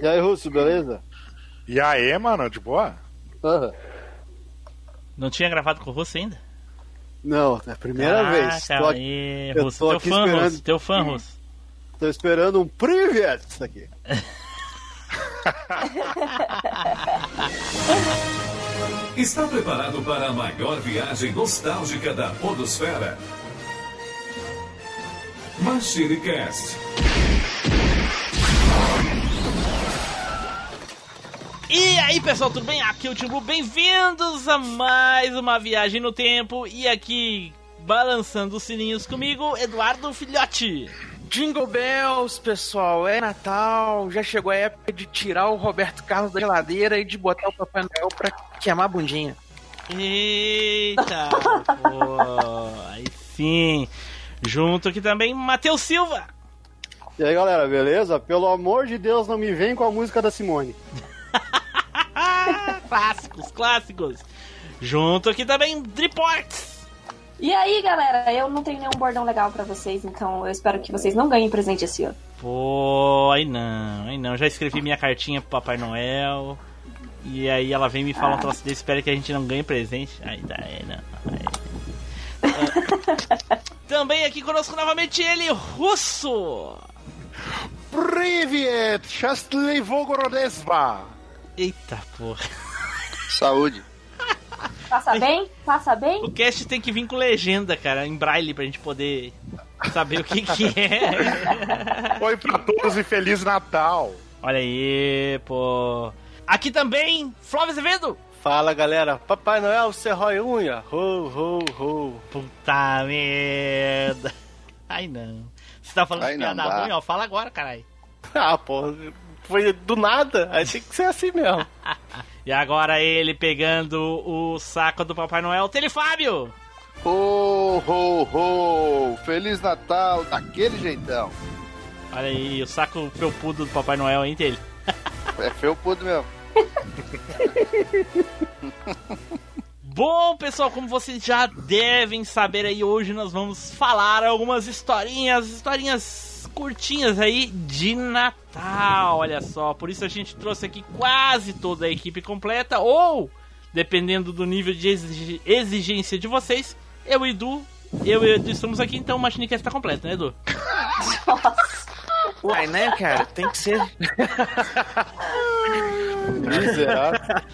E aí, Russo, beleza? E aí, mano, de boa? Aham. Não tinha gravado com o Russo ainda? Não, é a primeira ah, vez. Tô aqui, Aí, eu Russo, tô teu aqui fã, esperando. Russo, teu fã, Russo. tô esperando um privet aqui. Está preparado para a maior viagem nostálgica da Podosfera? MachineCast. E aí, pessoal, tudo bem? Aqui é o Timbu, bem-vindos a mais uma viagem no tempo. E aqui, balançando os sininhos comigo, Eduardo Filhote. Jingle Bells, pessoal, é Natal, já chegou a época de tirar o Roberto Carlos da geladeira e de botar o Papai Noel pra queimar a bundinha. Eita, pô, aí sim. Junto aqui também, Matheus Silva. E aí, galera, beleza? Pelo amor de Deus, não me vem com a música da Simone. clássicos, clássicos. Junto aqui também, Driports. E aí, galera, eu não tenho nenhum bordão legal pra vocês, então eu espero que vocês não ganhem presente esse ano. Pô, aí não, aí não. Já escrevi minha cartinha pro Papai Noel. E aí ela vem e me fala um troço desse, espera que a gente não ganhe presente. Aí tá, aí não. Aí. É. Também aqui conosco novamente ele, Russo. Privet! Счастливого Rodesva! Eita porra. Saúde. Passa bem? Passa bem? O cast tem que vir com legenda, cara, em braille pra gente poder saber o que que é. Oi pra todos e Feliz Natal! Olha aí, pô. Aqui também, Flávio Azevedo. Fala, galera. Papai Noel, você rói unha. Ho, ho, ho. Puta merda. Ai não. Você tá falando Ai, de não piada dá. ruim, ó? Fala agora, caralho. Ah, pô, foi do nada. Aí tem que ser assim mesmo. E agora ele pegando o saco do Papai Noel, Telefábio. Ho, ho, ho! Feliz Natal daquele jeitão. Olha aí, o saco felpudo do Papai Noel, hein, Tele? É feio pudo mesmo. Bom, pessoal, como vocês já devem saber aí, hoje nós vamos falar algumas historinhas, historinhas curtinhas aí de Natal, olha só. Por isso a gente trouxe aqui quase toda a equipe completa, ou, dependendo do nível de exigência de vocês, eu e Edu, eu e Edu estamos aqui, então o Machinecast tá completo, né, Edu? Uai, né, cara? Tem que ser.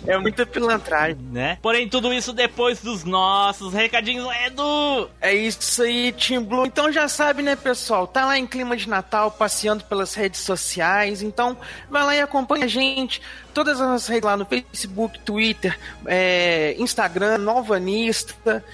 É muita pilantragem. Né? Porém, tudo isso depois dos nossos recadinhos, Edu! É isso aí, Team Blue. Então já sabe, né, pessoal? Tá lá em clima de Natal, passeando pelas redes sociais. Então, vai lá e acompanha a gente. Todas as nossas redes lá no Facebook, Twitter, é, Instagram, Novanista.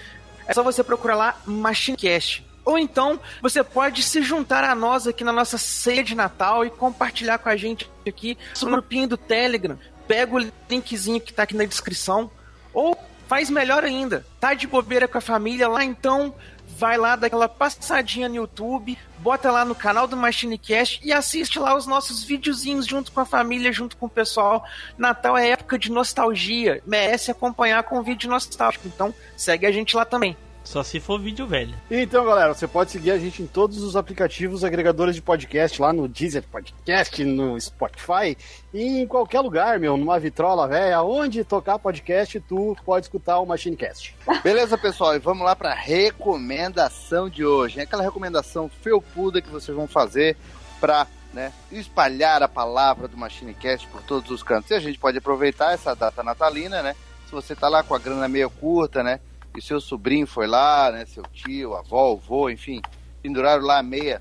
É só você procurar lá MachineCast. Ou então, você pode se juntar a nós aqui na nossa ceia de Natal e compartilhar com a gente aqui no grupinho do Telegram. Pega o linkzinho que tá aqui na descrição. Ou faz melhor ainda, tá de bobeira com a família lá, então vai lá daquela passadinha no YouTube, bota lá no canal do MachineCast e assiste lá os nossos videozinhos junto com a família, junto com o pessoal. Natal é época de nostalgia, merece acompanhar com um vídeo nostálgico, então segue a gente lá também. Só se for vídeo velho. Então, galera, você pode seguir a gente em todos os aplicativos agregadores de podcast, lá no Deezer Podcast, no Spotify e em qualquer lugar, meu, numa vitrola velha, onde tocar podcast, tu pode escutar o MachineCast. Beleza, pessoal? E vamos lá pra recomendação de hoje. É aquela recomendação felpuda que vocês vão fazer pra né, espalhar a palavra do MachineCast por todos os cantos. E a gente pode aproveitar essa data natalina, né? Se você tá lá com a grana meio curta, né? E seu sobrinho foi lá, né? Seu tio, avó, o vô, enfim, penduraram lá a meia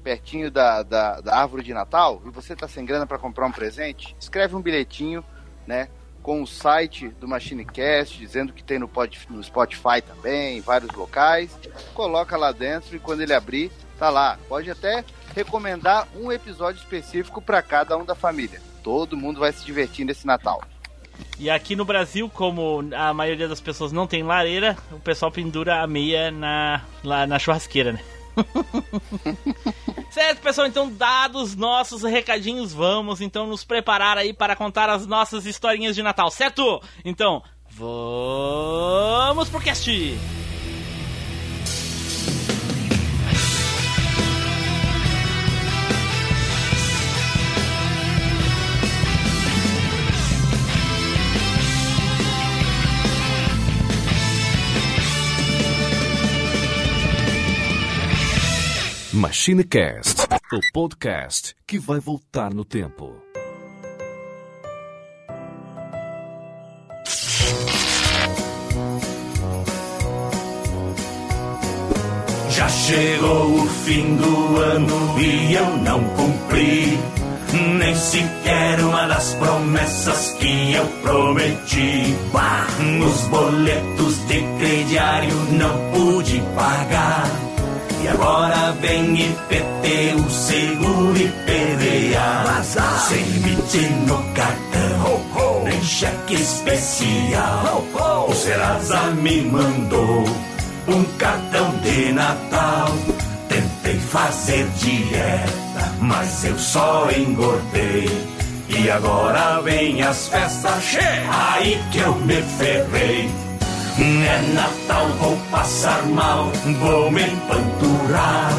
pertinho da, da, da árvore de Natal e você tá sem grana para comprar um presente, escreve um bilhetinho, né? Com o site do MachineCast, dizendo que tem no, pod, no Spotify também, em vários locais. Coloca lá dentro e quando ele abrir, tá lá. Pode até recomendar um episódio específico para cada um da família. Todo mundo vai se divertir nesse Natal. E aqui no Brasil, como a maioria das pessoas não tem lareira, o pessoal pendura a meia na, lá na churrasqueira, né? certo, pessoal? Então, dados nossos recadinhos, vamos então nos preparar aí para contar as nossas historinhas de Natal, certo? Então, vamos pro cast! MachineCast, o podcast que vai voltar no tempo. Já chegou o fim do ano e eu não cumpri nem sequer uma das promessas que eu prometi. Bah, os boletos de crediário não pude pagar. E agora vem IPT, o seguro IPVA. Sem limite no cartão, nem cheque especial. O Serasa me mandou um cartão de Natal. Tentei fazer dieta, mas eu só engordei. E agora vem as festas, che, aí que eu me ferrei. É Natal, vou passar mal, vou me empanturar.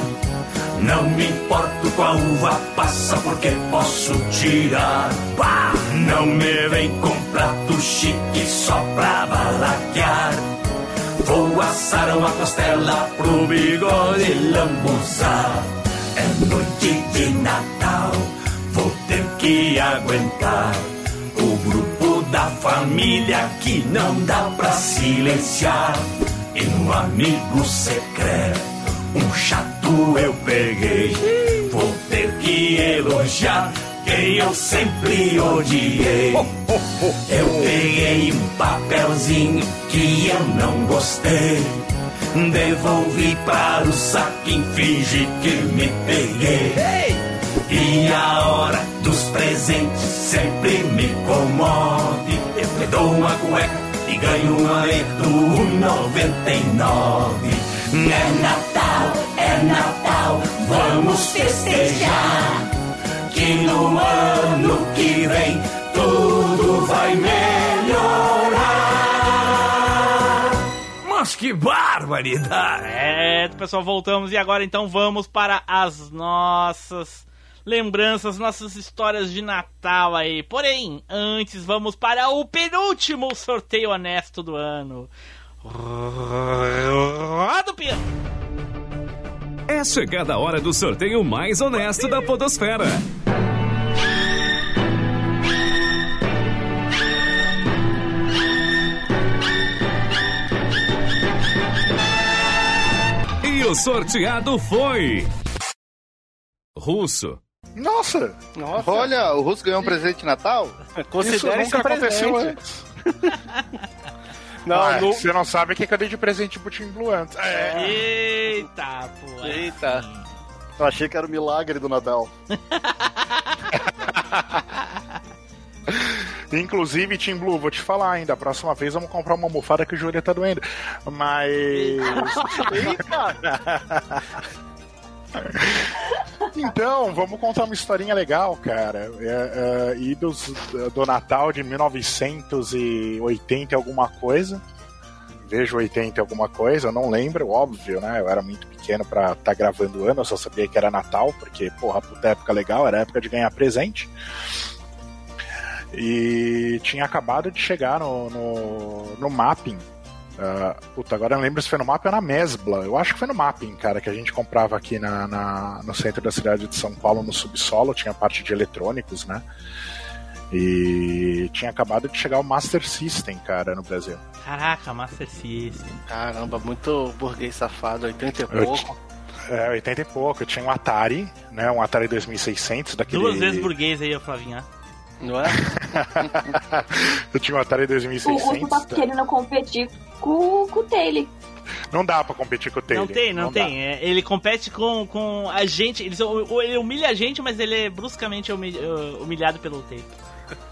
Não me importo com a uva passa, porque posso tirar. Bah! Não me vem com prato chique só pra balaquear. Vou assar uma costela pro bigode lambuzar. É noite de Natal, vou ter que aguentar. O grupo da família que não dá pra silenciar. E no amigo secreto, um chato eu peguei. Vou ter que elogiar quem eu sempre odiei. Eu peguei um papelzinho que eu não gostei. Devolvi para o saquinho, fingi que me peguei. E a hora dos presentes sempre me comove. Eu dou uma cueca e ganho uma do 99. É Natal, é Natal, vamos festejar. Que no ano que vem tudo vai melhorar. Mas que barbaridade! É, pessoal, voltamos e agora então vamos para as nossas lembranças, nossas histórias de Natal aí. Porém, antes vamos para o penúltimo sorteio honesto do ano. Roda o! É chegada a hora do sorteio mais honesto da Podosfera. E o sorteado foi. Russo. Nossa! Nossa, Olha, o Russo ganhou um presente de Natal? Isso considere nunca isso aconteceu antes. Não, Ah, no... Você não sabe o que que eu dei de presente pro Tim Blue antes. É. Eita, pô. é Eita. assim. eu achei que era o milagre do Natal. Inclusive, Tim Blue, vou te falar ainda. A próxima vez vamos comprar uma almofada que o joelho tá doendo. Mas. Então, vamos contar uma historinha legal, cara. É, é, idos do Natal de 1980 e alguma coisa. Vejo 80 e alguma coisa, não lembro, óbvio, né? Eu era muito pequeno pra estar gravando o ano, eu só sabia que era Natal, porque, porra, puta época legal, era época de ganhar presente. E tinha acabado de chegar no, no, no mapping. Uh, puta, agora eu não lembro se foi no mapping ou na Mesbla. Eu acho que foi no mapping, cara, que a gente comprava aqui na, na- no centro da cidade de São Paulo, no subsolo. Tinha parte de eletrônicos, né? E tinha acabado de chegar o Master System, cara, no Brasil. Caraca, Master System. Caramba, muito burguês safado, 80 e Eu pouco. É, 80 e pouco. Eu tinha um Atari, né? Um Atari 2600 daquele. Duas vezes burguês aí, Flavinha. Não é? Eu tinha um Atari O Russo 2600. tá querendo competir com, com o Taylor. Não dá pra competir com o Taylor. Não tem, não, dá. tem. É, ele compete com, com a gente. Ele, ele humilha a gente, mas ele é bruscamente humilha- humilhado pelo Taylor.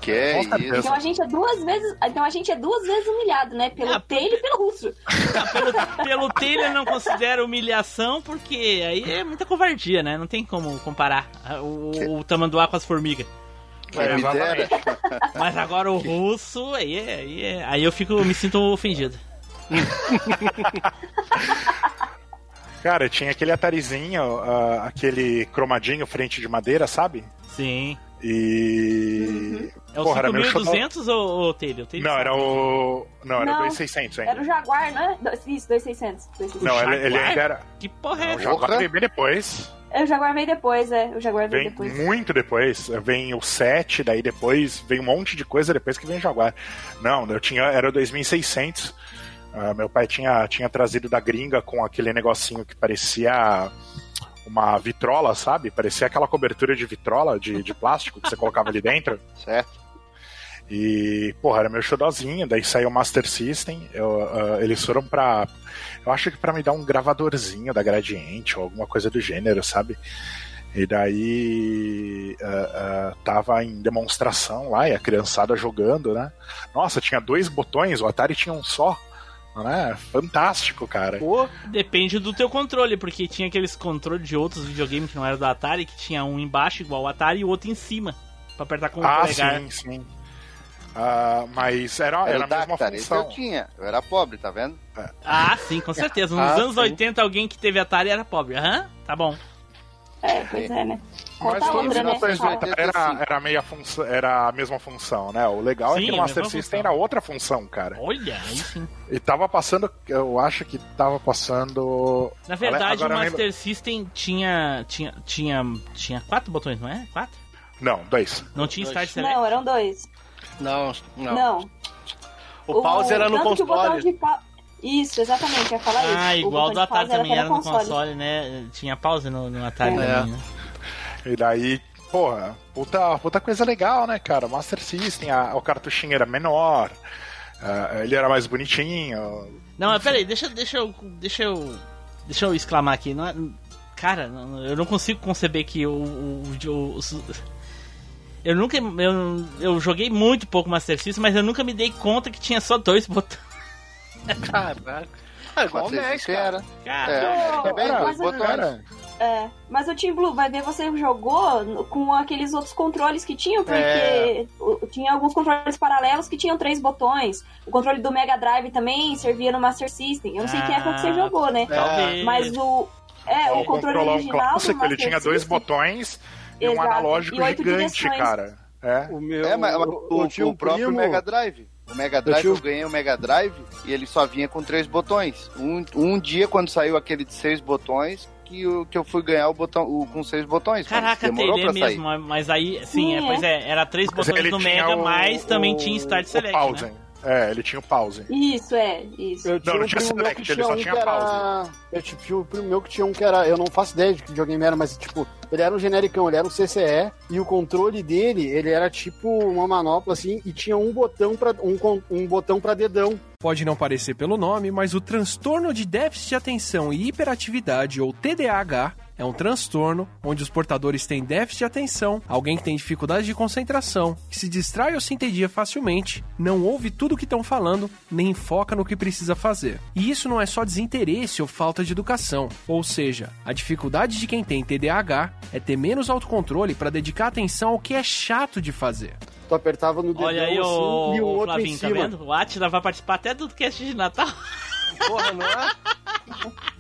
Que é isso? Então a gente é duas vezes. Então a gente é duas vezes humilhado, né? Pelo Ah, Taylor e pelo Russo. Pelo, pelo Taylor eu não considero humilhação, porque aí é muita covardia, né? Não tem como comparar o, o tamanduá com as formigas. Quem me dera. Mas agora o russo, aí, é- aí, é- aí eu fico, me sinto ofendido. Cara, tinha aquele Atarizinho, ah, aquele cromadinho frente de madeira, sabe? Sim. E. É o Porra, era meu 5200 ou o Taylor? O Taylor Não, era o. Não, era o Não. 2600 ainda. Era o Jaguar, né? Do- Isso, 2600. 2600. Não, ele, ele ainda era. Que porra é Não, o essa? Jaguar veio bem depois. O Jaguar veio depois, é. O Jaguar veio Vem depois. muito depois. Vem o 7, daí depois vem um monte de coisa depois que vem o Jaguar. Não, eu tinha. Era 2600. Ah, meu pai tinha, tinha trazido da gringa com aquele negocinho que parecia uma vitrola, sabe? Parecia aquela cobertura de vitrola de, de plástico que você colocava ali dentro. Certo. E, porra, era meu xodózinho. Daí saiu o Master System. Eu, ah, eles foram pra. Eu acho que pra me dar um gravadorzinho da Gradiente ou alguma coisa do gênero, sabe? E daí ah, ah, tava em demonstração lá e a criançada jogando, né? Nossa, tinha dois botões, o Atari tinha um só. Né? Fantástico, cara. Pô, Depende do teu controle, porque tinha aqueles controles de outros videogames que não era do Atari, que tinha um embaixo igual o Atari e o outro em cima. Pra apertar com o Ah, polegar. sim, sim. Ah, mas era, Era era o a mesma Dactar, esse função. eu tinha. Eu era pobre, tá vendo? Ah, sim, com certeza. Nos Ah, anos sim. 80, alguém que teve Atari era pobre. Aham, tá bom. É, pois é, né? Mas né? botões do era, era, a meia função, era a mesma função, né? O legal é Sim, que no a Master System função. era outra função, cara. Olha, aí sim. E tava passando, eu acho que tava passando. Na verdade, Agora o Master lembro- System tinha, tinha, tinha, tinha quatro botões, não é? Quatro? Não, dois. Não tinha Dois. Start Select? Não, eram dois. Não, não. Não. O pause era no tanto que o botão console. de pa- Isso, exatamente, ia falar isso. Ah, O igual do Atari também até era no console, né? Tinha pause no, no Atari É. também, né? E daí, porra, puta, puta coisa legal, né, cara? Master System, a- o cartuchinho era menor, ah, ele era mais bonitinho. Não, mas peraí, deixa, deixa eu. Deixa eu. Deixa eu exclamar aqui. Não é- cara, não- eu não consigo conceber que o. o, o- os- eu nunca. Eu, eu joguei muito pouco Master System, mas eu nunca me dei conta que tinha só dois botões. Caraca. Ah, igual o NES, cara. Cara, É, é dois o- botões. Era, É, mas o Team Blue, vai ver, você jogou com aqueles outros controles que tinham, porque É. tinha alguns controles paralelos que tinham três botões. O controle do Mega Drive também servia no Master System. Eu não sei quem é que você Ah, jogou, né? talvez. Mas o. É, o, controle original do clássico, ele Master tinha dois System- botões e um analógico E gigante, direções. cara. É. O meu. É, mas eu- o, eu tinha o um próprio primo- Mega Drive. O Mega Drive, tinha eu, um- ganhei o Mega Drive e ele só vinha com três botões. Um, um dia, quando saiu aquele de seis botões, que eu, que eu fui ganhar o botão o, com seis botões. Caraca, demorou pra sair. mesmo, mas aí, sim, Sim, é, é. pois é, era três Mas botões no Mega, o- mas também o- tinha Start o Select, pause. né? É, ele tinha o pause. Isso, é, isso. Eu não um tinha select, que ele só um tinha era... Eu tinha um primo meu que tinha um que era... Eu não faço ideia de que videogame era, mas tipo... Ele era um genericão, ele era um CCE e o controle dele, ele era tipo uma manopla assim e tinha um botão para um, um botão para dedão. Pode não parecer pelo nome, mas o transtorno de déficit de atenção e hiperatividade, ou TDAH, é um transtorno onde os portadores têm déficit de atenção, alguém que tem dificuldade de concentração, que se distrai ou se entedia facilmente, não ouve tudo o que estão falando, nem foca no que precisa fazer. E isso não é só desinteresse ou falta de educação, ou seja, a dificuldade de quem tem TDAH é ter menos autocontrole para dedicar atenção ao que é chato de fazer. Tu apertava no dedão Olha aí, assim, o, e o o outro em Flavinho, tá cima. vendo? O Atila vai participar até do cast de Natal. Porra, não é?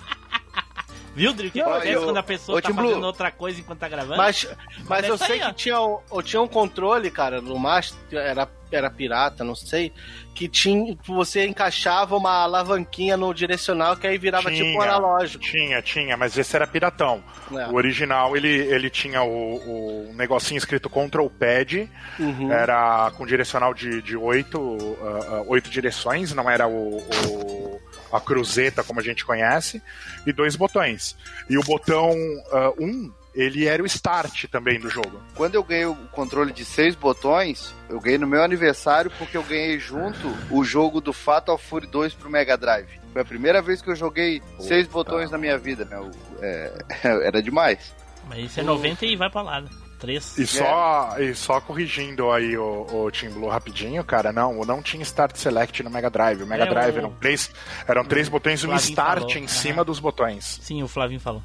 Viu, Drill? O que Não, acontece eu- quando a pessoa tá Tim Blue. fazendo outra coisa enquanto tá gravando? Mas, mas eu sei aí, ó. que tinha, um- eu tinha um controle, cara, no Master, era, era pirata, não sei, que tinha, você encaixava uma alavanquinha no direcional que aí virava tipo um analógico. Tinha, tinha, mas esse era piratão. É. O original, ele, ele tinha o, o negocinho escrito Control Pad, Uhum. era com direcional de, de oito, ah, ah, oito direções, não era o, o- a cruzeta como a gente conhece, e dois botões. E o botão 1, um, ele era o start também do jogo. Quando eu ganhei o controle de seis botões, eu ganhei no meu aniversário porque eu ganhei junto o jogo do Fatal Fury 2 pro Mega Drive. Foi a primeira vez que eu joguei seis botões na minha vida, meu. É, era demais. Mas isso é 90 e vai pra lá. né? Três. E só, e só corrigindo aí o, o Team Blue rapidinho, cara, não, não tinha Start Select no Mega Drive. O Mega É, Drive o- eram três, eram três botões e um Start falou, em cima dos botões. Sim, o Flavinho falou.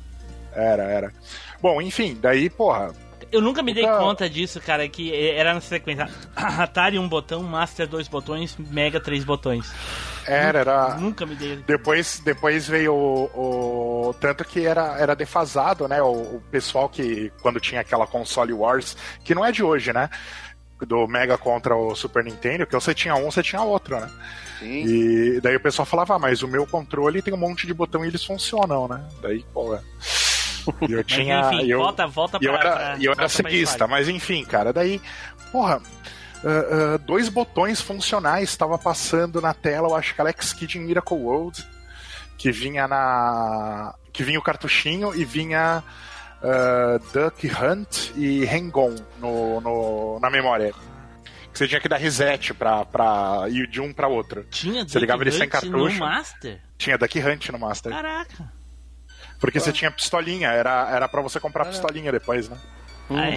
Era, era. Bom, enfim, daí, porra, Eu nunca me dei Puta- conta disso, cara, que era na sequência. Atari um botão, Master dois botões, Mega três botões. era, era. Nunca me dei. Depois, depois veio o, o- Tanto que era, era defasado, né? O, o pessoal que, quando tinha aquela console Wars, que não é de hoje, né? Do Mega contra o Super Nintendo, que você tinha um, você tinha outro, né? Sim. E daí o pessoal falava, ah, mas o meu controle tem um monte de botão e eles funcionam, né? Daí, pô. é. E eu Mas tinha. enfim, e eu, volta, volta e eu pra- era, pra- eu era pra ceguista, mas enfim, cara, daí, porra. ah, ah, dois botões funcionais estava passando na tela, eu acho que Alex Kidd em Miracle World, que vinha na. que vinha o cartuchinho e vinha ah, Duck Hunt e Hang-On no, no- na memória. Que você tinha que dar reset pra, pra ir de um pra outro. Tinha Você ligava ele Duck sem Hunt cartucho. no Master? Tinha Duck Hunt no Master. Caraca. Porque você tinha pistolinha, era, era pra você comprar pistolinha depois, né? Ah, é?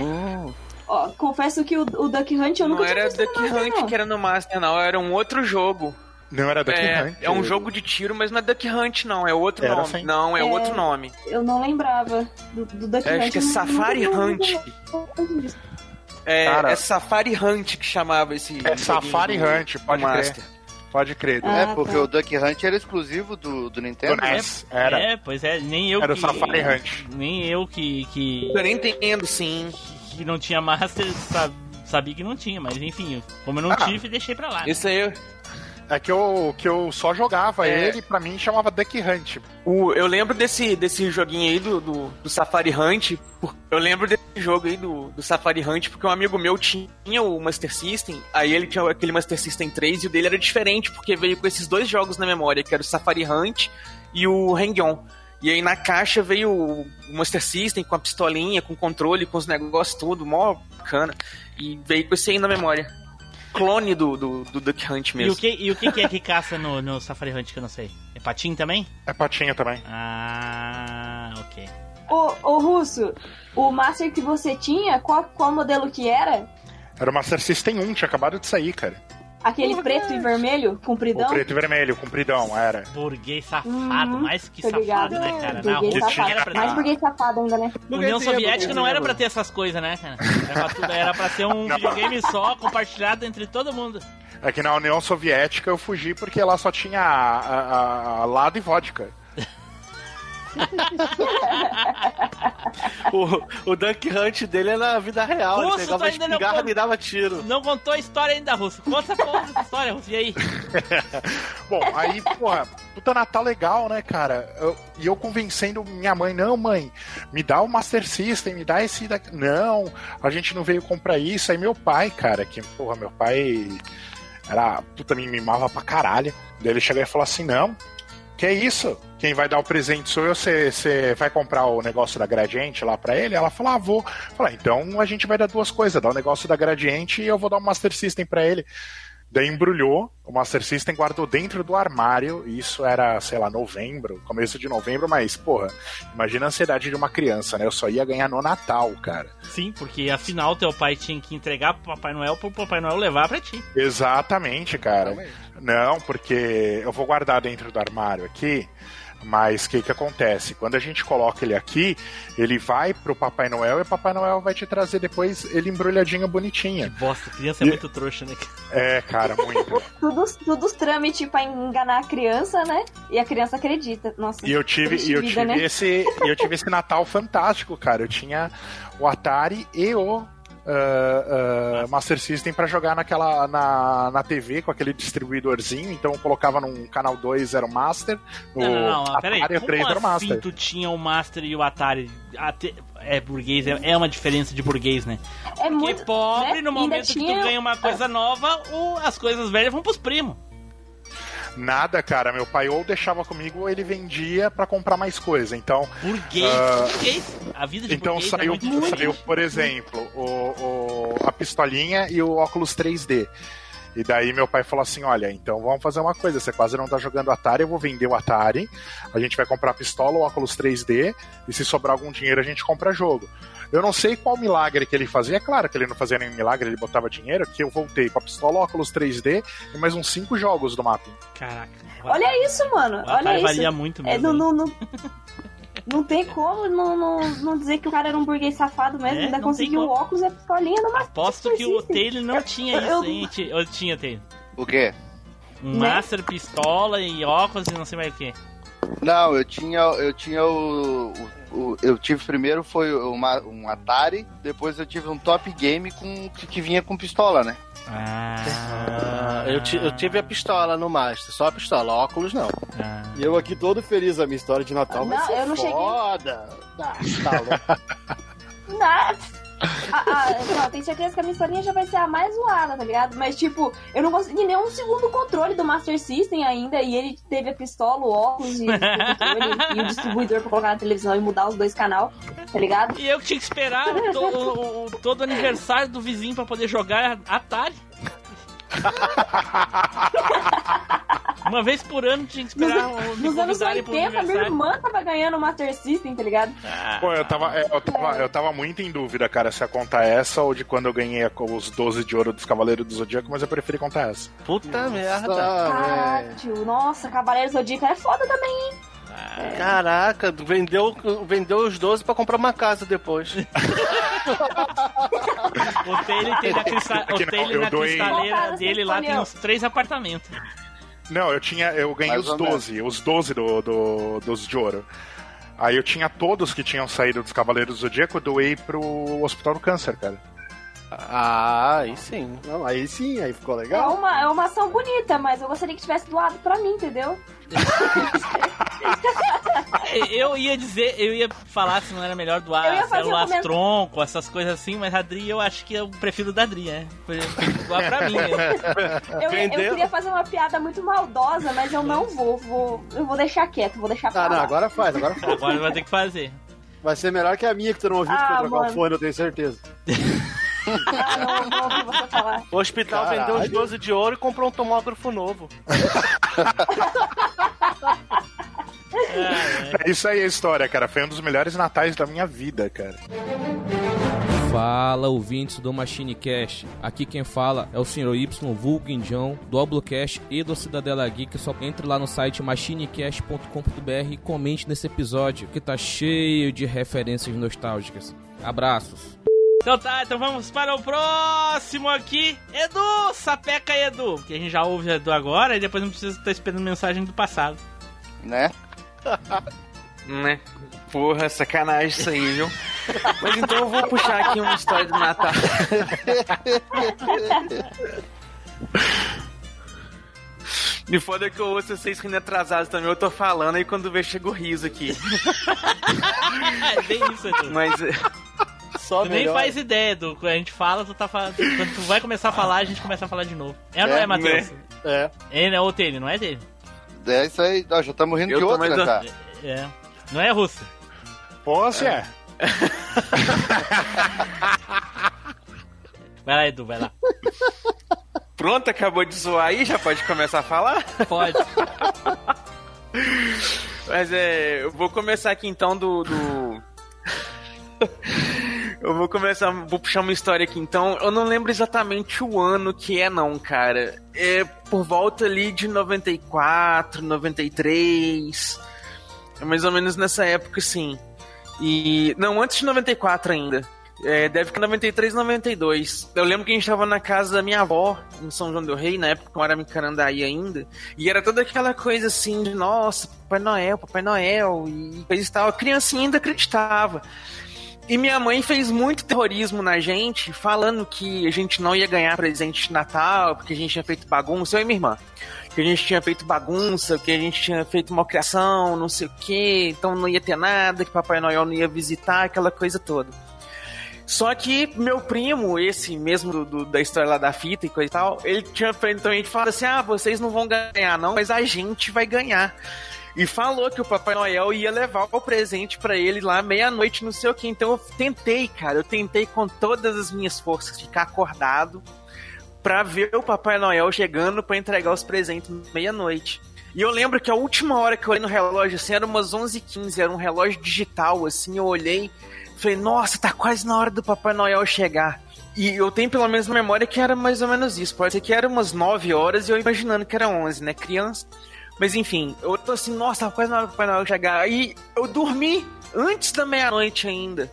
Ó, confesso que o, o Duck Hunt eu Não nunca tinha era visto no Duck Master, Hunt não. que era no Master, não. Era um outro jogo. Não era Duck é, Hunt. é um jogo de tiro, mas não é Duck Hunt, não. É outro Era nome. assim. Não, é, É. outro nome. Eu não lembrava do, do Duck É, Hunt. acho que é Safari Hunt. É, Cara- é Safari Hunt que chamava esse. É Safari Hunt, pode crer. Pode crer. Ah, é, porque tá. o Duck Hunt era exclusivo do, do Nintendo. Do NES. Era. É, pois é, nem eu Era o que... Safari Hunt. Nem eu que... que... Eu nem entendo, sim. que não tinha Master, sa- sabia que não tinha, mas enfim, como eu não Ah. tive, deixei pra lá. né? Isso aí. É que eu, que eu só jogava É. ele, pra mim chamava Duck Hunt. O, eu lembro desse, desse joguinho aí do, do, do Safari Hunt. Eu lembro desse jogo aí do, do Safari Hunt, porque um amigo meu tinha o Master System, aí ele tinha aquele Master System 3 e o dele era diferente, porque veio com esses dois jogos na memória, que era o Safari Hunt e o Hang-On. E aí na caixa veio o Master System com a pistolinha, com controle, com os negócios tudo, mó bacana. E veio com esse aí na memória. Clone do, do, do Duck Hunt E mesmo. o, que, e o que que é que caça no, no Safari Hunt que eu não sei? É patinho também? É patinha também. Ah, ok. Ô, ô, Russo, o Master que você tinha, qual, qual modelo que era? Era o Master System 1, tinha acabado de sair, cara. Aquele preto e vermelho, compridão? O preto e vermelho, compridão, era. Burguês safado, Uhum, mais que tô ligado. safado, né, cara? Na Burguês safado. era pra Mais burguês safado ainda, né? União Soviética não era pra ter essas coisas, né, cara? Era pra, tudo- era pra ser um videogame só, compartilhado entre todo mundo. É que na União Soviética eu fugi porque lá só tinha a, a, a lado e vodka. O, o Duck Hunt dele é na vida real. Russo, ele pegava tu a ainda não espingarda con- e dava tiro. Não contou a história ainda, Russo. Conta a porra dessa história, Russo. E aí? Bom, aí, porra, puta Natal legal, né, cara? Eu- e eu convencendo minha mãe, não, mãe, me dá o Master System, me dá esse daqui. Não, a gente não veio comprar isso. Aí meu pai, cara, que, porra, meu pai era, puta, me mimava pra caralho. Daí ele chegou e falou assim, não, que é isso? Quem vai dar o presente sou eu, você vai comprar o negócio da Gradiente lá pra ele? Ela falou, ah, vou. Ah, então a gente vai dar duas coisas, dar o negócio da Gradiente e eu vou dar o Master System pra ele. Daí embrulhou, o Master System guardou dentro do armário, e isso era, sei lá, novembro, começo de novembro, mas, porra, imagina a ansiedade de uma criança, né? Eu só ia ganhar no Natal, cara. Sim, porque afinal teu pai tinha que entregar pro Papai Noel pro Papai Noel levar pra ti. Exatamente, cara. Não, porque eu vou guardar dentro do armário aqui. Mas o que, que acontece? Quando a gente coloca ele aqui, ele vai pro Papai Noel e o Papai Noel vai te trazer depois ele embrulhadinho bonitinho. Bosta, criança é E- muito trouxa, né? É, cara, muito. Tudo, tudo os trâmites pra enganar a criança, né? E a criança acredita. Nossa, E eu tive, e eu vida, tive né? esse, e eu tive esse Natal fantástico, cara. Eu tinha o Atari e o ah, ah, Master System pra jogar naquela na, na TV com aquele distribuidorzinho. Então eu colocava num canal 2 era o Master, no Não, não, não, Atari peraí. e o 3 Como era o assim Master. tu tinha o Master e o Atari? É burguês, é, é uma diferença de burguês, né? É Porque muito. pobre, né? no momento que tinha- tu ganha uma coisa nova, o- as coisas velhas vão pros primos. Nada, cara. Meu pai ou deixava comigo ou ele vendia pra comprar mais coisa. Então, Burguês, Ah, burguês. A vida de então burguês é saiu, muito diferente. saiu, por exemplo, o, o- a pistolinha e o óculos 3D. E daí meu pai falou assim: olha, então vamos fazer uma coisa, você quase não tá jogando Atari, eu vou vender o Atari, a gente vai comprar a pistola, o óculos 3D, e se sobrar algum dinheiro a gente compra jogo. Eu não sei qual milagre que ele fazia, é claro que ele não fazia nenhum milagre, ele botava dinheiro, que eu voltei com a pistola, óculos 3D e mais uns 5 jogos do mapping. Caraca. Olha isso, mano. Olha isso. valia muito É, mesmo. não, hein? não, não, não tem como não, não, não dizer que o cara era um burguês safado mesmo. É, ainda conseguiu o óculos e a pistolinha no Master Aposto que o. Taylor não tinha Eu- isso, eu- hein? Ti- Eu tinha, Taylor. O quê? Um Né? Master, pistola e óculos e não sei mais o que. Não, eu tinha, eu tinha o- o- eu tive primeiro foi uma, um Atari, depois eu tive um Top Game com que, que vinha com pistola, né? Ah, eu, eu tive a pistola no Master, só a pistola, óculos não. Ah. E eu aqui todo feliz, a minha história de Natal vai Não, ser eu não cheguei- foda. Ah, tá louco. Não. Ah, ah, não, tenho certeza que a minha historinha já vai ser a mais zoada, tá ligado? Mas, tipo, eu não consegui nem um segundo controle do Master System ainda, e ele teve a pistola, o óculos e o controle e o distribuidor pra colocar na televisão e mudar os dois canal, tá ligado? E eu que tinha que esperar to- o, o- todo aniversário do vizinho pra poder jogar Atari. Uma vez por ano tinha que Nos, esperar o- me nos anos convidarem pro 80, minha irmã tava ganhando o Master System, tá ligado? Pô, eu tava, é, eu, tava, eu tava muito em dúvida, cara, se a conta é essa ou de quando eu ganhei os 12 de ouro dos Cavaleiros do Zodíaco, mas eu preferi contar essa. Puta merda. Ah, é. Caralho, nossa, Cavaleiro Zodíaco é foda também, hein? Caraca, vendeu, vendeu os 12 pra comprar uma casa depois. O Taylor tem na, crista... É o Taylor na cristaleira dele lá tem uns três apartamentos. Não, eu tinha. Eu ganhei Mais os ou menos. 12, os 12 do, do- dos de ouro. Aí eu tinha todos que tinham saído dos Cavaleiros do Zodíaco, eu doei pro Hospital do Câncer, cara. Ah, aí sim. Não, aí sim, aí ficou É legal. uma, é uma ação bonita, mas eu gostaria que tivesse doado pra mim, entendeu? Eu ia dizer, eu ia falar se não era melhor ia fazer células um comentário. tronco, essas coisas assim, mas a Dri eu acho que eu prefiro da Dri, né? Doar pra mim. né? Eu, eu queria fazer uma piada muito maldosa, mas eu não vou. vou eu vou deixar quieto, vou deixar pra Ah, não, agora faz, agora faz. Agora vai ter que fazer. Vai ser melhor que a minha que tu não ouviu Ah, trocar o mano. fone, eu tenho certeza. Ah, não, não ouvi você falar. O hospital Caralho. vendeu os 12 de ouro e comprou um tomógrafo novo. É isso aí a história, cara. Foi um dos melhores natais da minha vida, cara. Fala, ouvintes do Machine Cash. Aqui quem fala é o Sr. Y, Vulgo Indião, do Oblocast e do Cidadela Geek. Só entre lá no site machinecast.com.br e comente nesse episódio que tá cheio de referências nostálgicas. Abraços. Então tá, então vamos para o próximo aqui. Edu, sapeca Edu. Que a gente já ouve Edu agora e depois não precisa estar esperando mensagem do passado. Né? Né? Porra, sacanagem isso aí, viu? Mas então eu vou puxar aqui uma história do Natal. Me foda que eu ouço vocês rindo atrasados também, eu tô falando e quando vê chega o riso aqui. É bem isso, Edu. Mas Só Tu nem faz ideia, Edu. Quando a gente fala, tu tá falando. Quando tu vai começar a falar, a gente começa a falar de novo. É ou não É, é, Matheus? É. Ele é o dele, não é dele? É isso aí. Ó, já estamos rindo Eu de outra também tô- já. É. Não é russo. Pô, se é. Vai lá, Edu, vai lá. pronto, acabou de zoar aí, já pode começar a falar? Pode. Mas é. Eu vou começar aqui então do. do... eu vou começar. Vou puxar uma história aqui então. Eu não lembro exatamente o ano que é, não, cara. É por volta ali de 94, 93. É mais ou menos nessa época, sim. E. Não, antes de 94 ainda. É, deve que 93, 92. Eu lembro que a gente tava na casa da minha avó, em São João do Rei, na época que eu era em Carandaí ainda. E era toda aquela coisa assim de, nossa, Papai Noel, Papai Noel, e coisa e tal. A criancinha ainda acreditava. E minha mãe fez muito terrorismo na gente, falando que a gente não ia ganhar presente de Natal, porque a gente tinha feito bagunça, eu e minha irmã. Que a gente tinha feito bagunça, que a gente tinha feito malcriação, não sei o quê, então não ia ter nada, que Papai Noel não ia visitar, aquela coisa toda. Só que meu primo, esse mesmo do, do- da história lá da fita e coisa e tal, ele tinha feito também falado assim: ah, vocês não vão ganhar, não, mas a gente vai ganhar. E falou que o Papai Noel ia levar o presente pra ele lá meia-noite, não sei o que. Então eu tentei, cara, eu tentei com todas as minhas forças ficar acordado pra ver o Papai Noel chegando pra entregar os presentes meia-noite. E eu lembro que a última hora que eu olhei no relógio, assim, era umas 11h15, era um relógio digital, assim, eu olhei, falei, nossa, tá quase na hora do Papai Noel chegar. E eu tenho pelo menos memória que era mais ou menos isso. Pode ser que era umas 9 horas e eu imaginando que era 11, né? Criança. Mas enfim, eu tô assim, nossa, quase na hora do Papai Noel chegar. Aí eu dormi antes da meia-noite ainda.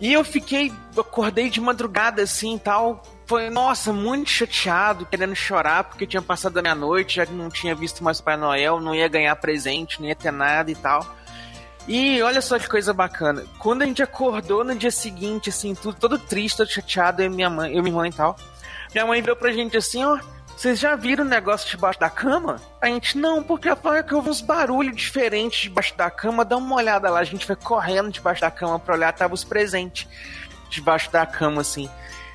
E eu fiquei, acordei de madrugada assim e tal. Foi, nossa, muito chateado, querendo chorar, porque tinha passado a meia-noite, já não tinha visto mais o Papai Noel, não ia ganhar presente, não ia ter nada e tal. E olha só que coisa bacana. Quando a gente acordou no dia seguinte, assim, tudo todo triste, todo chateado, eu e minha mãe, eu e minha mãe e tal. Minha mãe veio pra gente assim, ó. Vocês já viram o negócio debaixo da cama? A gente, não, porque a é que vi uns barulhos diferentes debaixo da cama, dá uma olhada lá. A gente foi correndo debaixo da cama pra olhar, tava os presentes debaixo da cama, assim.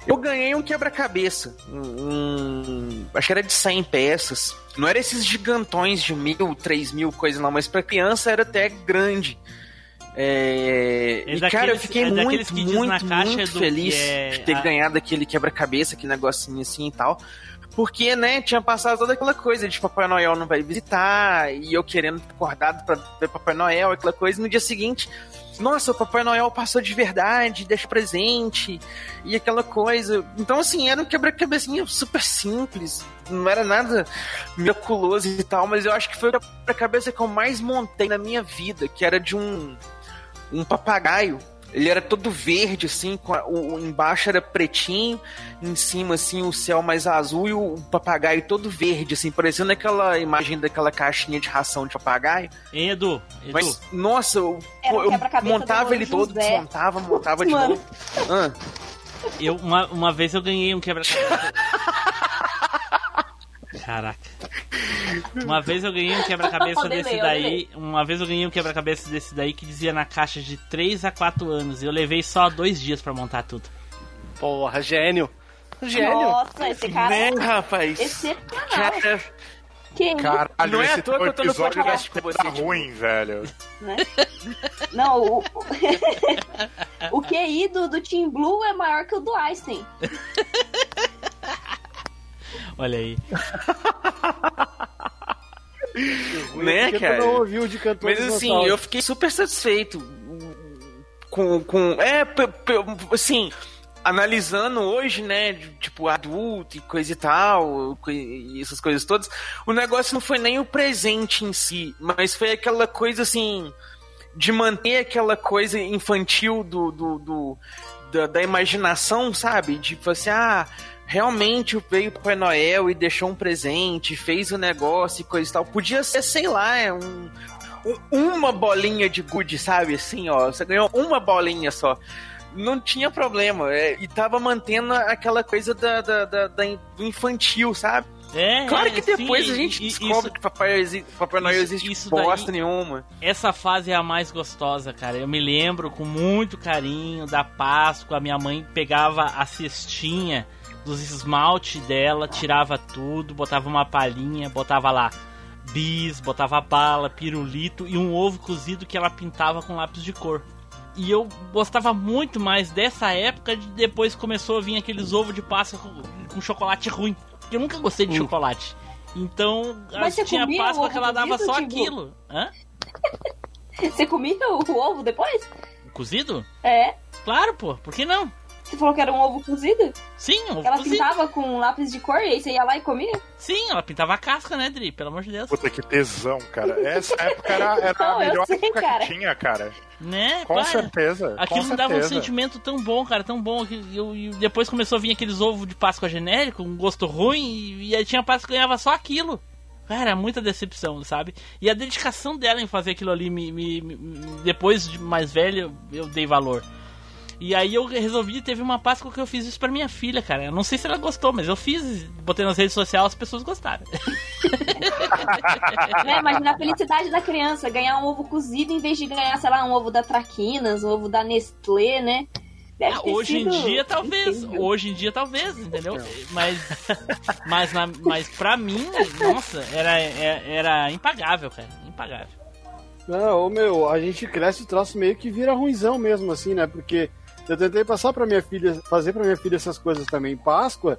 Eu ganhei um quebra-cabeça. Um, acho que era de 100 peças. Não era esses gigantões de mil, três mil coisas não, mas pra criança era até grande. É, É e cara, eu fiquei é muito, muito, muito do feliz é de ter ganhado aquele quebra-cabeça, aquele negocinho assim e tal. Porque, né, tinha passado toda aquela coisa de Papai Noel não vai visitar, e eu querendo acordado pra ver Papai Noel, aquela coisa, e no dia seguinte, nossa, o Papai Noel passou de verdade, deixa presente, e aquela coisa. Então, assim, era um quebra-cabecinha super simples, não era nada miraculoso e tal, mas eu acho que foi o quebra-cabeça que eu mais montei na minha vida, que era de um, um papagaio. Ele era todo verde, assim, com a- o, o- embaixo era pretinho, em cima, assim, o céu mais azul e o, o papagaio todo verde, assim, parecendo aquela imagem daquela caixinha de ração de papagaio. Hein, Edu? Edu. Mas, nossa, eu, eu quebra-cabeça montava ele todo, José. desmontava, montava de Mano. novo. Ah, Eu, uma, uma vez eu ganhei um quebra-cabeça. Caraca. Uma vez eu ganhei um quebra-cabeça desse daí. Uma vez eu ganhei um quebra-cabeça desse daí que dizia na caixa de 3 a 4 anos. E eu levei só dois dias pra montar tudo. Porra, gênio. Gênio. Nossa, esse cara né, é rapaz? excepcional. Cara, Quem? Caralho, Não é esse à toa que eu tô no episódio podcast com tá tipo. ruim, velho. né? Não, o, o QI do, do Team Blue é maior que o do Einstein. Olha aí. né, cara? não ouviu de cantor Mas assim, eu fiquei super satisfeito com. com é, assim, analisando hoje, né, de, tipo, adulto e coisa e tal, e essas coisas todas, o negócio não foi nem o presente em si, mas foi aquela coisa assim. De manter aquela coisa infantil do, do, do- da, da imaginação, sabe? Tipo assim, ah, realmente veio o Papai Noel e deixou um presente, fez o negócio e coisa e tal. Podia ser, sei lá, é um, um- uma bolinha de good, sabe? Assim, ó, você ganhou uma bolinha só. Não tinha problema. é, e tava mantendo aquela coisa da, da, da- da infantil, sabe? É, Claro é, que depois sim, a gente descobre isso- que Papai, Papai Noel existe isso bosta daí- nenhuma. Essa fase é a mais gostosa, cara. Eu me lembro com muito carinho da Páscoa. Minha mãe pegava a cestinha dos esmalte dela, tirava tudo, botava uma palhinha, botava lá bis, botava bala, pirulito e um ovo cozido que ela pintava com lápis de cor. E eu gostava muito mais dessa época de depois começou a vir aqueles ovos de Páscoa com, com chocolate ruim. Porque eu nunca gostei de chocolate. Então, Mas tinha Páscoa que ela dava cozido, só Timbu? aquilo. Hã? Você comia o, o ovo depois? Cozido? É. Claro, pô. Por que não? Você falou que era um ovo cozido? Sim, um ovo Ela cozido. pintava com lápis de cor e aí você ia lá e comia? Sim, ela pintava a casca, né, Dri? Pelo amor de Deus. Puta que tesão, cara. Essa época era, era Não, a eu melhor sei, época cara. que tinha, cara. Né? Com para. certeza. Aquilo com me dava um certeza. sentimento tão bom, cara, tão bom. que eu, e depois começou a vir aqueles ovos de Páscoa genérico, um gosto ruim, e, e aí tinha Páscoa que ganhava só aquilo. Cara, muita decepção, sabe? E a dedicação dela em fazer aquilo ali, me, me- me- depois de mais velho, eu dei valor. E aí eu resolvi, teve uma Páscoa que eu fiz isso pra minha filha, cara. Eu não sei se ela gostou, mas eu fiz, botei nas redes sociais, as pessoas gostaram. né? Imagina a felicidade da criança ganhar um ovo cozido em vez de ganhar, sei lá, um ovo da Traquinas, um ovo da Nestlé, né? Ter Hoje em dia, talvez. incrível. Hoje em dia, talvez, entendeu? Mas, mas, na, mas pra mim, nossa, era, era, era impagável, cara. Impagável. Não, meu, a gente cresce o troço meio que vira ruimzão mesmo, assim, né? Porque eu tentei passar pra minha filha, fazer pra minha filha essas coisas também. Páscoa,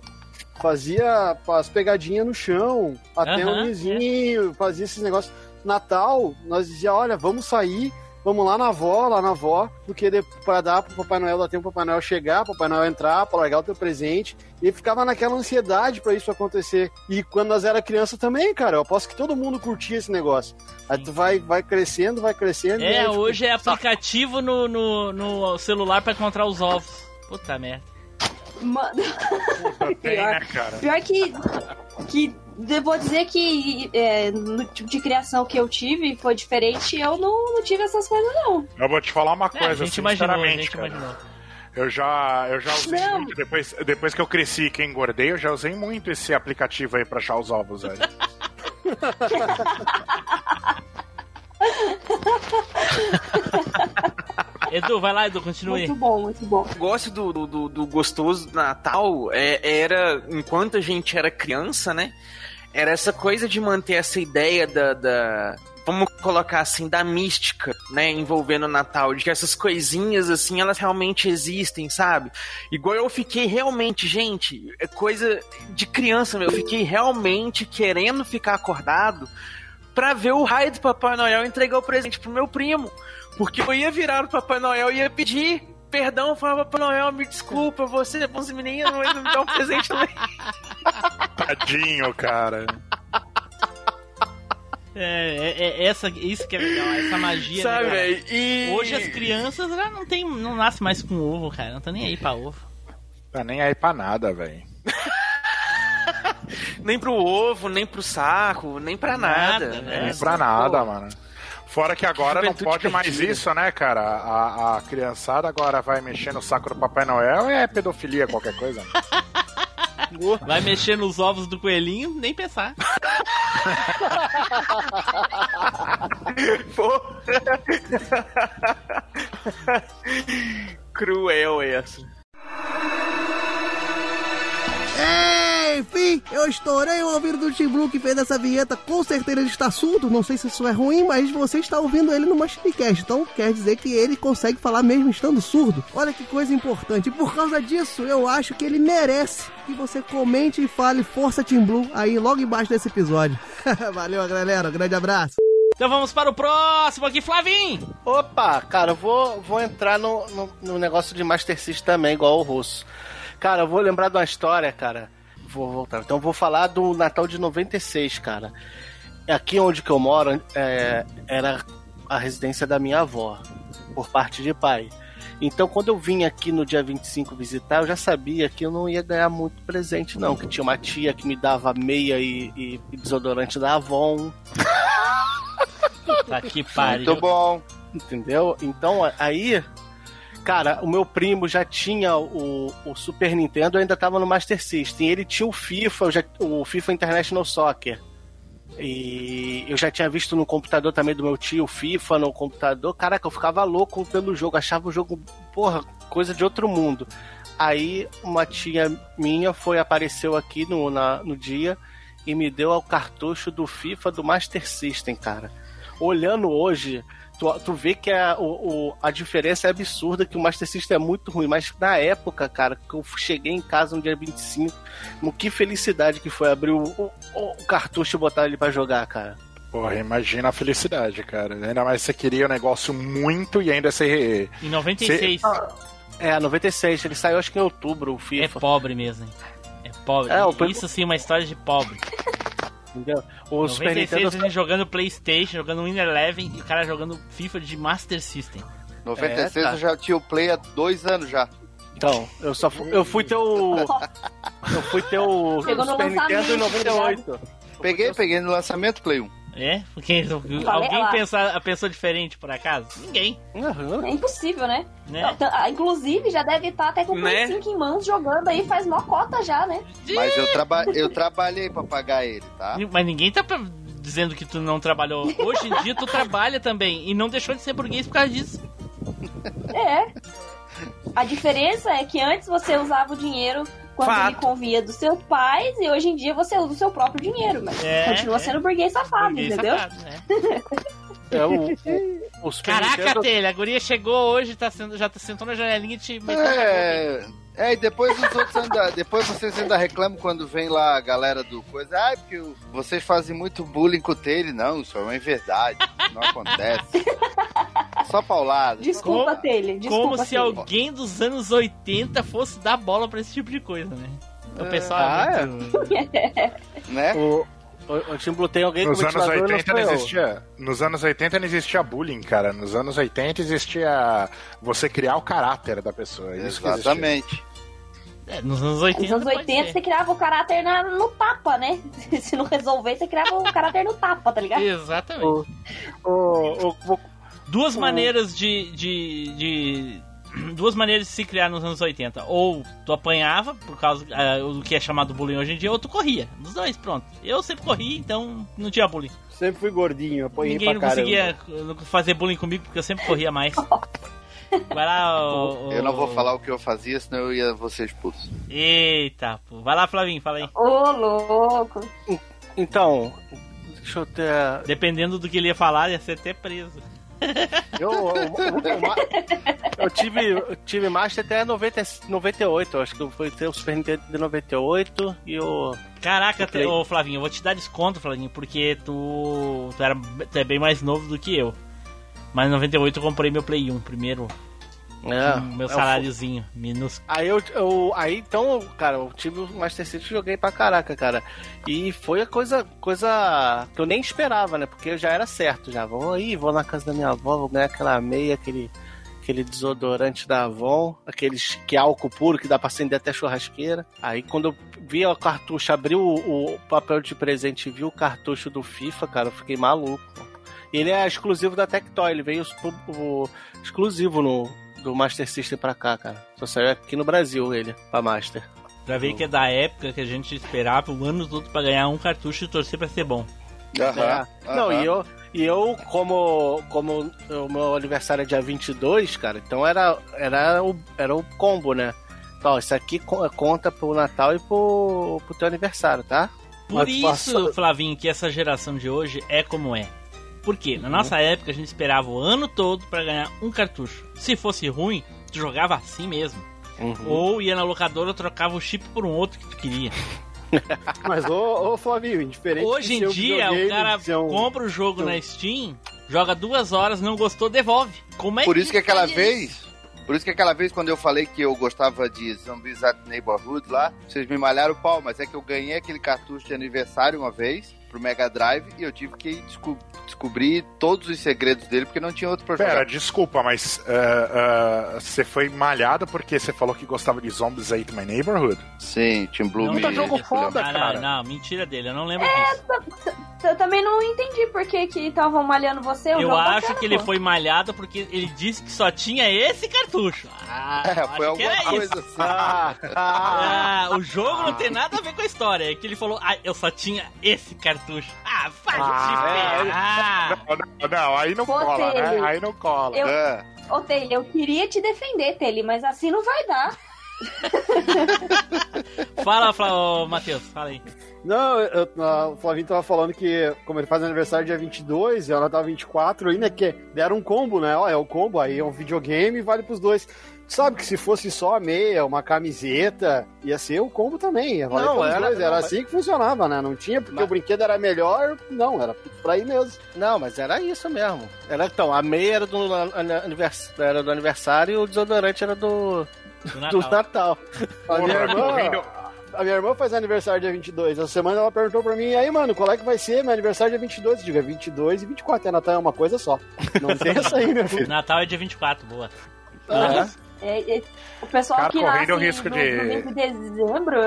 fazia as pegadinhas no chão, até Aham, um vizinho, fazia esses negócios. Natal, nós dizia, olha, vamos sair, vamos lá na avó, lá na avó, porque de, pra dar pro Papai Noel, dar tempo pro Papai Noel chegar, Papai Noel entrar, pra largar o teu presente. E ficava naquela ansiedade pra isso acontecer. E quando nós era criança também, cara, eu aposto que todo mundo curtia esse negócio. Aí tu vai, vai crescendo, vai crescendo. e É, aí, tipo, hoje é aplicativo no, no, no celular pra encontrar os ovos. Puta merda. Mano, Tem, pior, né, cara? pior que, que vou dizer que é, no tipo de criação que eu tive foi diferente. Eu não, não tive essas coisas, não. Eu vou te falar uma É, a coisa, gente imaginou, a sinceramente, gente cara. imaginou. Eu já, eu já usei Não. muito. Depois, depois que eu cresci e que engordei, eu já usei muito esse aplicativo aí pra achar os ovos, velho. Edu, vai lá, Edu, continue. Muito bom, muito bom. O gosto do, do, do- do gostoso do Natal é, era, enquanto a gente era criança, né? Era essa coisa de manter essa ideia da. da- vamos colocar assim, da mística, né? Envolvendo o Natal, de que essas coisinhas, assim, elas realmente existem, sabe? Igual eu fiquei realmente, gente, é coisa de criança, meu. Eu fiquei realmente querendo ficar acordado pra ver o raio do Papai Noel entregar o presente pro meu primo. Porque eu ia virar o Papai Noel e ia pedir perdão, falar, Papai Noel, me desculpa, você é bonzinho menino, mas não me dá um presente também. Tadinho, cara. É, é, é essa, isso que é legal, essa magia, Sabe, né, cara? velho? E- Hoje as crianças já não tem, não nascem mais com ovo, cara. Não tá nem aí pra ovo. Tá nem aí pra nada, velho. Nem pro ovo, nem pro saco, nem pra nada. Nada, né? né? Nem pra nada, mano. Fora que agora não Juventude pode mais perdida. isso, né, cara? A, a criançada agora vai mexer no saco do Papai Noel é pedofilia, qualquer coisa. Vai mexer nos ovos do coelhinho, nem pensar. Cruel essa. Enfim, eu estourei o ouvido do Tim Blue que fez essa vinheta. Com certeza ele está surdo. Não sei se isso é ruim, mas você está ouvindo ele no Machinecast. Então quer dizer que ele consegue falar mesmo estando surdo. Olha que coisa importante. E por causa disso, eu acho que ele merece que você comente e fale Força Tim Blue aí logo embaixo desse episódio. Valeu, galera. Um grande abraço. Então vamos para o próximo aqui, Flavinho. Opa, cara, eu vou, vou entrar no, no, no negócio de Master System também, igual o russo. Cara, eu vou lembrar de uma história, cara. Vou voltar. Então eu vou falar do Natal de 96, cara. Aqui onde que eu moro é, era a residência da minha avó, por parte de pai. Então, quando eu vim aqui no dia 25 visitar, eu já sabia que eu não ia ganhar muito presente, não. Que tinha uma tia que me dava meia e, e- e desodorante da Avon. Tá que pariu. Muito bom. Entendeu? Então, aí, cara, o meu primo já tinha o, o Super Nintendo, eu ainda tava no Master System. Ele tinha o FIFA, já- o FIFA International Soccer. E eu já tinha visto no computador também do meu tio, FIFA no computador. Caraca, eu ficava louco pelo jogo, achava o jogo, porra, coisa de outro mundo. Aí uma tia minha foi, apareceu aqui no, na- no dia e me deu o cartucho do FIFA do Master System, cara. Olhando hoje, tu, tu vê que a, o, o- a diferença é absurda, que o Master System é muito ruim, mas na época, cara, que eu cheguei em casa no dia 25, no que felicidade que foi abrir o, o- o cartucho e botar ele pra jogar, cara. Porra, imagina a felicidade, cara. Ainda mais você queria o negócio muito e ainda ser. Em 96. É, 96, ele saiu acho que em outubro, o É FIFA. pobre mesmo, hein? É pobre. É, Isso sim é uma história de pobre. Entendeu? O Super 96 Nintendo. ele jogando Playstation, jogando Winner Eleven e o cara jogando FIFA de Master System. 96 É, tá. eu já tinha o Play há dois anos já. Então, eu só fui, eu fui ter o. Eu fui ter o Pegou no Super Nintendo em lançamento, 98. Peguei, peguei no lançamento Play 1. É? Porque Falei alguém lá. pensa, pensou diferente por acaso? Ninguém. É impossível, né? Né? Então, ah, Inclusive, já deve estar até com o Play Né? 5 em mãos jogando aí, faz mó cota já, né? Mas eu, traba eu trabalhei pra pagar ele, tá? Mas ninguém tá dizendo que tu não trabalhou. Hoje em dia tu trabalha também e não deixou de ser burguês por causa disso. É. A diferença é que antes você usava o dinheiro quando Fato. ele convia dos seus pais e hoje em dia você usa o seu próprio dinheiro, mas É, continua é. sendo burguês safado, Burguês entendeu? safado, né? É o, o, Caraca, Nintendo- Telha, a guria chegou hoje, tá sendo, já tá sentou na janelinha e te meteu. É, é, e depois os outros ainda. Depois vocês ainda reclamam quando vem lá a galera do coisa. Ai, porque vocês fazem muito bullying com o Taylor. Não, isso é verdade. Não acontece. Só paulada. Desculpa, Como- Taylor. Desculpa, Como se Taylor. alguém dos anos 80 fosse dar bola pra esse tipo de coisa, né? O pessoal Ah, é muito... Né? O, o, o Tim Blue tem alguém Nos com anos ventilador, 80 não eu. existia. Nos anos 80 não existia bullying, cara. Nos anos 80 existia você criar o caráter da pessoa. é. Exatamente. É, nos anos 80 Nos anos pode 80 ser. você criava o caráter na- no tapa, né? Se não resolver, você criava o caráter no tapa, tá ligado? Exatamente. O, o, o, Duas maneiras de, de, de duas maneiras de se criar nos anos 80. Ou tu apanhava, por causa ah, do que é chamado bullying hoje em dia, ou tu corria. Dos dois, pronto. Eu sempre corri, então não tinha bullying. Sempre fui gordinho, apanhei Ninguém não pra caramba. conseguia uh, fazer bullying comigo porque eu sempre corria mais. Vai lá, o, Eu não vou falar o que eu fazia, senão eu ia ser expulso. Eita, pô. Vai lá, Flavinho, fala aí. Ô, louco. Então, deixa eu ter. Dependendo do que ele ia falar, ia ser até preso. Eu, eu, eu- eu tive, eu tive Master até 90, 98, acho que foi ter o Super Nintendo de 98 e o. Caraca, falei- ô Flavinho, eu vou te dar desconto, Flavinho, porque tu, tu, era, tu é bem mais novo do que eu. Mas em 98 eu comprei meu Play 1 primeiro. É, meu é saláriozinho, minúsculo. Aí eu, eu- aí então, cara, eu tive o Master System e joguei pra caraca, cara. E foi a coisa, coisa que eu nem esperava, né? Porque já era certo, já. Vou aí, vou na casa da minha avó, vou ganhar aquela meia, aquele, aquele desodorante da Avon, aqueles que é álcool puro que dá pra acender até churrasqueira. Aí quando eu vi o cartucho, abri o, o papel de presente e vi o cartucho do FIFA, cara, eu fiquei maluco. Ele é exclusivo da Tectoy, ele veio exclusivo no, do Master System pra cá, cara. Só saiu aqui no Brasil ele, pra Master. Pra ver que é da época que a gente esperava o ano todo pra ganhar um cartucho e torcer pra ser bom. É. Não, e eu, e eu como, como o meu aniversário é dia 22, cara, então era, era, o, era o combo, né? Então, isso aqui co- conta pro Natal e pro, pro teu aniversário, tá? Por isso, Flavinho, que essa geração de hoje é como é. Por quê? Na nossa época a gente esperava o ano todo pra ganhar um cartucho. Se fosse ruim, tu jogava assim mesmo. Uhum. Ou ia na locadora, trocava o chip por um outro que tu queria. Mas, ô, ô Flavinho, indiferente Hoje em dia, o cara um- compra o jogo um- na Steam, joga duas horas, não gostou, devolve. Como é Por isso que aquela faz vez. Por isso que aquela vez quando eu falei que eu gostava de Zombies at Neighborhood lá, vocês me malharam o pau, mas é que eu ganhei aquele cartucho de aniversário uma vez pro Mega Drive e eu tive que desco- descobrir todos os segredos dele porque não tinha outro pra Pera, jogar. desculpa, mas ah, ah, você foi malhado porque você falou que gostava de Zombies Ate My Neighborhood? Sim, Team Blue Não, me- tá jogo foda, não, cara. Não, não, mentira dele, eu não lembro É, disso. Eu também não entendi por que que estavam malhando você. o Eu jogo acho bacana, que ele pô. foi malhado porque ele disse que só tinha esse cartucho. Ah, É, eu foi alguma coisa isso. assim. Ah, Ah, o jogo não tem nada a ver com a história. É que ele falou, ah, eu só tinha esse cartucho. Ah, faz Ah, te ferrar. Não, não, não, aí não Pô, cola, né? Tele. Aí não cola. Eu- É. Ô, Taylor, eu queria te defender, Taylor, mas assim não vai dar. Fala, fala ô, Matheus, fala aí. Não, eu- a- o Flavinho tava falando que, como ele faz aniversário dia 22 e ela tava 24, ainda que deram um combo, né? Ó, é o combo, aí é um videogame e vale pros dois. Sabe que se fosse só a meia, uma camiseta, ia ser o combo também. Ia valer Não, era- dois. Era não, assim que funcionava, né? Não tinha porque Mas- o brinquedo era melhor, não, era pra ir mesmo. Não, mas era isso mesmo. Era então, a meia era do, an- anivers- era do aniversário e o desodorante era do, Do do Natal. Natal. A minha, irmã, a minha irmã faz aniversário dia 22. Essa semana ela perguntou pra mim, e aí, mano, qual é que vai ser meu aniversário dia 22? Eu digo, é 22 e 24. É Natal é uma coisa só. Não tem essa aí, meu filho. Natal é dia 24, boa. É, é, o pessoal Cara, que correndo nasce o risco no, de- no mês de dezembro...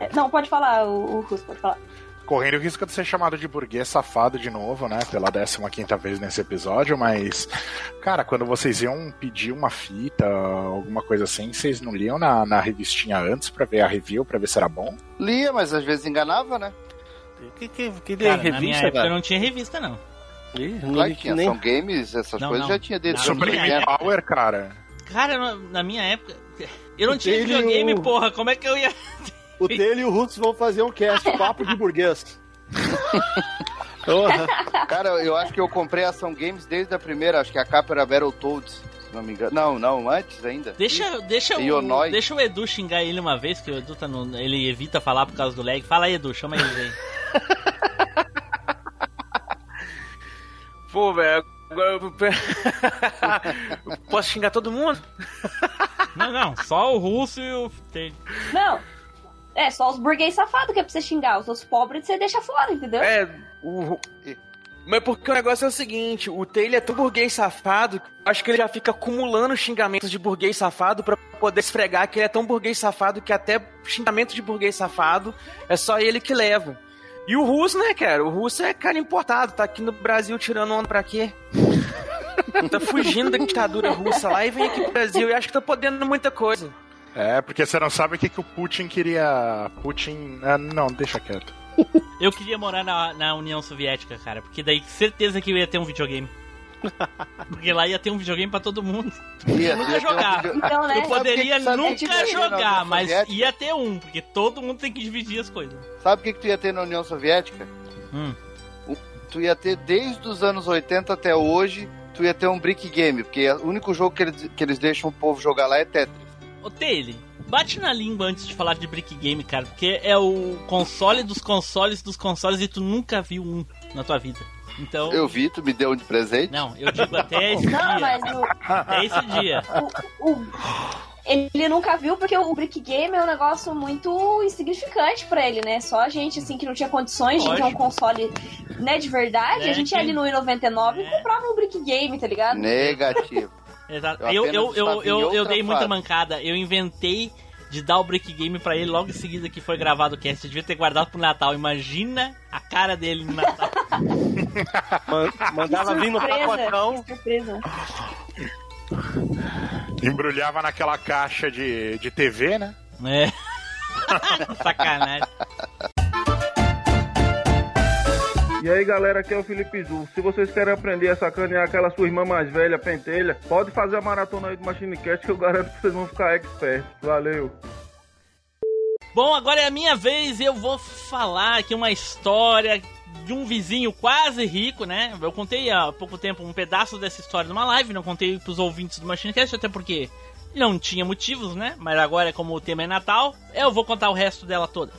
é, Não, pode falar, o, o Russo, pode falar. Correndo o risco de ser chamado de burguês safado de novo, né? Pela 15 vez nesse episódio, mas. Cara, quando vocês iam pedir uma fita, alguma coisa assim, vocês não liam na, na revistinha antes pra ver a review, pra ver se era bom? Lia, mas às vezes enganava, né? Que, que, que Cara, na minha revista, época cara? não tinha revista, não. Ih, Claro nem- que tinha. nem- São games, essas Não, coisas não. já tinha Não, Supreme 80. Power, cara. Cara, na- minha época, eu não tinha Ele e videogame, o- porra. Como é que eu ia... O Tele e o Roots vão fazer um cast, papo de burguês. Cara, eu acho que eu comprei a Ação Games desde a primeira, acho que a capa era Battletoads, se não me engano. Não, não, antes ainda. Deixa, deixa, o, Ionoi. deixa o Edu xingar ele uma vez, que o Edu tá no, ele evita falar por causa do lag. Fala aí, Edu, chama ele aí. Pô, velho. Agora eu- Posso xingar todo mundo? Não, não, só o Russo e o... Não, é só os burguês safados que é pra você xingar. Os outros pobres você deixa fora, entendeu? É, o. Mas porque o negócio é o seguinte, o Taylor é tão burguês safado, que eu acho que ele já fica acumulando xingamentos de burguês safado pra poder esfregar que ele é tão burguês safado que até xingamento de burguês safado é só ele que leva. E o russo, né, cara? O russo é cara importado, tá aqui no Brasil tirando onda pra quê? Tá fugindo da ditadura russa lá e vem aqui pro Brasil e acho que tá podendo muita coisa. É, porque você não sabe o que, que o Putin queria. Putin. Ah, não, deixa quieto. Eu queria morar na, na União Soviética, cara, porque daí certeza que eu ia ter um videogame. Porque lá ia ter um videogame pra todo mundo. Ia- Eu nunca ia ter um jogar. video- Então, né? Eu poderia que- que nunca jogar, mas Soviética? ia ter um, porque todo mundo tem que dividir as coisas. Sabe o que, que tu ia ter na União Soviética? Hum. Tu ia ter desde os anos 80 até hoje, tu ia ter um brick game, porque o único jogo que eles, que eles deixam o povo jogar lá é Tetris. Ô, Taylor, bate na língua antes de falar de Brick Game, cara, porque é o console dos consoles dos consoles e tu nunca viu um na tua vida. Então. Eu vi, tu me deu um de presente. Não, eu digo até esse Não, dia. mas o, Até esse dia. o- o- ele nunca viu porque o Brick Game é um negócio muito insignificante pra ele, né? Só a gente, assim, que não tinha condições de ter um Lógico. console, né, de verdade, É, a gente ia que- ali no I99 e comprava um Brick Game, tá ligado? Negativo. Exato. Eu Eu, eu, eu, eu, eu dei muita fase. mancada. Eu inventei de dar o Brick Game pra ele logo em seguida que foi gravado o cast. Eu devia ter guardado pro Natal. Imagina a cara dele no Natal. Man- Mandava vir no pacotão. surpresa. Embrulhava naquela caixa de, de TV, né? É. Sacanagem. E aí galera, aqui é o Felipe Zu. Se vocês querem aprender a sacanear aquela sua irmã mais velha, pentelha, pode fazer a maratona aí do Machine Cast que eu garanto que vocês vão ficar expert. Valeu! Bom, agora é a minha vez. Eu vou falar aqui uma história de um vizinho quase rico, né? Eu contei há pouco tempo um pedaço dessa história numa live, não contei pros ouvintes do Machinecast, até porque não tinha motivos, né? Mas agora, como o tema é Natal, eu vou contar o resto dela toda.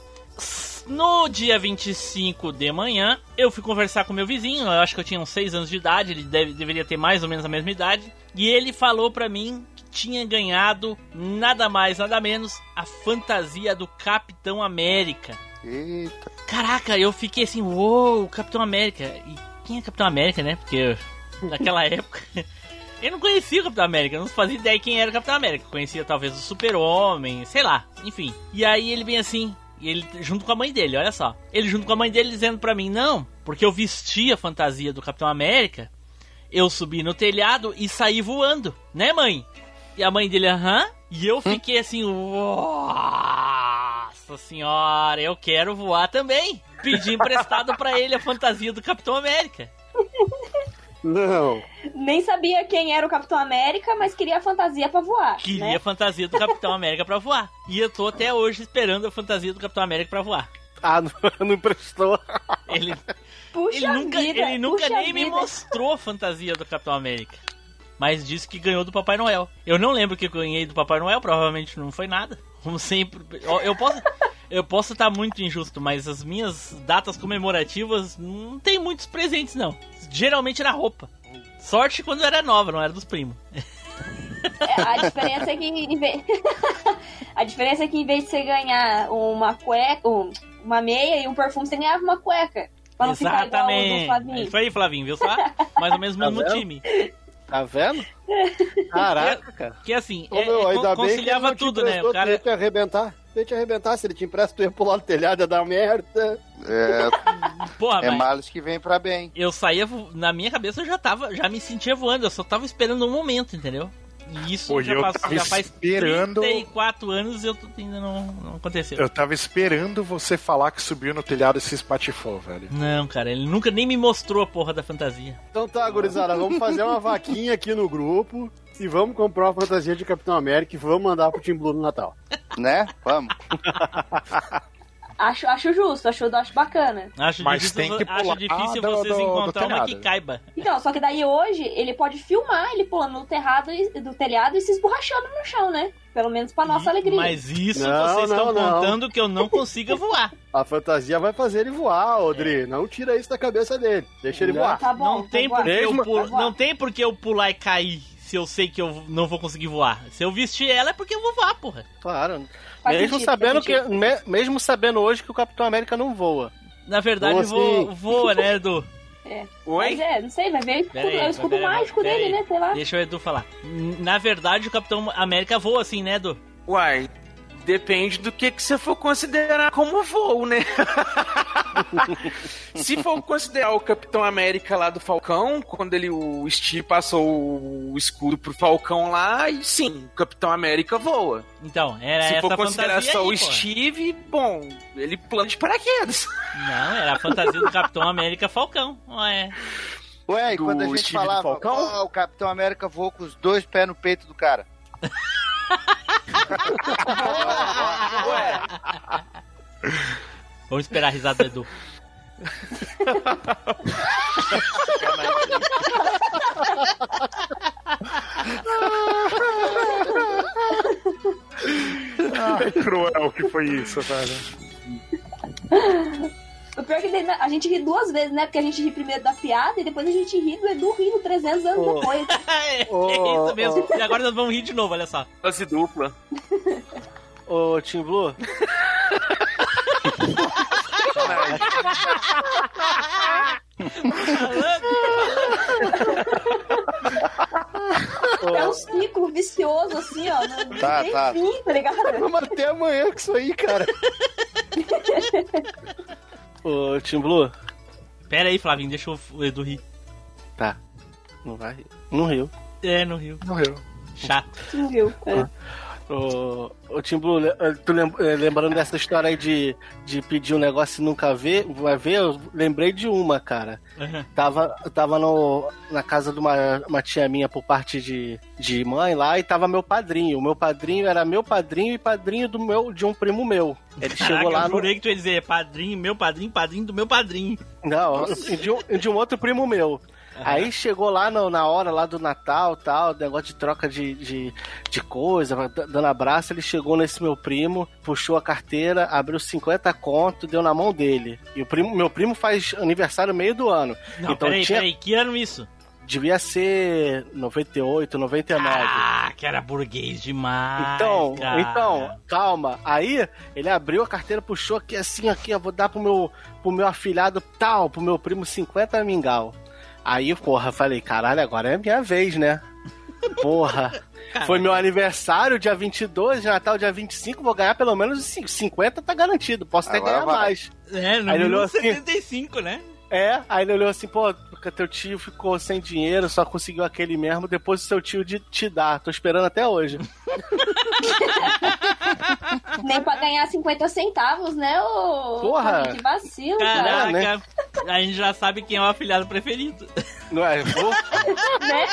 No dia 25 de manhã, eu fui conversar com meu vizinho, eu acho que eu tinha uns 6 anos de idade, ele deve- deveria ter mais ou menos a mesma idade, e ele falou pra mim que tinha ganhado nada mais, nada menos a fantasia do Capitão América. Eita. Caraca, eu fiquei assim, uou, Capitão América. E quem é Capitão América, né? Porque naquela época eu não conhecia o Capitão América, não fazia ideia quem era o Capitão América. Conhecia talvez o Super-Homem, sei lá, enfim. E aí ele vem assim, e ele junto com a mãe dele, olha só. Ele junto com a mãe dele dizendo pra mim, não, porque eu vesti a fantasia do Capitão América, eu subi no telhado e saí voando, né, mãe? E a mãe dele, aham. E eu fiquei assim, nossa senhora, eu quero voar também. Pedi emprestado pra ele a fantasia do Capitão América. Não. Nem sabia quem era o Capitão América, mas queria a fantasia pra voar. Queria né? a fantasia do Capitão América pra voar. E eu tô até hoje esperando a fantasia do Capitão América pra voar. Ah, não, não emprestou. Ele, Puxa ele nunca, vida, ele nunca puxa nem me vida. mostrou a fantasia do Capitão América. Mas disse que ganhou do Papai Noel. Eu não lembro que eu ganhei do Papai Noel, provavelmente não foi nada. Como sempre. Eu posso. Eu posso estar muito injusto, mas as minhas datas comemorativas não tem muitos presentes, não. Geralmente era roupa. Sorte quando eu era nova, não era dos primos. É, a diferença é que em vez... a diferença é que em vez de você ganhar uma cueca, um- uma meia e um perfume, você ganhava uma cueca. Pra não ficar igual o do Exatamente. É Flavinho. Isso aí, Flavinho, viu só? Mais ou menos o Tá mesmo vendo? time. Tá vendo? Caraca, cara. Que assim, Ô, é, meu, é, ainda con- bem que ele conciliava não te tudo, né? O tu ia cara. te arrebentar. Ia te arrebentar, se ele te empresta, tu ia pular no telhado, ia dar merda. É, Porra, é males que vem pra bem. eu saía, na minha cabeça eu já tava, já me sentia voando, eu só tava esperando um momento, entendeu? E isso Pô, já, eu passou- tava já faz esperando- 34 anos e eu tô- ainda não, não aconteceu. Eu tava esperando você falar que subiu no telhado e se espatifou, velho. Não, cara, ele nunca nem me mostrou a porra da fantasia. Então tá, gurizada, vamos fazer uma vaquinha aqui no grupo e vamos comprar uma fantasia de Capitão América e vamos mandar pro Team Blue no Natal. Né? Vamos. Acho, acho justo, acho, acho bacana. Acho Mas difícil, tem que acho pular difícil do- vocês do- do encontrar uma que caiba. Então, só que daí hoje ele pode filmar ele pulando no terrado e- do telhado e se esborrachando no chão, né? Pelo menos pra nossa alegria. Mas isso Não, vocês não, estão não. contando que eu não consiga voar. A fantasia vai fazer ele voar, Odri. Não tira isso da cabeça dele. Deixa ele voar. Tá bom, não tá tem bom. porque eu pulo, Tá não tem porque eu pular e cair se eu sei que eu não vou conseguir voar. Se eu vestir ela é porque eu vou voar, porra. Claro. Faz mesmo sentido, sabendo que. me- mesmo sabendo hoje que o Capitão América não voa. Na verdade, Voa vo, voa, né, Edu? Mas é, não sei, vai ver escudo, aí, é o escudo pera mágico pera dele, aí. né? Sei lá. Deixa o Edu falar. Na verdade, o Capitão América voa assim, né, Edu? Uai, depende do que, que você for considerar como voo, né? Se for considerar o Capitão América lá do Falcão, quando ele o Steve passou o escudo pro Falcão lá, e sim, o Capitão América voa. Então, era Se essa for considerar só aí, o pô. Steve, bom, ele plano de paraquedas. Não, era a fantasia do Capitão América Falcão. Ué. Ué, e Do quando a gente Steve do falava, Falcão? ó, o Capitão América voou com os dois pés no peito do cara. Vamos esperar a risada do Edu. Ai, cruel que foi isso, velho. O pior é que a gente ri duas vezes, né? Porque a gente ri primeiro da piada e depois a gente ri do Edu rindo 300 anos Ô. depois. é, é isso mesmo. E agora nós vamos rir de novo, olha só. Dose dupla. Ô, Tim Blue, É um ciclo vicioso, assim, ó. Não Tá, tem tá. fim, tá ligado? Vamos até amanhã com isso aí, cara. ô, Tim Blue. Pera aí, Flavinho, deixa o Edu rir. Tá. Não vai rir. Não riu. É, no Rio. Não riu. Chato. Não viu? É. Ô, ô Tim Blue, eh, eh, lembrando dessa história aí de, de pedir um negócio e nunca ver, vai ver, eu lembrei de uma, cara. Uhum. Tava, tava no, na casa de uma, uma tia minha por parte de, de mãe lá e tava meu padrinho. O meu padrinho era meu padrinho e padrinho do meu, de um primo meu. Ele chegou Caraca, lá eu no. jurei que tu ia dizer padrinho, meu padrinho, padrinho do meu padrinho. Não, de um, de um outro primo meu. Aí chegou lá no- na hora lá do Natal tal, negócio de troca de, de, de coisa, dando abraço, ele chegou nesse meu primo, puxou a carteira, abriu 50 conto, deu na mão dele. E o primo, meu primo faz aniversário meio do ano. Não, então peraí, tinha, peraí, que ano isso? devia ser 98, 99. Ah, que era burguês demais. Então, cara. então, calma. Aí ele abriu a carteira, puxou aqui assim, aqui, eu vou dar pro meu, pro meu afilhado tal, pro meu primo 50 mingau. Aí, porra, falei, caralho, agora é minha vez, né? Porra. Foi meu aniversário, dia 22, de Natal, dia 25, vou ganhar pelo menos uns 50, tá garantido. Posso até Agora ganhar vai. mais. É, no Aí ele olhou mínimo assim. 75, né? É, aí ele olhou assim, pô, porque teu tio ficou sem dinheiro, só conseguiu aquele mesmo, depois o seu tio de te dá. Tô esperando até hoje. Nem pra ganhar 50 centavos, né, ô? Porra. Que vacilo, cara. Caraca, né? a gente já sabe quem é o afilhado preferido. Não é? Pô, Né?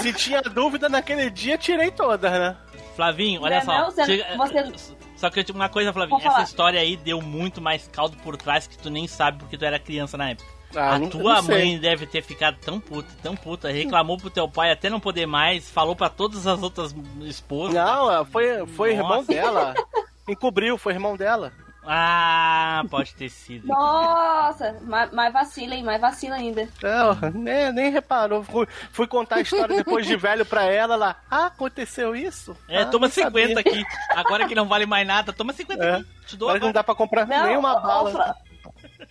se tinha dúvida naquele dia, tirei todas, né? Flavinho, olha Não é só. não? Você- chega- você- Só que eu tinha uma coisa, Flavinho, Pode essa história aí deu muito mais caldo por trás que tu nem sabe porque tu era criança na época. Ah, a não- tua não mãe deve ter ficado tão puta, tão puta, reclamou pro teu pai até não poder mais, falou pra todas as outras esposas. Não, foi, foi irmão dela. Encobriu, foi irmão dela. Ah, pode ter sido. Nossa, mais, mais vacila, hein? Mais vacila ainda. Não, nem, nem reparou. Fui, fui contar a história depois de velho pra ela lá. Ah, aconteceu isso? É, Ah, toma não 50 sabia. aqui. Agora que não vale mais nada, toma 50 É. aqui. Te dou Agora que não dá pra comprar Não, nenhuma ô, bala. Fla...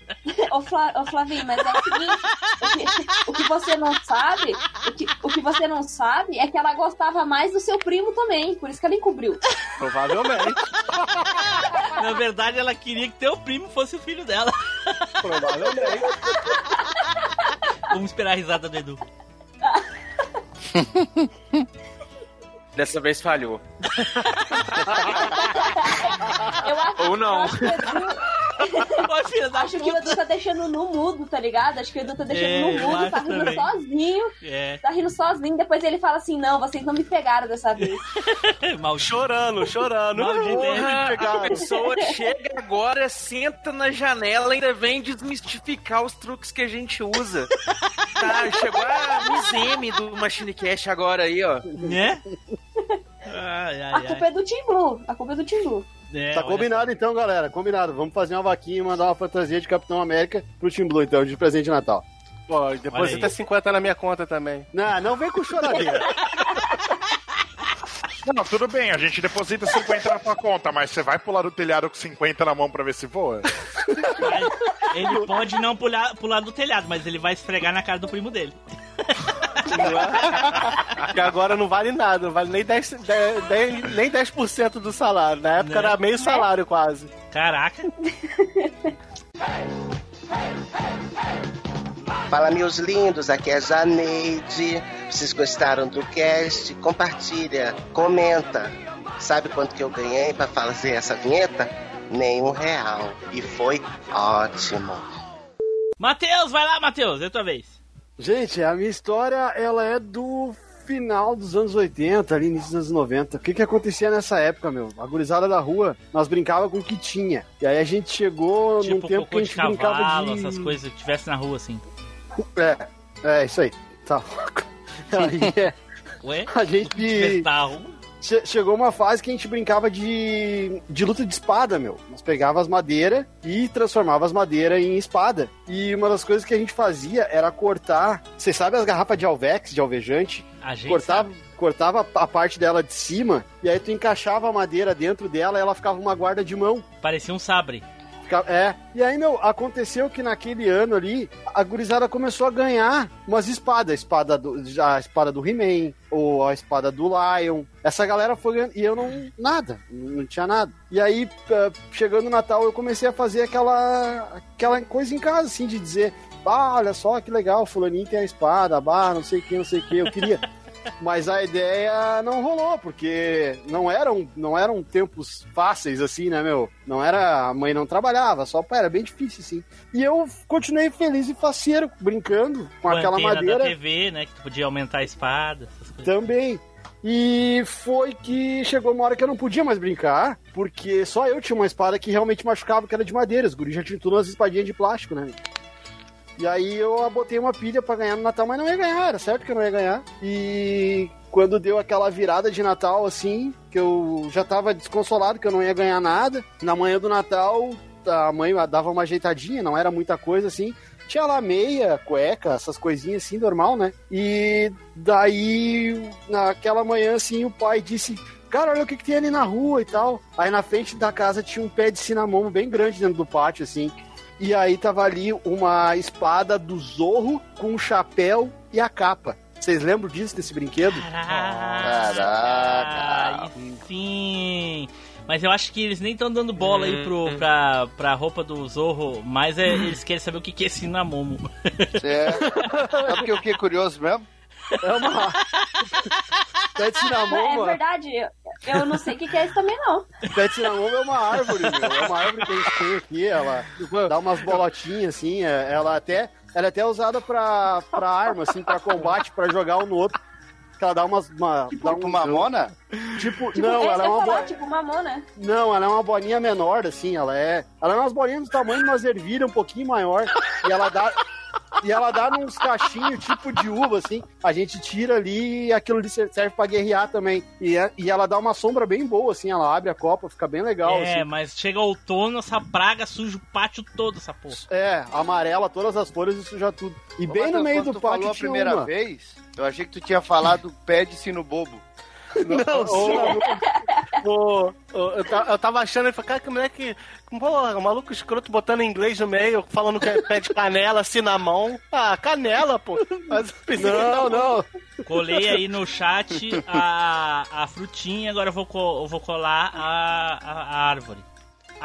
ô, Fla... ô, Flavinho, mas é o seguinte: o que, o que você não sabe, o que, o que você não sabe é que ela gostava mais do seu primo também, por isso que ela encobriu. Provavelmente. Na verdade, ela queria que teu primo fosse o filho dela. Provavelmente. Vamos esperar a risada do Edu. Dessa vez falhou. Eu acho, Ou não. eu acho que o Edu, Ô, filha da acho que o Edu tá deixando no mudo, tá ligado? Acho que o Edu tá deixando É, no mudo, tá rindo também. sozinho. É, Tá rindo sozinho, depois ele fala assim: não, vocês não me pegaram dessa vez. maldito. Chorando, chorando. Maldito, Porra, é. A pessoa chega agora, senta na janela e ainda vem desmistificar os truques que a gente usa. Tá, chegou a Miss M do Machine Cash agora aí, ó. Né? Ai, A ai, culpa é do Tim Blue. A culpa é do Tim Blue. É, Tá combinado então, galera. Combinado. Vamos fazer uma vaquinha e mandar uma fantasia de Capitão América pro Team Blue, então, de presente de Natal. Pô, e depois Olha aí. até 50 na minha conta também. Não, não vem com choradeira. Não, tudo bem, a gente deposita 50 na tua conta, mas você vai pular do telhado com 50 na mão pra ver se voa? Ele pode não pular, pular do telhado, mas ele vai esfregar na cara do primo dele. Que agora não vale nada, não vale nem 10%, 10, nem 10 do salário. Na época Né? era meio salário quase. Caraca. Fala, meus lindos, aqui é a Janeide. Vocês gostaram do cast? Compartilha, comenta. Sabe quanto que eu ganhei para fazer essa vinheta? Nenhum real. E foi ótimo. Matheus, vai lá, Matheus, é tua vez. Gente, a minha história, ela é do final dos anos 80, ali início dos anos 90. O que que acontecia nessa época, meu? A gurizada da rua, nós brincava com o que tinha. E aí a gente chegou num Tipo, tempo que a de gente brincava cavalo, de... essas coisas que tivesse na rua, assim. É, é isso aí. Tá. Aí, é, Ué? a gente... Na rua? Che- Chegou uma fase que a gente brincava de, de luta de espada, meu. Nós pegava as madeiras e transformava as madeiras em espada. E uma das coisas que a gente fazia era cortar. Vocês sabem as garrafas de Alvex, de alvejante? A gente cortava, cortava a parte dela de cima e aí tu encaixava a madeira dentro dela e ela ficava uma guarda de mão. Parecia um sabre. É. E aí, meu, aconteceu que naquele ano ali, a gurizada começou a ganhar umas espadas. A espada do, a espada do He-Man, ou a espada do Lion. Essa galera foi ganhando. E eu não. Nada. Não tinha nada. E aí, chegando o Natal, eu comecei a fazer aquela. aquela coisa em casa, assim, de dizer. Ah, olha só que legal, fulaninho tem a espada, bah, não sei o que, não sei o que. Eu queria. Mas a ideia não rolou, porque não eram, não eram tempos fáceis, assim, né, meu? Não era. A mãe não trabalhava, só pá, era bem difícil, assim. E eu continuei feliz e faceiro, brincando com, aquela antena madeira. da TV, né? Que tu podia aumentar a espada. Também. E foi que chegou uma hora que eu não podia mais brincar, porque só eu tinha uma espada que realmente machucava, que era de madeira. Os guris já tinham tudo umas espadinhas de plástico, né? E aí eu botei uma pilha pra ganhar no Natal, mas não ia ganhar, era certo que eu não ia ganhar. E quando deu aquela virada de Natal, assim, que eu já tava desconsolado que eu não ia ganhar nada, na manhã do Natal, a mãe dava uma ajeitadinha, não era muita coisa assim. Tinha lá meia, cueca, essas coisinhas assim, normal, né? E daí, naquela manhã, assim, o pai disse: Cara, olha o que, que tem ali na rua e tal. Aí na frente da casa tinha um pé de cinamomo bem grande dentro do pátio, assim. E aí tava ali uma espada do Zorro com um chapéu e a capa. Vocês lembram disso, desse brinquedo? Caraca! Enfim. Mas eu acho que eles nem estão dando bola aí pro, pra, pra roupa do Zorro, mas é, eles querem saber o que, que é Cinamomo. É. Sabe porque eu fiquei curioso mesmo? É uma. Pé de É cinamomo, verdade, eu, não sei o que, que é isso também, não. Pé de cinamomo é uma árvore, meu. É uma árvore que a gente tem aqui, ela dá umas bolotinhas, assim, é- ela até, ela é até usada pra, pra arma, assim, pra combate, pra jogar um no outro. Que ela dá umas. Uma, dá um, mamona? Tipo, Tipo, não, é, ela é uma falar, bo... tipo mamona. Não, ela é uma bolinha menor, assim, ela é. Ela é umas bolinhas do tamanho de umas ervilhas um pouquinho maior. E ela dá. E ela dá nos cachinhos tipo de uva, assim. A gente tira ali e aquilo ali serve pra guerrear também. E, é- e ela dá uma sombra bem boa, assim. Ela abre a copa, fica bem legal, é, assim. mas chega outono, essa praga suja o pátio todo, essa porra. É, amarela, todas as folhas e suja tudo. E bem no Matheus, meio quando do tu pátio falou a primeira uma. vez, eu achei que tu tinha falado pé de sino bobo. Não, sim. Pô, pô, eu, eu tava achando, eu falei, cara, que moleque. O maluco escroto botando inglês no meio, falando que é pé de canela, assim na mão. Ah, canela, pô. Mas eu pensei que Não, tava- não. Colei aí no chat a, a frutinha, agora eu vou, eu vou colar a, a, a árvore.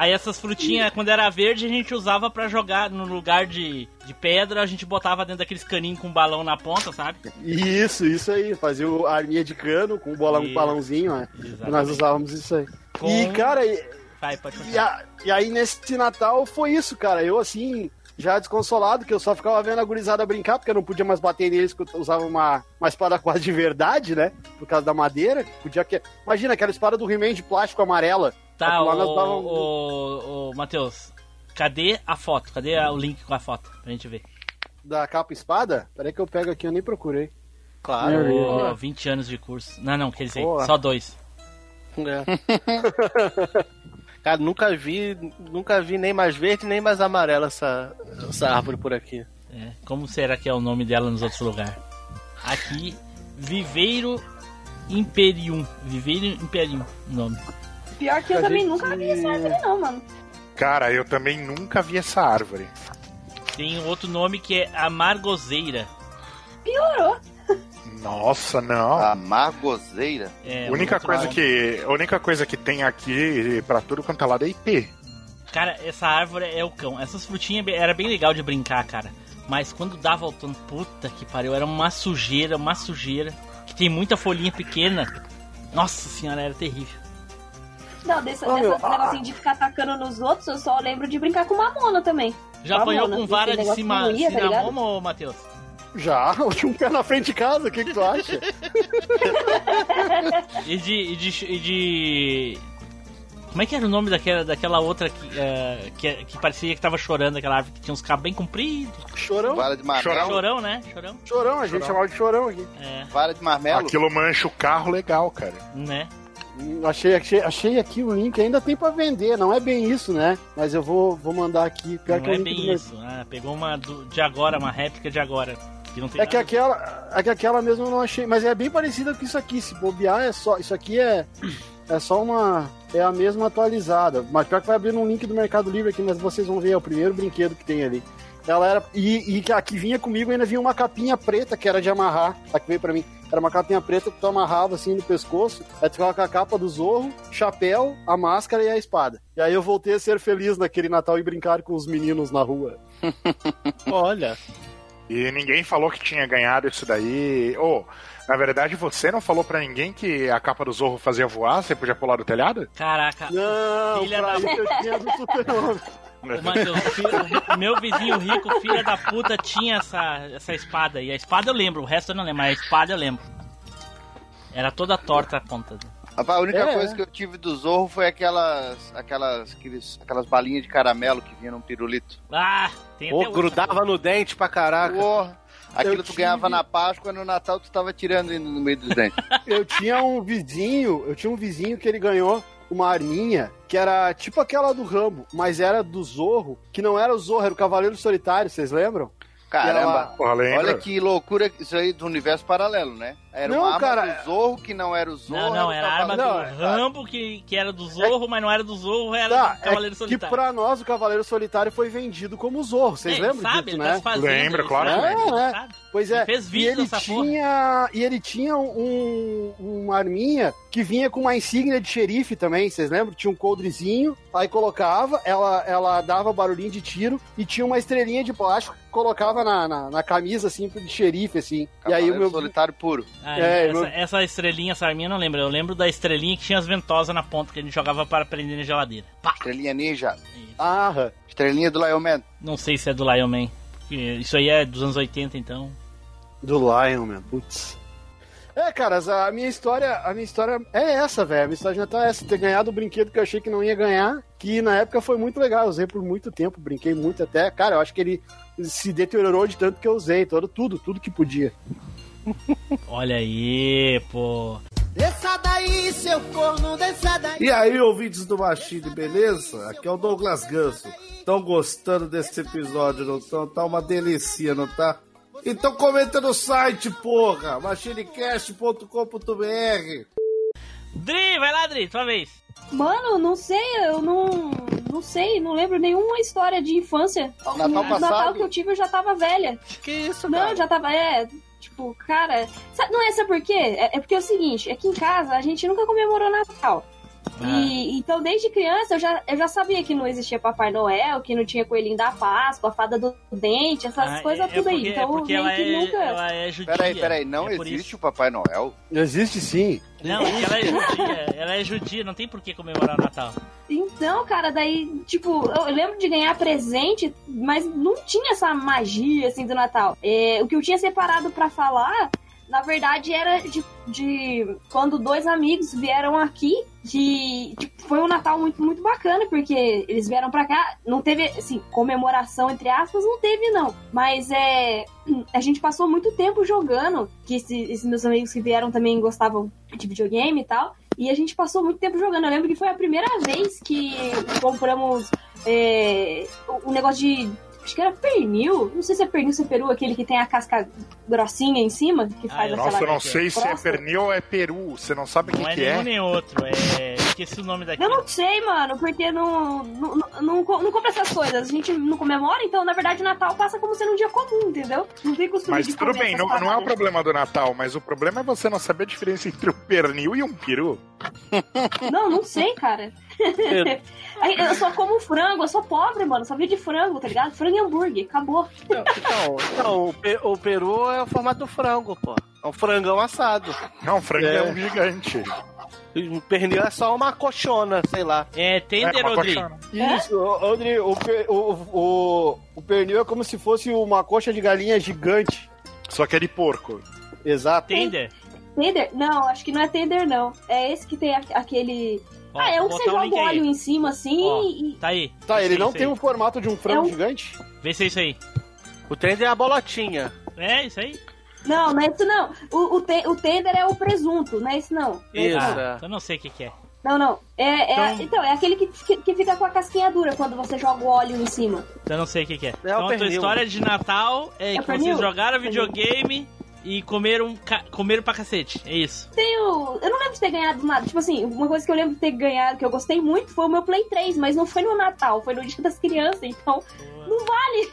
Aí essas frutinhas, quando era verde, a gente usava pra jogar no lugar de, de pedra, a gente botava dentro daqueles caninhos com balão na ponta, sabe? Isso, isso aí. Fazia a arminha de cano com um bolão, um balãozinho, né? Exatamente. Nós usávamos isso aí. Com- E, cara, e- Vai, E, a- e aí, nesse Natal, foi isso, cara. Eu, assim, já desconsolado, que eu só ficava vendo a gurizada brincar, porque eu não podia mais bater neles, porque eu usava uma, uma espada quase de verdade, né? Por causa da madeira. Podia que... Imagina, aquela espada do He-Man de plástico amarela. Tá, ô, dávamos- ô, ô, Matheus, cadê a foto? Cadê o link com a foto? Pra gente ver. Da capa espada? Peraí que eu pego aqui, eu nem procurei. Claro. Ô, 20 anos de curso. Não, não, quer dizer, Porra. só dois. É. Cara, nunca vi, nunca vi nem mais verde nem mais amarela essa, essa árvore por aqui. É, como será que é o nome dela nos outros lugares? Aqui, Viveiro Imperium. Viveiro Imperium, o nome. Pior que eu A também gente- nunca vi essa árvore, não, mano. Cara, eu também nunca vi essa árvore. Tem um outro nome que é Amargoseira. Piorou. Nossa, não. A margoseira. É, a única coisa nome. que a única coisa que tem aqui pra tudo quanto é lado é IP. Cara, essa árvore é o cão. Essas frutinhas era bem legal de brincar, cara. Mas quando dava outono, puta que pariu, era uma sujeira, uma sujeira. Que tem muita folhinha pequena. Nossa senhora, era terrível. Não, desse, Ô, dessa meu, negocinho de ficar atacando nos outros, eu só lembro de brincar com mamona também. Já apanhou Mamona, com vara de cima, tá ligado? cinamoma, ô Matheus? Já, eu tinha um pé na frente de casa, o que, que tu acha? E de, e de. e de- Como é que era o nome daquela, daquela outra que, eh, que, que parecia que tava chorando, aquela árvore que tinha uns cabos bem compridos? Chorão? Vara de marmelo. Chorão, né? Chorão. Chorão, a gente Chorão. chamava de chorão aqui. É, Vara de marmelo. Aquilo mancha o carro legal, cara. né? Hum, Achei, achei, achei aqui o link, ainda tem pra vender, não é bem isso, né? Mas eu vou, vou mandar aqui. Pior que Não o é bem do isso. Ah, pegou uma do- de agora, uma réplica de agora. Que É que aquela, é que aquela mesmo eu não achei, mas é bem parecida com isso aqui. Se bobear é só, isso aqui é é só uma é a mesma atualizada. Mas pior que vai abrir um link do Mercado Livre aqui, mas vocês vão ver é o primeiro brinquedo que tem ali. Ela era e, e que a que vinha comigo ainda vinha uma capinha preta que era de amarrar. A que veio pra mim era uma capinha preta que tu amarrava assim no pescoço. Aí tu ficava com a capa do zorro, chapéu, a máscara e a espada. E aí eu voltei a ser feliz naquele Natal e brincar com os meninos na rua. Olha. E ninguém falou que tinha ganhado isso daí. Ô, na verdade, você não falou pra ninguém que a capa do Zorro fazia voar? Você podia pular do telhado? Caraca. Não, Filha pra da- eu tinha do super-homem. O o meu vizinho rico, filha da puta, tinha essa, essa espada. E a espada eu lembro, o resto eu não lembro, mas a espada eu lembro. Era toda torta a ponta. A única É, coisa é. que eu tive do Zorro foi aquelas, aquelas, aqueles, aquelas balinhas de caramelo que vinha num pirulito. Ah, tem Pô, até hoje. grudava no dente pra caraca. Porra, aquilo Eu tu tive- ganhava na Páscoa, no Natal tu tava tirando ainda no meio dos dentes. Eu tinha um vizinho, eu tinha um vizinho que ele ganhou uma arminha que era tipo aquela do Rambo, mas era do Zorro, que não era o Zorro, era o Cavaleiro Solitário, vocês lembram? Caramba, lembra? olha que loucura isso aí do universo paralelo, né? Era Não, uma arma cara, do Zorro que não era o Zorro. Não, não, era a arma do. Rambo, que, que era do Zorro, mas não era do Zorro, era Tá, do Cavaleiro é que Solitário. pra nós o Cavaleiro Solitário foi vendido como Zorro, vocês É, lembram sabe, disso, ele né? tá ele claro que É, sabe. Pois é, Ele fez e ele dessa porra. tinha e ele tinha um, uma arminha que vinha com uma insígnia de xerife também, vocês lembram? Tinha um coldrezinho, aí colocava, ela, ela dava barulhinho de tiro e tinha uma estrelinha de plástico que colocava na, na, na camisa assim de xerife assim. e aí o Cavaleiro meu Solitário puro. Ah, É, essa, meu- essa estrelinha, essa arminha eu não lembro. Eu lembro da estrelinha que tinha as ventosas na ponta que a gente jogava para prender na geladeira. Pá! Estrelinha Ninja. Ah, Estrelinha do Lion Man. Não sei se é do Lion Man. porque Isso aí é dos anos 80, então. Do Lion, man. Putz. É, caras, a minha história, a minha história é essa, velho. A minha história já tá essa, ter ganhado o brinquedo que eu achei que não ia ganhar, que na época foi muito legal. Eu usei por muito tempo, brinquei muito até. Cara, eu acho que ele se deteriorou de tanto que eu usei, todo, tudo, tudo que podia. Olha aí, pô. Desça daí, seu corno, desça daí. E aí, ouvintes do Machine, beleza? Aqui é o Douglas Ganso. Estão gostando desse episódio, não estão? Tá uma delícia, não tá? Então comenta no site, porra! machinecast.com.br Dri, vai lá, Dri, tua vez. Mano, não sei, eu não. Não sei, não lembro nenhuma história de infância. Natal no passado? Natal que eu tive eu já tava velha. Que isso, Não, cara? já tava. É, tipo, cara. Sabe, não é sabe por quê? É, é porque é o seguinte: aqui em casa a gente nunca comemorou Natal. E, então, desde criança, eu já, eu já sabia que não existia Papai Noel, que não tinha coelhinho da Páscoa, a fada do dente, essas Ah, coisas é- é tudo aí. porque- é Então, porque meio ela que é- nunca. ela é judia. Peraí, peraí, não É existe isso. o Papai Noel? Existe sim. Não, é ela é judia. Ela é judia, não tem por que comemorar o Natal. Então, cara, daí, tipo, eu lembro de ganhar presente, mas não tinha essa magia, assim, do Natal. É, o que eu tinha separado pra falar, na verdade, era de, de quando dois amigos vieram aqui, de, tipo, foi um Natal muito, muito bacana, porque eles vieram pra cá, não teve, assim, comemoração, entre aspas, não teve, não. Mas, é, a gente passou muito tempo jogando, que esse- esses meus amigos que vieram também gostavam de videogame e tal, e a gente passou muito tempo jogando. Eu lembro que foi a primeira vez que compramos é, um negócio de. Acho que era pernil. Não sei se é pernil, se é peru, aquele que tem a casca grossinha em cima, que faz aquela. Nossa, eu não sei se é pernil ou é peru. Você não sabe o que, Não é que nenhum é? nem outro. É. Esqueci o nome daquele. Eu não sei, mano, porque não, não, não, não, co- não compra essas coisas. A gente não comemora, então, na verdade, o Natal passa como sendo um dia comum, entendeu? Não tem costume Mas de tudo comer bem, não, não é o problema do Natal, mas o problema é você não saber a diferença entre um pernil e um peru. Não, não sei, cara. Aí, eu só como frango, eu sou pobre, mano. Só vivo de frango, tá ligado? Frango e hambúrguer, acabou. Então, então o, pe- o peru é o formato do frango, pô. É um frangão assado. Não, um frango é um gigante. O pernil é só uma coxona, sei lá. É tender, Rodrigo? Isso, ô, Rodri, o, o, o, o pernil é como se fosse uma coxa de galinha gigante. Só que é de porco. Exato. Tender? Tender? Não, acho que não é tender, não. É esse que tem aquele. Ó, ah, é um que você botar o joga link aí. óleo em cima assim Ó, e. Tá aí. Tá, ele é não tem o formato de um frango É um- gigante? Vê se é isso aí. O tender é a bolotinha. É, isso aí? Não, não é isso não. O, o, te- o tender é o presunto, não é isso não. É Isso, é. Eu não sei o que, que é. Não, não. É, é, Então- então... é aquele que, que, que fica com a casquinha dura quando você joga o óleo em cima. Eu não sei o que, que é. o então a tua história de Natal é, É que vocês jogaram Pernil. videogame e comeram, ca- comeram pra cacete. É isso. Tenho. Eu não lembro de ter ganhado nada. Tipo assim, uma coisa que eu lembro de ter ganhado, que eu gostei muito, foi o meu Play 3, mas não foi no Natal, foi no dia das crianças, então. Não vale.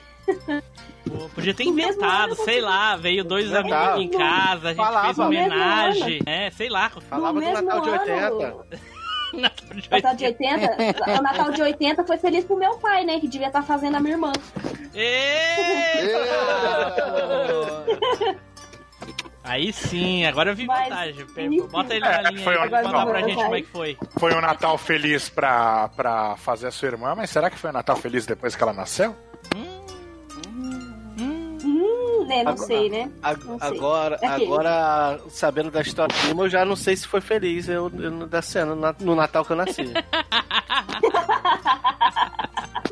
Pô, Podia ter inventado, sei lá, veio dois Verdade. amigos em casa, a gente Falava. fez No mesmo homenagem. É, sei lá. Falava no do Natal de ano, 80. Natal de Natal de 80? o Natal de 80 foi feliz pro meu pai, né? Que devia estar fazendo a minha irmã. Aí sim, agora eu vi Mas, vantagem. Bota ele É, na linha foi aí um- não. pra gente como é que foi. Foi um Natal feliz pra, pra fazer a sua irmã, mas será que foi um Natal feliz depois que ela nasceu? Hum, né? Não Agora- sei, né? Ag- Não sei. Agora, É agora, sabendo da história do primo, eu já não sei se foi feliz eu, eu da cena no, no Natal que eu nasci.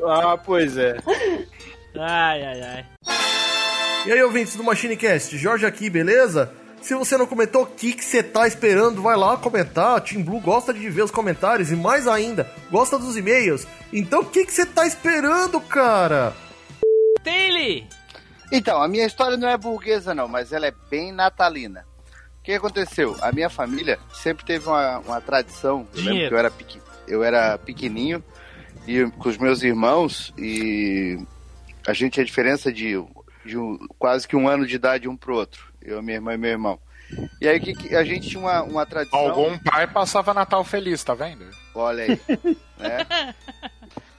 Ah, pois é. Ai, ai, ai. E aí, ouvintes do MachineCast, Jorge aqui, beleza? Se você não comentou, o que que você tá esperando? Vai lá comentar. Team Blue gosta de ver os comentários e mais ainda, gosta dos e-mails. Então o que que você tá esperando, cara? Taylor! Então, a minha história não é burguesa, não, mas ela é bem natalina. O que aconteceu? A minha família sempre teve uma, uma tradição. Eu lembro que eu era, pequ... eu era pequenininho e com os meus irmãos e a gente tinha diferença de, de um- quase que um ano de idade um pro outro. Eu, minha irmã e meu irmão. E aí que, que a gente tinha uma, uma tradição. Algum pai passava Natal feliz, tá vendo? Olha aí. né?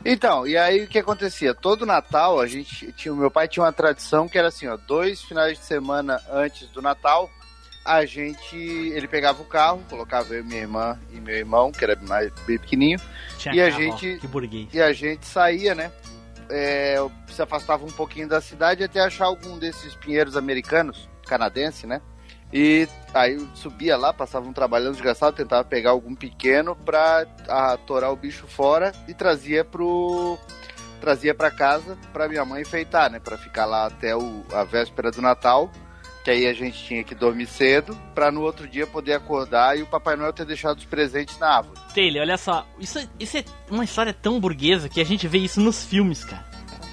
Então, e aí o que acontecia? Todo Natal, a gente tinha, o meu pai tinha uma tradição que era assim, ó, dois finais de semana antes do Natal, a gente, ele pegava o carro, colocava eu, minha irmã e meu irmão, que era mais bem pequenininho, Tinha e a carro, ó, gente Que burguês. e a gente saía, né? É, se afastava um pouquinho da cidade até achar algum desses pinheiros americanos, canadense, né? E aí subia lá, passava um trabalhando desgastado, tentava pegar algum pequeno pra atorar o bicho fora e trazia pro trazia para casa pra minha mãe enfeitar, né, Pra ficar lá até o, a véspera do Natal, que aí a gente tinha que dormir cedo pra no outro dia poder acordar e o Papai Noel ter deixado os presentes na árvore. Taylor, olha só. Isso, isso é uma história tão burguesa que a gente vê isso nos filmes, cara.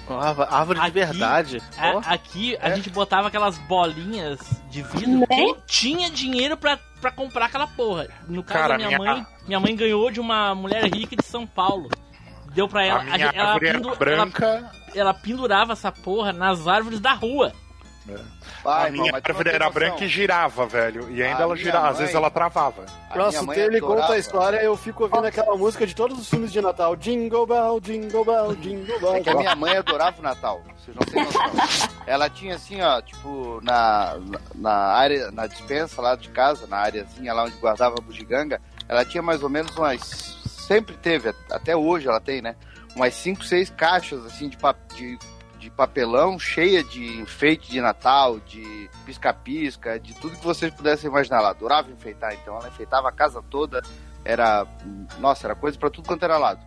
Árvore, árvore de Aqui- verdade. A- Ó. aqui a gente botava aquelas bolinhas de vidro. Né? Quem tinha dinheiro pra, pra comprar aquela porra? No caso Cara, da minha, minha- mãe, minha mãe ganhou de uma mulher rica de São Paulo. Deu pra ela. a minha gente- ela, pendu- branca, ela, ela pendurava essa porra nas árvores da rua. Vai, a minha não árvore era branca e girava, velho. E ainda A ela girava, às mãe- vezes ela travava. Nossa, adorava. conta a história eu fico ouvindo aquela música de todos os filmes de Natal. Jingle Bell, Jingle Bell, Jingle Bell. É que a minha mãe adorava o Natal. Vocês não têm noção. Ela tinha assim, ó, tipo, na, na área, na dispensa lá de casa, na areazinha lá onde guardava a bugiganga, ela tinha mais ou menos umas. Sempre teve, até hoje ela tem, né? Umas 5, 6 caixas assim de, de, de papelão cheia de enfeite de Natal, de pisca-pisca, de tudo que vocês pudessem imaginar. Ela adorava enfeitar, então ela enfeitava a casa toda. Era. Nossa, era coisa pra tudo quanto era lado.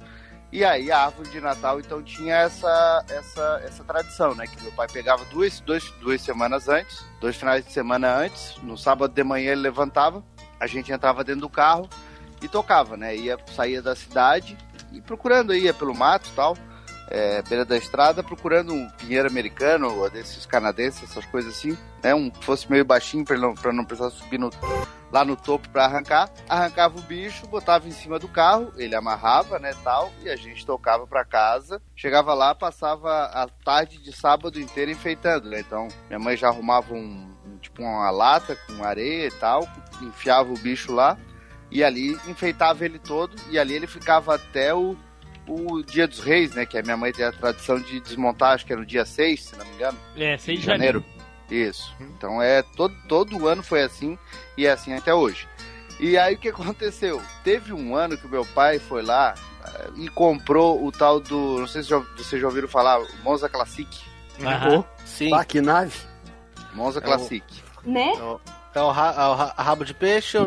E aí a árvore de Natal então tinha essa essa, essa tradição, né? Que meu pai pegava duas, duas, duas semanas antes, dois finais de semana antes, no sábado de manhã ele levantava, a gente entrava dentro do carro e tocava, né? Ia, saía da cidade e procurando, ia pelo mato tal, é, beira da estrada, procurando um pinheiro americano, ou desses canadenses, essas coisas assim, né? Um fosse meio baixinho para não, não precisar subir no, lá no topo para arrancar. Arrancava o bicho, botava em cima do carro, ele amarrava, né, tal, e a gente tocava para casa. Chegava lá, passava a tarde de sábado inteiro enfeitando, né? Então, minha mãe já arrumava um, um- tipo uma lata com areia e tal, enfiava o bicho lá. E ali enfeitava ele todo, e ali ele ficava até o, o Dia dos Reis, né? Que a minha mãe tem a tradição de desmontar, acho que era no dia 6, se não me engano. É, 6 de janeiro. Isso. Então é todo, todo ano foi assim e é assim até hoje. E aí o que aconteceu? Teve um ano que o meu pai foi lá eh, e comprou o tal do. Não sei se já- vocês já ouviram falar, o Monza Classic. Aham. Sim. Ah, que nave. Monza É o- Classic. Né? É o, ra- é o ra- rabo de peixe? ou-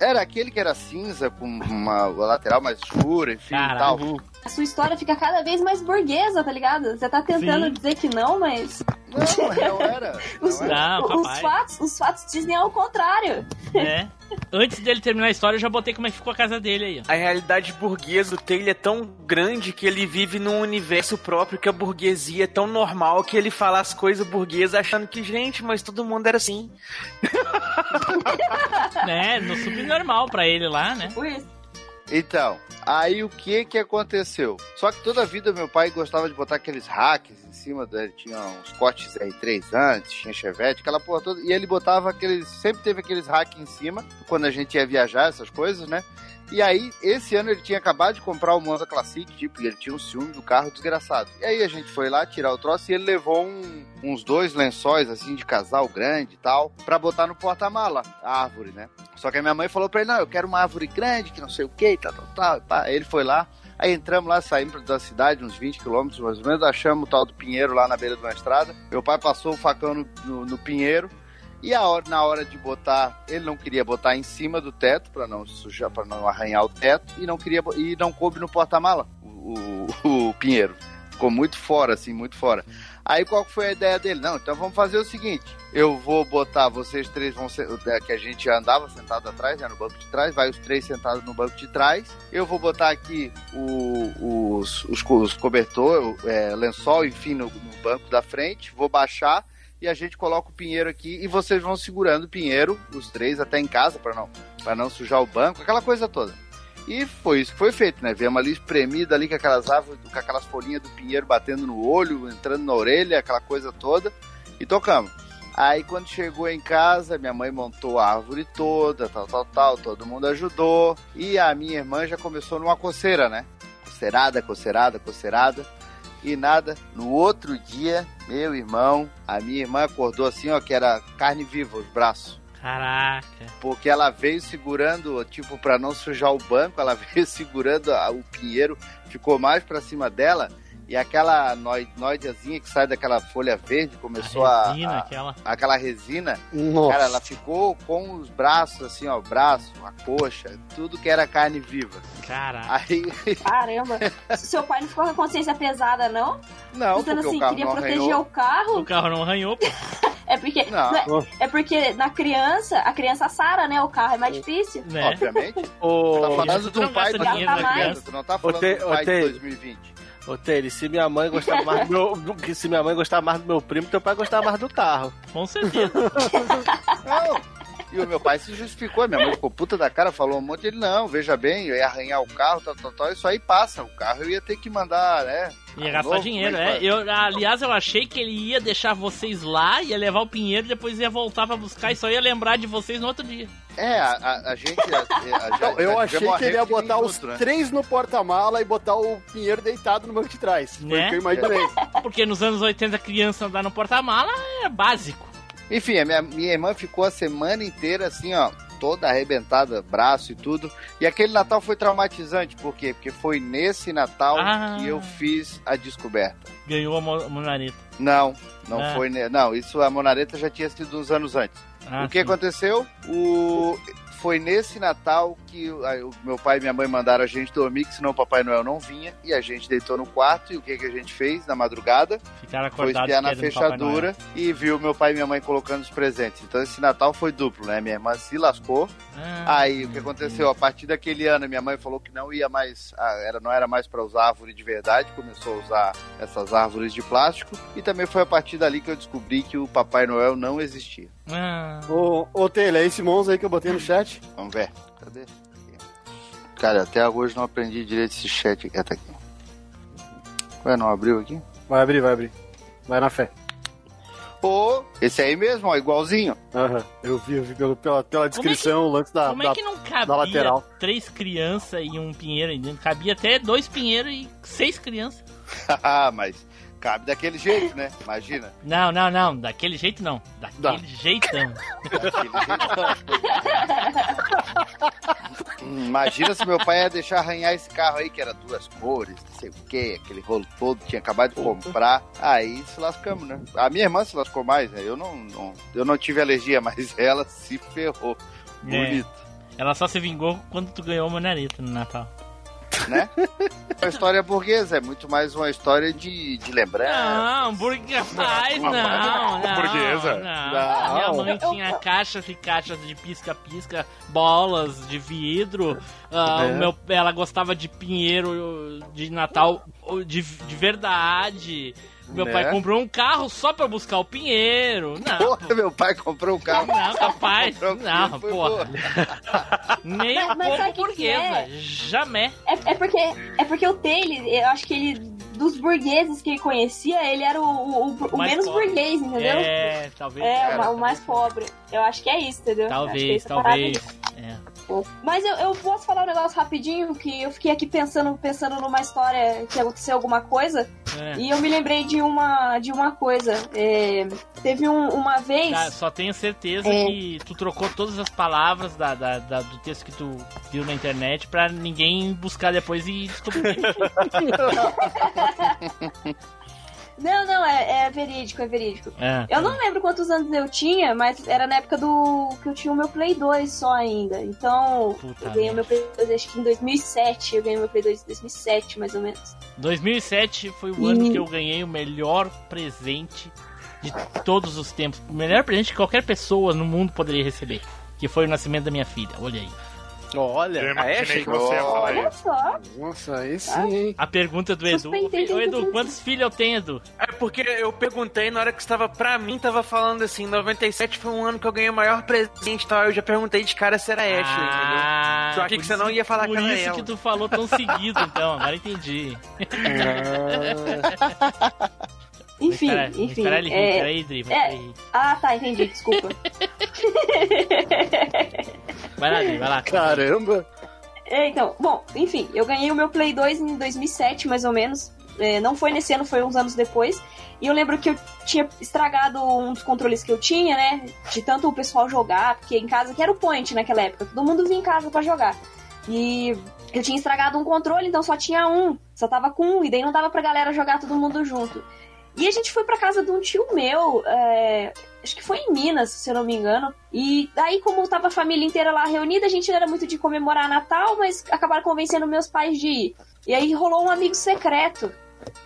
Era aquele que era cinza, com uma lateral mais escura, enfim e tal. A sua história fica cada vez mais burguesa, tá ligado? Você tá tentando Sim. dizer que não, mas. Não, não era. Os, Não, os fatos, os fatos dizem ao contrário. É. Antes dele terminar a história, eu já botei como é que ficou a casa dele aí. A realidade burguesa do Taylor é tão grande que ele vive num universo próprio que a burguesia é tão normal que ele fala as coisas burguesas achando que, gente, mas todo mundo era assim. né? No subnormal pra ele lá, né? Por isso. Então, aí o que que aconteceu? Só que toda a vida meu pai gostava de botar aqueles hacks em cima dele, tinha uns cortes R3 antes, tinha Chevette, aquela porra toda, e ele botava aqueles, sempre teve aqueles hacks em cima, quando a gente ia viajar, essas coisas, né? E aí, esse ano ele tinha acabado de comprar o Monza Classic, tipo, e ele tinha um ciúme do carro desgraçado. E aí a gente foi lá tirar o troço e ele levou um- uns dois lençóis, assim, de casal grande e tal, pra botar no porta-mala, a árvore, né? Só que a minha mãe falou pra ele, não, eu quero uma árvore grande, que não sei o que, tal, tal, tal. ele foi lá, aí entramos lá, saímos da cidade, uns 20 quilômetros mais ou menos, achamos o tal do pinheiro lá na beira de uma estrada. Meu pai passou o facão no, no- no pinheiro, e a hora, na hora de botar, ele não queria botar em cima do teto, pra não sujar, para não arranhar o teto, e não queria e não coube no porta-mala, o, o- o pinheiro. Ficou muito fora, assim, muito fora. Aí qual foi a ideia dele? Não, então vamos fazer o seguinte: eu vou botar, vocês três vão ser. é, Que a gente andava sentado atrás, né, no banco de trás, vai os três sentados no banco de trás. Eu vou botar aqui o- os, os, os cobertor, é, lençol, enfim, no, no banco da frente, vou baixar e a gente coloca o pinheiro aqui e vocês vão segurando o pinheiro, os três, até em casa, para não, pra não sujar o banco, aquela coisa toda. E foi isso que foi feito, né? Viemos ali espremida ali com aquelas árvores, com aquelas folhinhas do pinheiro batendo no olho, entrando na orelha, aquela coisa toda, e tocamos. Aí quando chegou em casa, minha mãe montou a árvore toda, tal, tal, tal, todo mundo ajudou. E a minha irmã já começou numa coceira, né? Coceirada, coceirada, coceirada. E nada, no outro dia, meu irmão, a minha irmã acordou assim, ó, que era carne viva, os braços. Caraca. Porque ela veio segurando, tipo, pra não sujar o banco, ela veio segurando a- o pinheiro, ficou mais pra cima dela. E aquela noi- noidazinha que sai daquela folha verde começou a, resina, a- aquela. aquela resina. Nossa. Cara, ela ficou com os braços assim, ó, o braço, a coxa, tudo que era carne viva. Caraca. Aí, Caramba. Seu pai não ficou com a consciência pesada, não? não, Pensando porque assim, o carro queria não proteger arranhou. o carro. O carro não arranhou, pô. É porque, Não. não é, é porque na criança, a criança sara, né? O carro é mais difícil. Né? Obviamente. Ô, Tu tá falando de um pai na criança, tu não tá falando do ô, pai de Te- 2020. Ô, Taylor, se minha mãe gostava mais do meu. do- Se minha mãe gostava mais do meu primo, teu pai gostava mais do carro. Com certeza. Não. E o meu pai se justificou, minha mãe ficou puta da cara, falou um monte, ele, não, veja bem, eu ia arranhar o carro, tal, tal, tal, isso aí passa, o carro eu ia ter que mandar, né? Ia gastar novo, dinheiro, é é. Eu, aliás, eu achei que ele ia deixar vocês lá, ia levar o Pinheiro, depois ia voltar pra buscar e só ia lembrar de vocês no outro dia. É, a, a, a gente. A, Não, eu achei que ele ia botar os minuto, né? três no porta-mala e botar o Pinheiro deitado no banco de trás. Foi Né? o que eu imaginei. Porque nos anos 80 criança andar no porta-mala é básico. Enfim, a minha, minha irmã ficou a semana inteira assim, ó, toda arrebentada, braço e tudo. E aquele Natal foi traumatizante, por quê? Porque foi nesse Natal Ah. que eu fiz a descoberta. Ganhou a mo- monareta. Não, não Ah. foi. Não, isso a Monareta já tinha sido uns anos antes. Ah, o que sim. aconteceu? O... Foi nesse Natal que o meu pai e minha mãe mandaram a gente dormir, que senão o Papai Noel não vinha. E a gente deitou no quarto. E o que, que a gente fez na madrugada? Ficaram Foi acordados espiar na Papai fechadura e viu meu pai e minha mãe colocando os presentes. Então esse Natal foi duplo, né? Minha irmã se lascou. Ah, Aí o que aconteceu? A partir daquele ano, minha mãe falou que não ia mais, era, não era mais para usar árvore de verdade, começou a usar essas árvores de plástico. E também foi a partir dali que eu descobri que o Papai Noel não existia. Ah, Ô, ô Taylor, é esse Monza aí que eu botei no chat? Vamos ver. Cadê? Cara, até hoje não aprendi direito esse chat aqui. Até aqui. Ué, não abriu aqui? Vai abrir, vai abrir. Vai na fé. Pô, esse aí mesmo, ó, igualzinho. Aham, eu vi, eu vi pelo- pela, pela descrição, o lance da, Como da, é que não da cabia lateral. três crianças e um pinheiro aí dentro? Cabia até dois pinheiros e seis crianças. Mas cabe daquele jeito, né? Imagina. Não, não, não. Daquele jeito não. Daquele jeitão. Hum, Imagina se meu pai ia deixar arranhar esse carro aí, que era duas cores, não sei o que, aquele rolo todo, tinha acabado de comprar. Aí se lascamos, né? A minha irmã se lascou mais, né? Eu não, não- eu não tive alergia, mas ela se ferrou. Bonito, É. Ela só se vingou quando tu ganhou uma manareta no Natal. Né? Uma história burguesa, é muito mais uma história de, de lembrança. Não, burguesa. Ai, não, não. Burguesa. Não. Não. Minha mãe tinha caixas e caixas de pisca-pisca, bolas de vidro. Ah, É. o meu, ela gostava de pinheiro de Natal de, de verdade. Meu Né? pai comprou um carro só pra buscar o pinheiro. Não. Porra, meu pai comprou um carro. Não, capaz. Um Não, porra. Nem Mas- um mas pouco burguesa. é? Jamais. É, é porque é porque o Taylor, eu acho que ele dos burgueses que ele conhecia, ele era o, o, o- o menos pobre. burguês, entendeu? É, talvez. É, o mais pobre. Eu acho que é isso, entendeu? Acho que é Talvez, essa aí. É. Mas eu, eu posso falar um negócio rapidinho, que eu fiquei aqui pensando, pensando numa história que aconteceu alguma coisa, É. e eu me lembrei de uma, de uma coisa. É, teve um- uma vez. Tá, só tenho certeza É. que tu trocou todas as palavras da, da- da- do texto que tu viu na internet pra ninguém buscar depois e descobrir. Não, não, é, é verídico, é verídico. É. Eu não lembro quantos anos eu tinha, mas era na época do que eu tinha o meu Play 2 só ainda. Então, Puta eu ganhei o meu Play 2 acho que em 2007. Eu ganhei o meu Play 2 em 2007, mais ou menos. 2007 foi o E- ano que eu ganhei o melhor presente de todos os tempos. O melhor presente que qualquer pessoa no mundo poderia receber. Que foi o nascimento da minha filha. Olha aí. Olha, Eu imaginei que você ia falar Olha isso. só. Nossa, aí sim, hein? A pergunta do Edu. Ô, Edu, quantos filhos eu tenho, Edu? É porque eu perguntei na hora que estava pra mim, tava falando assim, 97 foi um ano que eu ganhei o maior presente e tal. Eu já perguntei de cara se era Ashley, Ah, entendeu? Só que por você não ia falar Por que era isso ela. que tu falou tão seguido, então. Agora entendi. Enfim, Espera- enfim. ele é- é-. Ah, tá, entendi, desculpa. Vai lá, Dri, vai lá. Caramba! É, então, bom, enfim, eu ganhei o meu Play 2 em 2007, mais ou menos. É, não foi nesse ano, foi uns anos depois. E eu lembro que eu tinha estragado um dos controles que eu tinha, né? De tanto o pessoal jogar, porque em casa, que era o point naquela época, todo mundo vinha em casa pra jogar. E eu tinha estragado um controle, então só tinha um, só tava com um, e daí não dava pra galera jogar todo mundo junto. E a gente foi pra casa de um tio meu, é, acho que foi em Minas, se eu não me engano. E daí, como tava a família inteira lá reunida, a gente não era muito de comemorar Natal, mas acabaram convencendo meus pais de ir. E aí rolou um amigo secreto.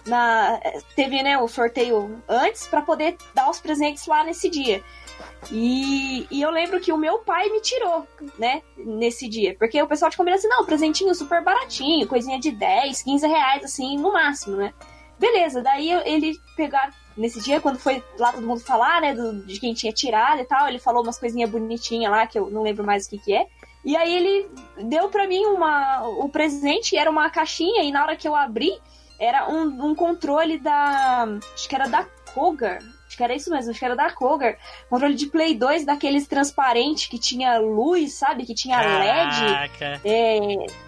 Na, teve né, o sorteio antes pra poder dar os presentes lá nesse dia. E, e eu lembro que o meu pai me tirou, né, nesse dia. Porque o pessoal tinha combinado assim, não, presentinho super baratinho, coisinha de 10, 15 reais, assim, no máximo, né? Beleza, daí ele pegar nesse dia, quando foi lá todo mundo falar, né, do- de quem tinha tirado e tal, ele falou umas coisinhas bonitinhas lá, que eu não lembro mais o que que é. E aí ele deu pra mim uma, o presente, era uma caixinha, e na hora que eu abri, era um, um controle da. Acho que era da Kogar. Acho que era isso mesmo, acho que era da Kogar. Controle de Play 2 daqueles transparentes que tinha luz, sabe? Que tinha LED. Caraca. É,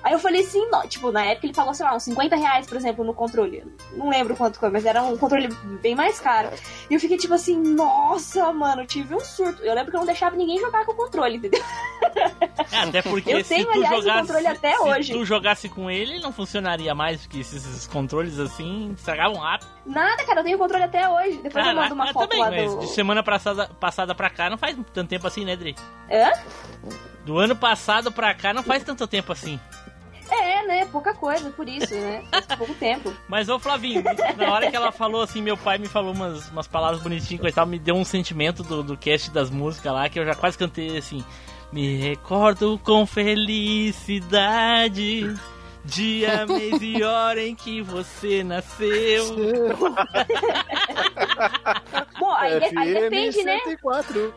Aí eu falei assim, não, tipo, na época ele pagou, sei lá, uns 50 reais, por exemplo, no controle. Não lembro quanto foi, mas era um controle bem mais caro. E eu fiquei tipo assim, nossa, mano, tive um surto. Eu lembro que eu não deixava ninguém jogar com o controle, entendeu? É, até porque Eu se tenho, aliás, o jogasse, controle até se hoje. tu jogasse com ele, não funcionaria mais, porque esses, esses controles assim estragavam rápido. Nada, cara, eu tenho o controle até hoje. Depois eu mando uma também, mas do. de semana passada, passada pra cá não faz tanto tempo assim, né, Dri? Hã? Do ano passado pra cá não faz tanto tempo assim. É, né? Pouca coisa, por isso, né? Faz pouco tempo. Mas, ô Flavinho, na hora que ela falou assim, meu pai me falou umas, umas palavras bonitinhas coisa e tal, me deu um sentimento do, do cast das músicas lá, que eu já quase cantei assim. Me recordo com felicidade. Dia, mês e hora em que você nasceu. Bom, aí, de- aí depende, né? 104.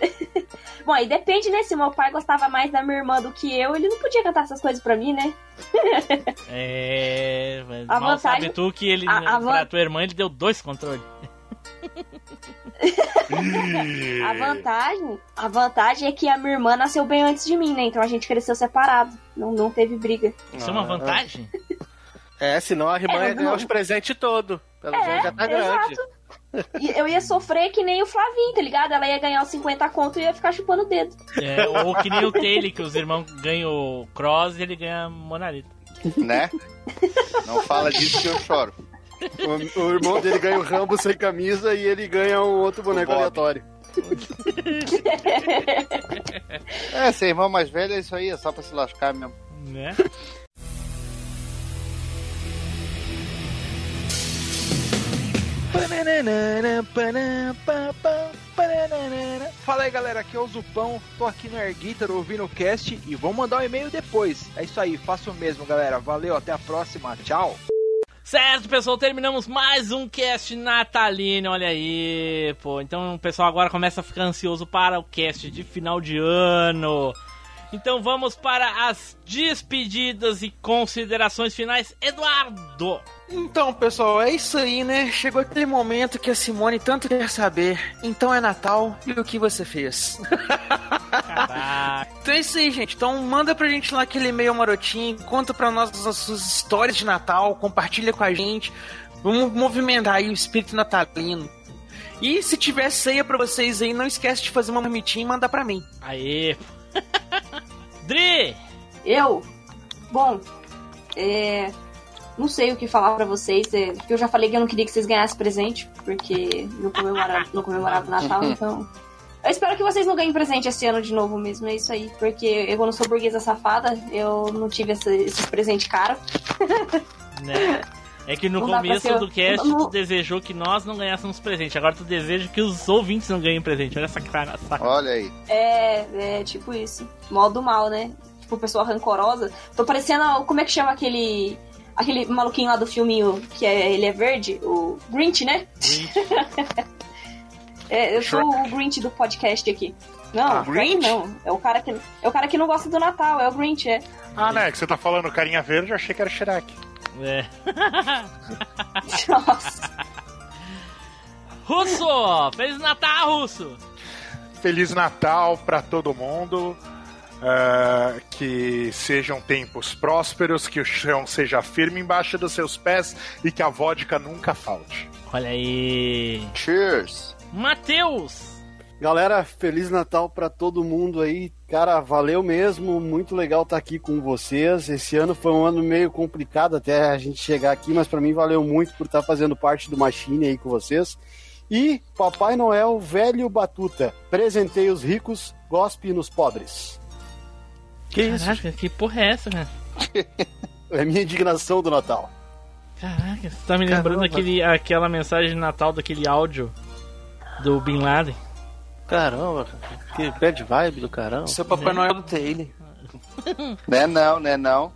Bom, aí depende, né? Se meu pai gostava mais da minha irmã do que eu, ele não podia cantar essas coisas pra mim, né? É. Mas A mal vantagem- sabe tu que ele, a- a pra van- tua irmã, ele deu dois controles. A vantagem, a vantagem é que a minha irmã nasceu bem antes de mim, né? Então a gente cresceu separado. Não, não teve briga. Isso é uma vantagem? É, senão a irmã É, ia não. ganhar os presentes todos. Pelo É, já tá grande. exato. E eu ia sofrer que nem o Flavinho, tá ligado? Ela ia ganhar os 50 conto e ia ficar chupando o dedo. É, ou que nem o Taylor, que os irmãos ganham o Cross e ele ganha Monalito. Né? Não fala disso que eu choro. O, o irmão dele ganha o Rambo sem camisa e ele ganha um outro boneco aleatório. É, ser irmão mais velho é isso aí, é só pra se lascar mesmo. Né? Fala aí galera, aqui é o Zupão, tô aqui no Air Guitar ouvindo o cast e vou mandar um e-mail depois. É isso aí, faça o mesmo galera, valeu, até a próxima, tchau! Certo, pessoal, terminamos mais um cast natalino, olha aí, pô. Então o pessoal agora começa a ficar ansioso para o cast de final de ano. Então vamos para as despedidas e considerações finais. Eduardo! Então, pessoal, é isso aí, né? Chegou aquele momento que a Simone tanto quer saber. Então é Natal e o que você fez? Então é isso aí, gente. Então manda pra gente lá aquele e-mail marotinho, conta pra nós as suas histórias de Natal, compartilha com a gente. Vamos movimentar aí o espírito natalino. E se tiver ceia pra vocês aí, não esquece de fazer uma marmitinha e mandar pra mim. Aê! Dri! Eu? Bom, é. Não sei o que falar pra vocês, é, porque eu já falei que eu não queria que vocês ganhassem presente, porque não comemorava, não comemorava o Natal, então. Eu espero que vocês não ganhem presente esse ano de novo mesmo, é isso aí. Porque eu não sou burguesa safada, eu não tive esse, esse presente caro. Né? É que no Não começo ser- do cast não- tu desejou que nós não ganhássemos presente. Agora tu deseja que os ouvintes não ganhem presente. Olha essa cara. Essa... Olha aí. É, é tipo isso. Modo mal, né? Tipo, pessoa rancorosa. Tô parecendo. Como é que chama aquele. Aquele maluquinho lá do filminho que é, ele é verde? O Grinch, né? é, eu sou o Grinch do podcast aqui. Não, Ah, Grinch? não. É o, cara que, é o cara que não gosta do Natal, é o Grinch, é. Ah, né? Que você tá falando carinha verde, eu achei que era Shrek. É. Nossa. Russo! Feliz Natal, Russo! Feliz Natal pra todo mundo. Ah, que sejam tempos prósperos, que o chão seja firme embaixo dos seus pés e que a vodka nunca falte. Olha aí. Cheers! Matheus! Galera, Feliz Natal pra todo mundo aí. Cara, valeu mesmo. Muito legal estar aqui com vocês. Esse ano foi um ano meio complicado até a gente chegar aqui, mas pra mim valeu muito por estar fazendo parte do Machine aí com vocês. E Papai Noel, velho Batuta, presentei os ricos, gospe nos pobres. Que isso? Caraca, que porra é essa, cara? É a minha indignação do Natal. Caraca, você tá me lembrando Caramba. aquele, aquela mensagem de Natal daquele áudio do Bin Laden. Caramba, que bad vibe do caramba. Seu Papai Noel do Taylor. Né não, né não.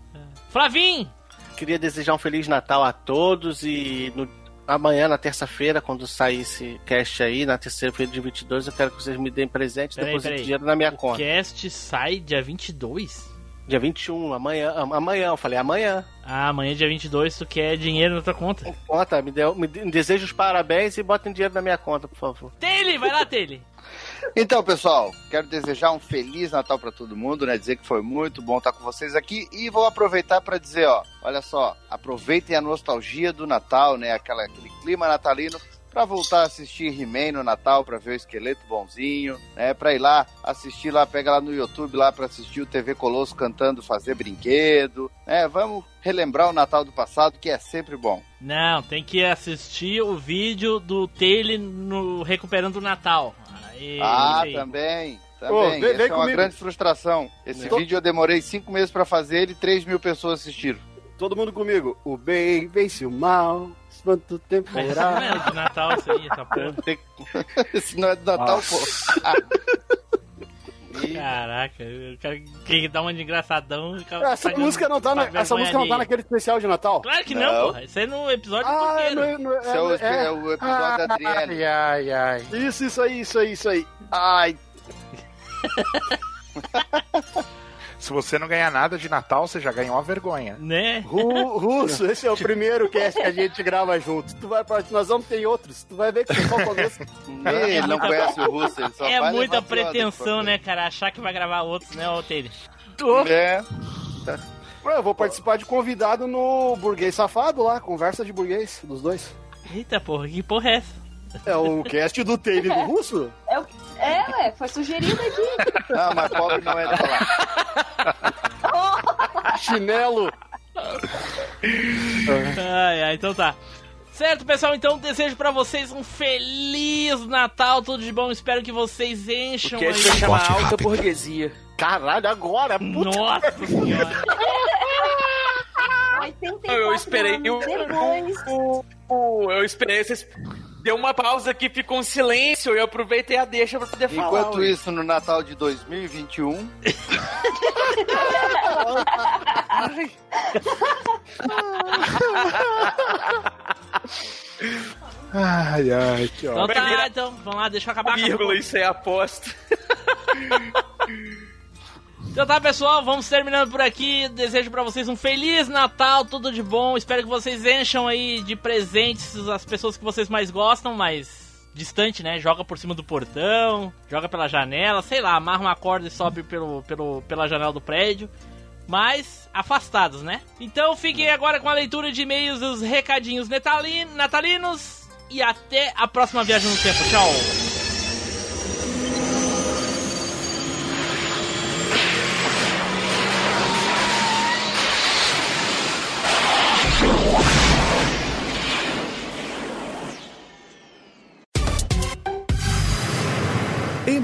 Flavim! Queria desejar um Feliz Natal a todos e no- amanhã, na terça-feira, quando sair esse cast aí, na terça-feira de 22, eu quero que vocês me deem presente e depositem dinheiro na minha O conta. cast sai dia 22? Dia 21, amanhã, am- amanhã, eu falei amanhã. Ah, amanhã dia 22 tu quer dinheiro na tua conta. Conta, me, deu, me, me deseja os parabéns e botem dinheiro na minha conta, por favor. Taylor, vai lá, Taylor! Então, pessoal, quero desejar um feliz Natal pra todo mundo, né? Dizer que foi muito bom estar com vocês aqui e vou aproveitar pra dizer, ó, olha só, aproveitem a nostalgia do Natal, né? Aquela, aquele clima natalino pra voltar a assistir He-Man no Natal, pra ver o esqueleto bonzinho, né? Pra ir lá assistir lá, pega lá no YouTube lá pra assistir o TV Colosso cantando Fazer Brinquedo, né? Vamos relembrar o Natal do passado, que é sempre bom. Não, tem que assistir o vídeo do Taylor no Recuperando o Natal. Aí, ah, aí. também. Ô, Também. vem- vem é uma grande frustração. Esse Tô- vídeo eu demorei cinco meses pra fazer ele e 3 mil pessoas assistiram. Todo mundo comigo. O bem vence o mal. Quanto tempo Mas isso será? não é de Natal isso aí, essa porra. Esse não é de Natal, pô. Caraca, o cara que dá uma de engraçadão. e Essa música não tá, na- essa música não tá naquele especial de Natal? Claro que não, porra. Isso aí é no episódio Ah, inteiro. no- no- é o, é o episódio da Adriele. Ai, ai. Isso, isso aí, isso aí, isso aí. Ai. Se você não ganhar nada de Natal, você já ganhou uma vergonha. Né? Ru- Russo, esse é o primeiro cast que a gente grava junto. Tu vai pra... Nós vamos ter outros. Tu vai ver que só o começo. Ele não conhece o Russo, ele só É muita pretensão, né, cara? Achar que vai gravar outros, né, ô Taylor? É. Ué, Eu vou participar de convidado no Burguês Safado lá, conversa de burguês, dos dois. Eita porra, que porra é essa? É o cast do Taylor do Russo? É, o- é, ué, foi sugerido aqui. Ah, mas pobre não é de falar. Chinelo. Ai, ai, então tá. Certo, pessoal, então desejo pra vocês um feliz Natal, tudo de bom. Espero que vocês encham Que a aí. chamar alta burguesia. Caralho, agora, puta. Nossa senhora. 84 Eu esperei anos o- o- o- Eu esperei vocês. Deu uma pausa aqui, ficou um silêncio. Eu aproveitei a deixa pra poder falar. Enquanto isso, no Natal de 2021, Ai, ai, que Então ótimo. tá, então, vamos lá, deixa eu acabar com Vírgula, a... isso é aposta. Então tá, pessoal, vamos terminando por aqui. Desejo pra vocês um feliz Natal, tudo de bom. Espero que vocês encham aí de presentes as pessoas que vocês mais gostam, mas distante, né? Joga por cima do portão, joga pela janela, sei lá, amarra uma corda e sobe pelo, pelo, pela janela do prédio. Mas afastados, né? Então fiquem agora com a leitura de e-mails dos recadinhos natali- natalinos. E até a próxima viagem no tempo. Tchau!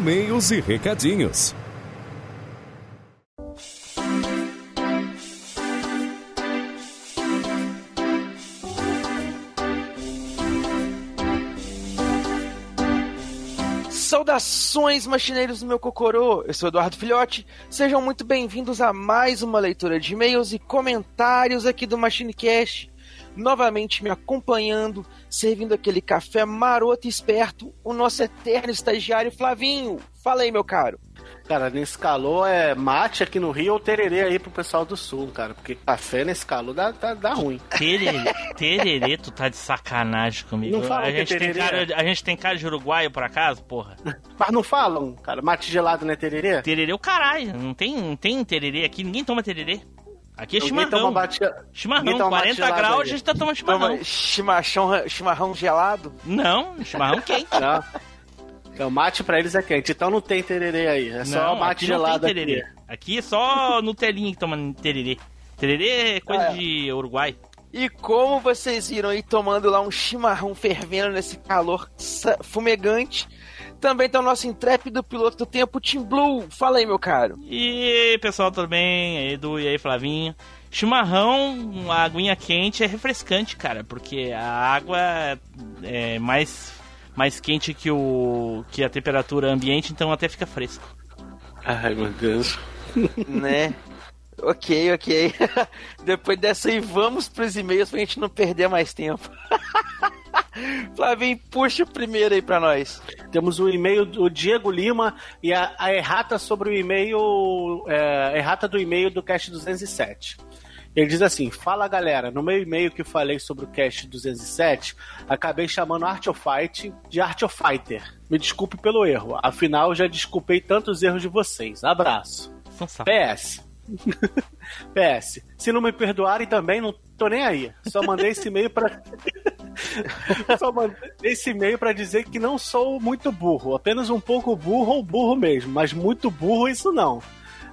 E-mails e recadinhos. Saudações, machineiros do meu cocorô! Eu sou Eduardo Filhote. Sejam muito bem-vindos a mais uma leitura de e-mails e comentários aqui do MachineCast. Novamente me acompanhando, servindo aquele café maroto e esperto, o nosso eterno estagiário Flavinho. Fala aí, meu caro. Cara, nesse calor é mate aqui no Rio ou tererê aí pro pessoal do sul, cara. Porque café nesse calor dá, dá, dá ruim. Tererê, tererê, tu tá de sacanagem comigo. Não fala a, que é gente tem cara, a gente tem cara de uruguaio, por acaso, porra? Mas não falam, cara. Mate gelado não é tererê? Tererê o caralho. Não tem, não tem tererê aqui. Ninguém toma tererê. Aqui é chimarrão. toma bate- Chimarrão, toma mate 40 gelado graus, a gente tá tomando chimarrão. Toma chimarrão, chimarrão gelado? Não, chimarrão quente. Não. Então, mate pra eles é quente. Então não tem tererê aí. É só Não, mate aqui não gelado tem tererê. aqui. Aqui é só Nutelinha que toma tererê. Tererê é coisa Ah, é. de Uruguai. E como vocês viram aí tomando lá um chimarrão fervendo nesse calor fumegante, também tá o nosso intrépido piloto do tempo, Tim Blue. Fala aí, meu caro. E aí, pessoal, tudo bem? Edu e aí, Flavinho. Chimarrão, a aguinha quente é refrescante, cara, porque a água é mais, mais quente que, o, que a temperatura ambiente, então até fica fresco. Ai, meu Deus. né? Ok, ok. Depois dessa aí, vamos pros e-mails pra gente não perder mais tempo. Flavinho, puxa o primeiro aí pra nós. Temos o e-mail do Diego Lima e a, a errata sobre o e-mail. É, errata do e-mail do Cast 207. Ele diz assim: Fala galera, no meu e-mail que falei sobre o Cast 207, acabei chamando Art of Fight de Art of Fighter. Me desculpe pelo erro, afinal já desculpei tantos erros de vocês. Abraço. PS. PS. Se não me perdoarem também, não tô nem aí. Só mandei esse e-mail pra. Só mandei esse e-mail pra dizer que não sou muito burro. Apenas um pouco burro ou burro mesmo. Mas muito burro, isso não.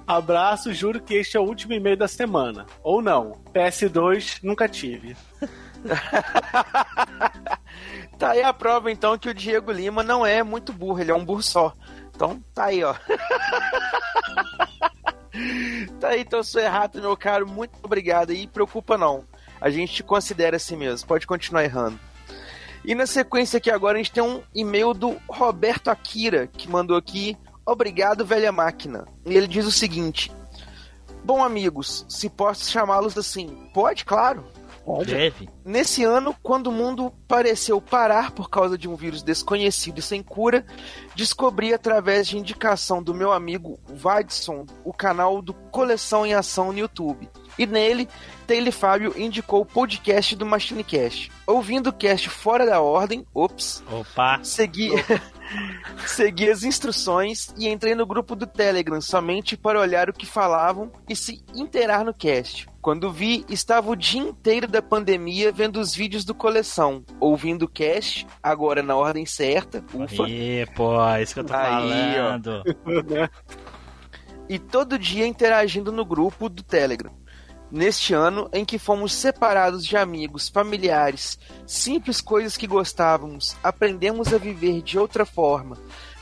Abraço, juro que este é o último e-mail da semana. Ou não. PS2 nunca tive. Tá aí a prova então que o Diego Lima não é muito burro, ele é um burro só. Então tá aí, ó. tá aí, então sou errado, meu caro. Muito obrigado e preocupa não. A gente te considera assim mesmo, pode continuar errando. E na sequência aqui agora a gente tem um e-mail do Roberto Akira, que mandou aqui: Obrigado, velha máquina. E ele diz o seguinte: Bom, amigos, se posso chamá-los assim, pode, claro. Deve. Nesse ano, quando o mundo pareceu parar por causa de um vírus desconhecido e sem cura, descobri através de indicação do meu amigo Vadson o canal do Coleção em Ação no YouTube. E nele, Taylor Fábio indicou o podcast do Machine Cast. Ouvindo o cast fora da ordem, ops, Opa. segui, segui as instruções e entrei no grupo do Telegram somente para olhar o que falavam e se inteirar no cast. Quando vi, estava o dia inteiro da pandemia vendo os vídeos do coleção, ouvindo o cast, agora na ordem certa, ufa. Ih, pô, isso que eu tô Aí, falando. e todo dia interagindo no grupo do Telegram. Neste ano em que fomos separados de amigos, familiares, simples coisas que gostávamos, aprendemos a viver de outra forma,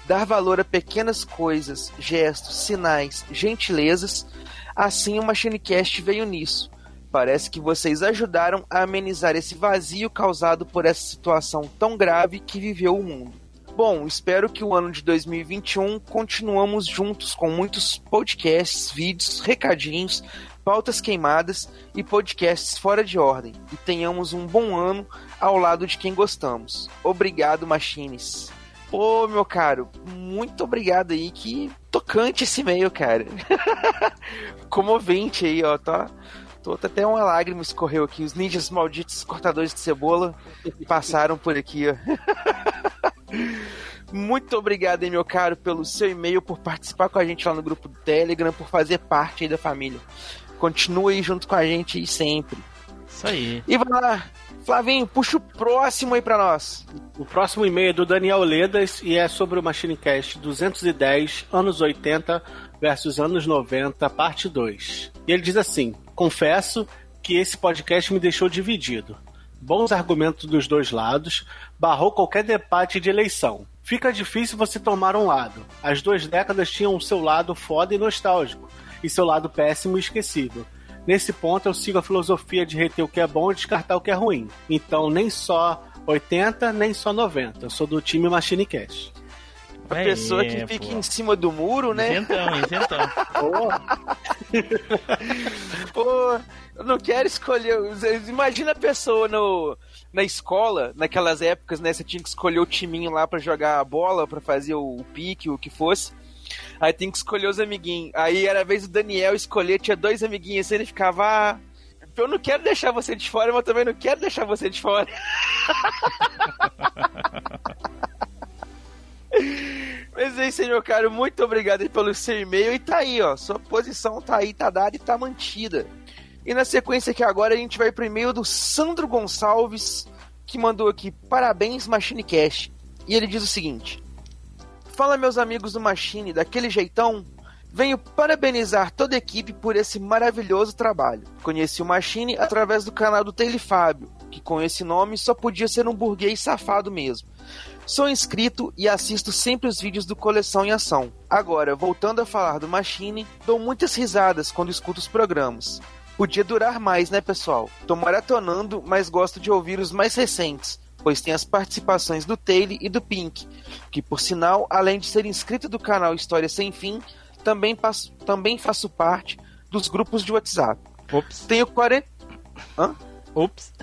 dar valor a pequenas coisas, gestos, sinais, gentilezas, assim o MachineCast veio nisso. Parece que vocês ajudaram a amenizar esse vazio causado por essa situação tão grave que viveu o mundo. Bom, espero que o ano de 2021 continuamos juntos com muitos podcasts, vídeos, recadinhos, pautas queimadas e podcasts fora de ordem e tenhamos um bom ano ao lado de quem gostamos. Obrigado, Machines. Pô, meu caro, muito obrigado aí. Que tocante esse e-mail, cara. Comovente aí, ó, tá? Tô, até uma lágrima escorreu aqui. Os ninjas malditos cortadores de cebola passaram por aqui, ó. Muito obrigado, hein, meu caro, pelo seu e-mail, por participar com a gente lá no grupo do Telegram, por fazer parte aí da família. Continue aí junto com a gente aí sempre. Isso aí. E vai lá, Flavinho, puxa o próximo aí pra nós. O próximo e-mail é do Daniel Ledas e é sobre o Machine Cast 210, anos 80 versus anos 90, parte 2. E ele diz assim: Confesso que esse podcast me deixou dividido. Bons argumentos dos dois lados, barrou qualquer debate de eleição. Fica difícil você tomar um lado. As duas décadas tinham o seu lado foda e nostálgico, e seu lado péssimo e esquecível. Nesse ponto eu sigo a filosofia de reter o que é bom e descartar o que é ruim. Então nem só 80, nem só 90. Eu sou do time Machine Cash. A pessoa que fica em cima do muro, né? Isentão, isentão. Pô, eu não quero escolher. Imagina a pessoa no, na escola, naquelas épocas, né? Você tinha que escolher o timinho lá pra jogar a bola, pra fazer o, o pique, o que fosse. Aí tem que escolher os amiguinhos. Aí era a vez do Daniel escolher, tinha dois amiguinhos assim, ele ficava. "Ah, eu não quero deixar você de fora, mas também não quero deixar você de fora. Mas é isso aí, meu caro. Muito obrigado pelo seu e-mail. E tá aí, ó. Sua posição tá aí, tá dada e tá mantida. E na sequência aqui agora a gente vai pro e-mail do Sandro Gonçalves, que mandou aqui: Parabéns, Machine Cash. E ele diz o seguinte: Fala, meus amigos do Machine, daquele jeitão. Venho parabenizar toda a equipe por esse maravilhoso trabalho. Conheci o Machine através do canal do Taylor Fábio, que com esse nome só podia ser um burguês safado mesmo. Sou inscrito e assisto sempre os vídeos do Coleção em Ação. Agora, voltando a falar do Machine, dou muitas risadas quando escuto os programas. Podia durar mais, né, pessoal? Tô maratonando, mas gosto de ouvir os mais recentes, pois tem as participações do Taylor e do Pink, que por sinal, além de ser inscrito do canal História Sem Fim, também, passo, também faço parte dos grupos de WhatsApp. Ops. Tenho 40. Hã? Ops.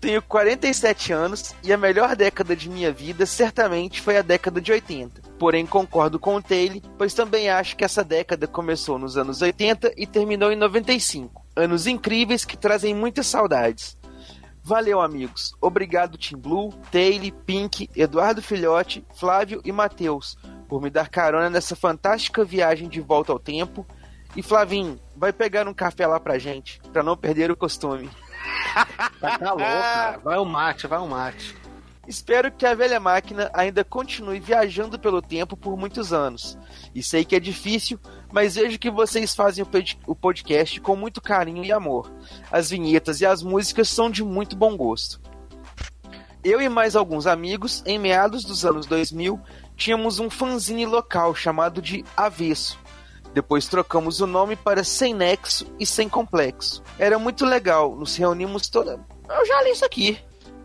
Tenho 47 anos e a melhor década de minha vida certamente foi a década de 80. Porém, concordo com o Taylor, pois também acho que essa década começou nos anos 80 e terminou em 95. Anos incríveis que trazem muitas saudades. Valeu, amigos. Obrigado, Tim Blue, Taylor, Pink, Eduardo Filhote, Flávio e Matheus, por me dar carona nessa fantástica viagem de volta ao tempo. E Flavinho, vai pegar um café lá pra gente, pra não perder o costume. Tá calor, cara. Vai o mate, vai o mate. Espero que a velha máquina ainda continue viajando pelo tempo por muitos anos. E sei que é difícil, mas vejo que vocês fazem o pod- o podcast com muito carinho e amor. As vinhetas e as músicas são de muito bom gosto. Eu e mais alguns amigos, em meados dos anos 2000, tínhamos um fanzine local chamado de Avesso. Depois trocamos o nome para Sem Nexo e Sem Complexo. Era muito legal, nos reunimos toda. Eu já li isso aqui.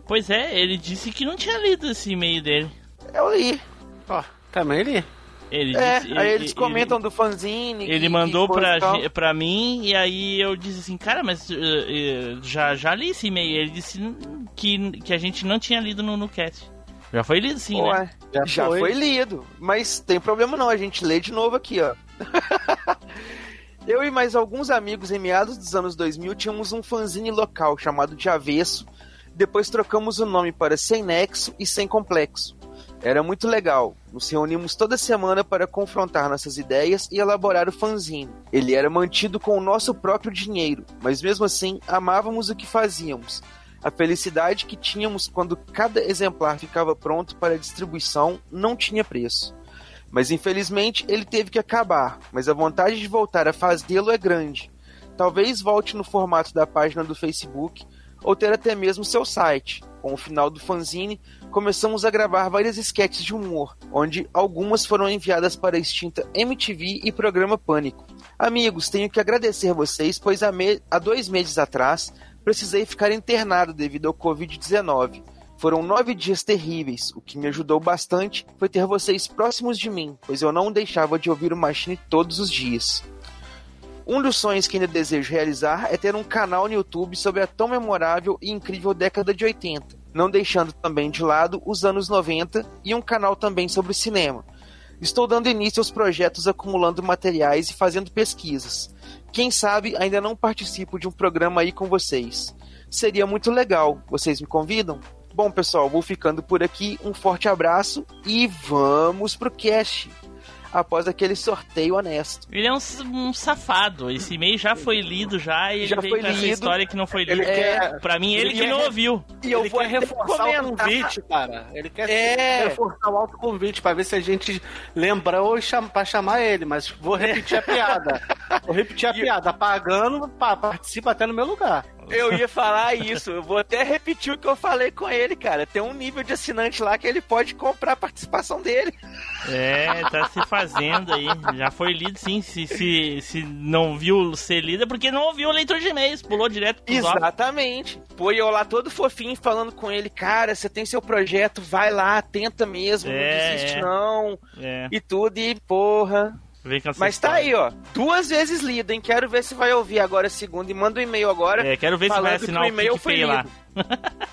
Pois é, ele disse que não tinha lido esse e-mail dele. Eu li. Ó, também li. Ele é, disse- aí ele- eles comentam do fanzine. Ele que- mandou que pra, e pra mim e aí eu disse assim, cara, mas eh, eh, já, já li esse e-mail. Ele disse que, que a gente não tinha lido no, no cast. Já foi lido sim, Ué, né? já, foi. lido. Mas tem problema não, a gente lê de novo aqui, ó. Eu e mais alguns amigos em meados dos anos 2000 tínhamos um fanzine local chamado de Avesso. Depois trocamos o nome para Sem Nexo e Sem Complexo. Era muito legal. Nos reunimos toda semana para confrontar nossas ideias e elaborar o fanzine. Ele era mantido com o nosso próprio dinheiro, mas mesmo assim amávamos o que fazíamos. A felicidade que tínhamos quando cada exemplar ficava pronto para distribuição não tinha preço. Mas infelizmente ele teve que acabar, mas a vontade de voltar a fazê-lo é grande. Talvez volte no formato da página do Facebook ou ter até mesmo seu site. Com o final do fanzine, começamos a gravar várias sketches de humor, onde algumas foram enviadas para a extinta MTV e programa Pânico. Amigos, tenho que agradecer vocês, pois há, me- há dois meses atrás precisei ficar internado devido ao Covid-19. Foram nove dias terríveis. O que me ajudou bastante foi ter vocês próximos de mim, pois eu não deixava de ouvir o Machine todos os dias. Um dos sonhos que ainda desejo realizar é ter um canal no YouTube sobre a tão memorável e incrível década de 80, não deixando também de lado os anos 90 e um canal também sobre cinema. Estou dando início aos projetos acumulando materiais e fazendo pesquisas. Quem sabe ainda não participo de um programa aí com vocês. Seria muito legal. Vocês me convidam? Bom, pessoal, vou ficando por aqui. Um forte abraço e vamos pro cast. Após aquele sorteio honesto. Ele é um, um safado. Esse e-mail já foi lido já e ele Já veio foi com essa lido. história que não foi Ele lido. quer- pra mim, ele, ele que quer- não ouviu. E eu ele vou reforçar o convite, cara. Ele quer É. reforçar o autoconvite pra ver se a gente lembrou cham pra chamar ele, mas vou repetir a piada. Vou repetir a piada. Pagando, participa até no meu lugar. Eu ia falar isso, eu vou até repetir o que eu falei com ele, cara. Tem um nível de assinante lá que ele pode comprar a participação dele. É, tá se fazendo aí. Já foi lido sim. Se, se, se não viu ser lido é porque não ouviu o leitor de e-mails. Pulou direto pro. Exatamente. Pô, e eu lá todo fofinho falando com ele, cara, você tem seu projeto, vai lá, tenta mesmo, É, não desiste é. não. É. E tudo, e porra. Mas tá história. aí, ó. Duas vezes lido, hein? Quero ver se vai ouvir agora a segunda. E manda um e-mail agora. É, quero ver se vai falando que assinar o o e-mail foi lá.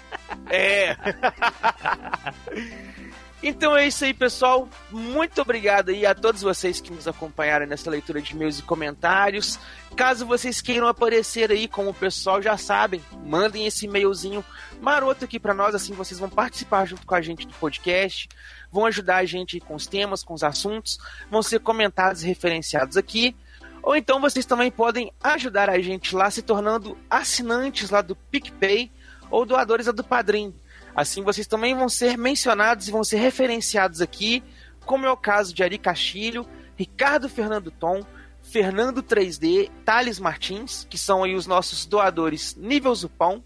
É. Então é isso aí, pessoal. Muito obrigado aí a todos vocês que nos acompanharam nessa leitura de e-mails e comentários. Caso vocês queiram aparecer aí, como o pessoal já sabem, mandem esse e-mailzinho maroto aqui pra nós, assim vocês vão participar junto com a gente do podcast, vão ajudar a gente com os temas, com os assuntos, vão ser comentados e referenciados aqui. Ou então vocês também podem ajudar a gente lá se tornando assinantes lá do PicPay ou doadores lá do Padrim. Assim vocês também vão ser mencionados e vão ser referenciados aqui, como é o caso de Ari Castilho, Ricardo Fernando Tom, Fernando 3D, Thales Martins, que são aí os nossos doadores nível Zupão.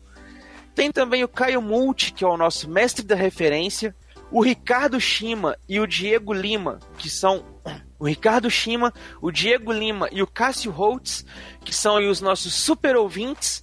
Tem também o Caio Multi, que é o nosso mestre da referência, o Ricardo Shima e o Diego Lima, que são o Ricardo Shima, o Diego Lima e o Cássio Holtz, que são os nossos super ouvintes.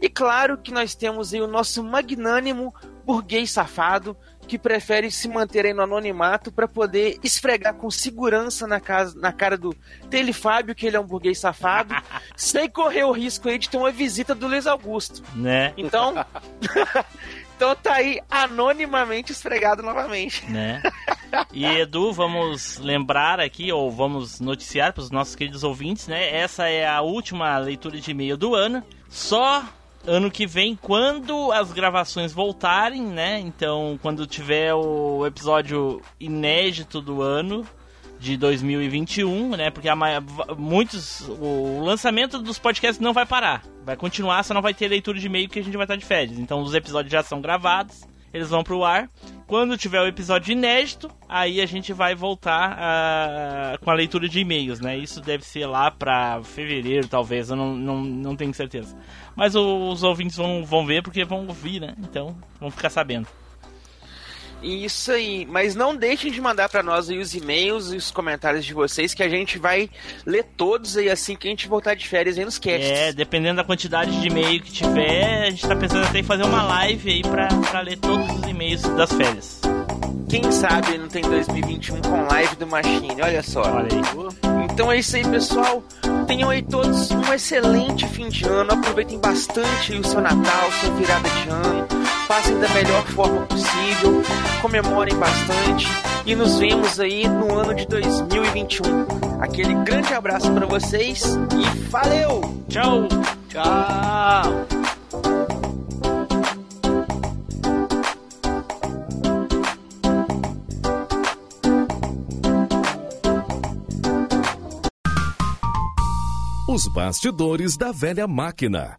E claro que nós temos aí o nosso magnânimo burguês safado, que prefere se manter aí no anonimato para poder esfregar com segurança na, casa, na cara do Tele Fábio, que ele é um burguês safado, sem correr o risco aí de ter uma visita do Luiz Augusto. Né? Então, então tá aí anonimamente esfregado novamente. né? E Edu, vamos lembrar aqui, ou vamos noticiar para os nossos queridos ouvintes, né? Essa é a última leitura de e-mail do ano. Só ano que vem, quando as gravações voltarem, né? Então, quando tiver o episódio inédito do ano de 2021, né? Porque a muitos o lançamento dos podcasts não vai parar, vai continuar, só não vai ter leitura de e-mail que a gente vai estar de férias. Então, os episódios já são gravados, eles vão pro ar. Quando tiver o episódio inédito, aí a gente vai voltar ah, com a leitura de e-mails, né? Isso deve ser lá pra fevereiro, talvez, eu não, não, não tenho certeza. Mas os ouvintes vão, vão ver porque vão ouvir, né? Então, vão ficar sabendo. Isso aí, mas não deixem de mandar pra nós aí os e-mails e os comentários de vocês que a gente vai ler todos aí assim que a gente voltar de férias aí nos casts. É, dependendo da quantidade de e-mail que tiver, a gente tá pensando até em fazer uma live aí pra, pra ler todos os e-mails das férias. Quem sabe não tem 2021 com live do Machine, olha só. Olha aí. Então é isso aí, pessoal. Tenham aí todos um excelente fim de ano. Aproveitem bastante o seu Natal, sua virada de ano. Façam da melhor forma possível. Comemorem bastante. E nos vemos aí no ano de 2021. Aquele grande abraço para vocês e valeu! Tchau! Tchau! Os bastidores da velha máquina.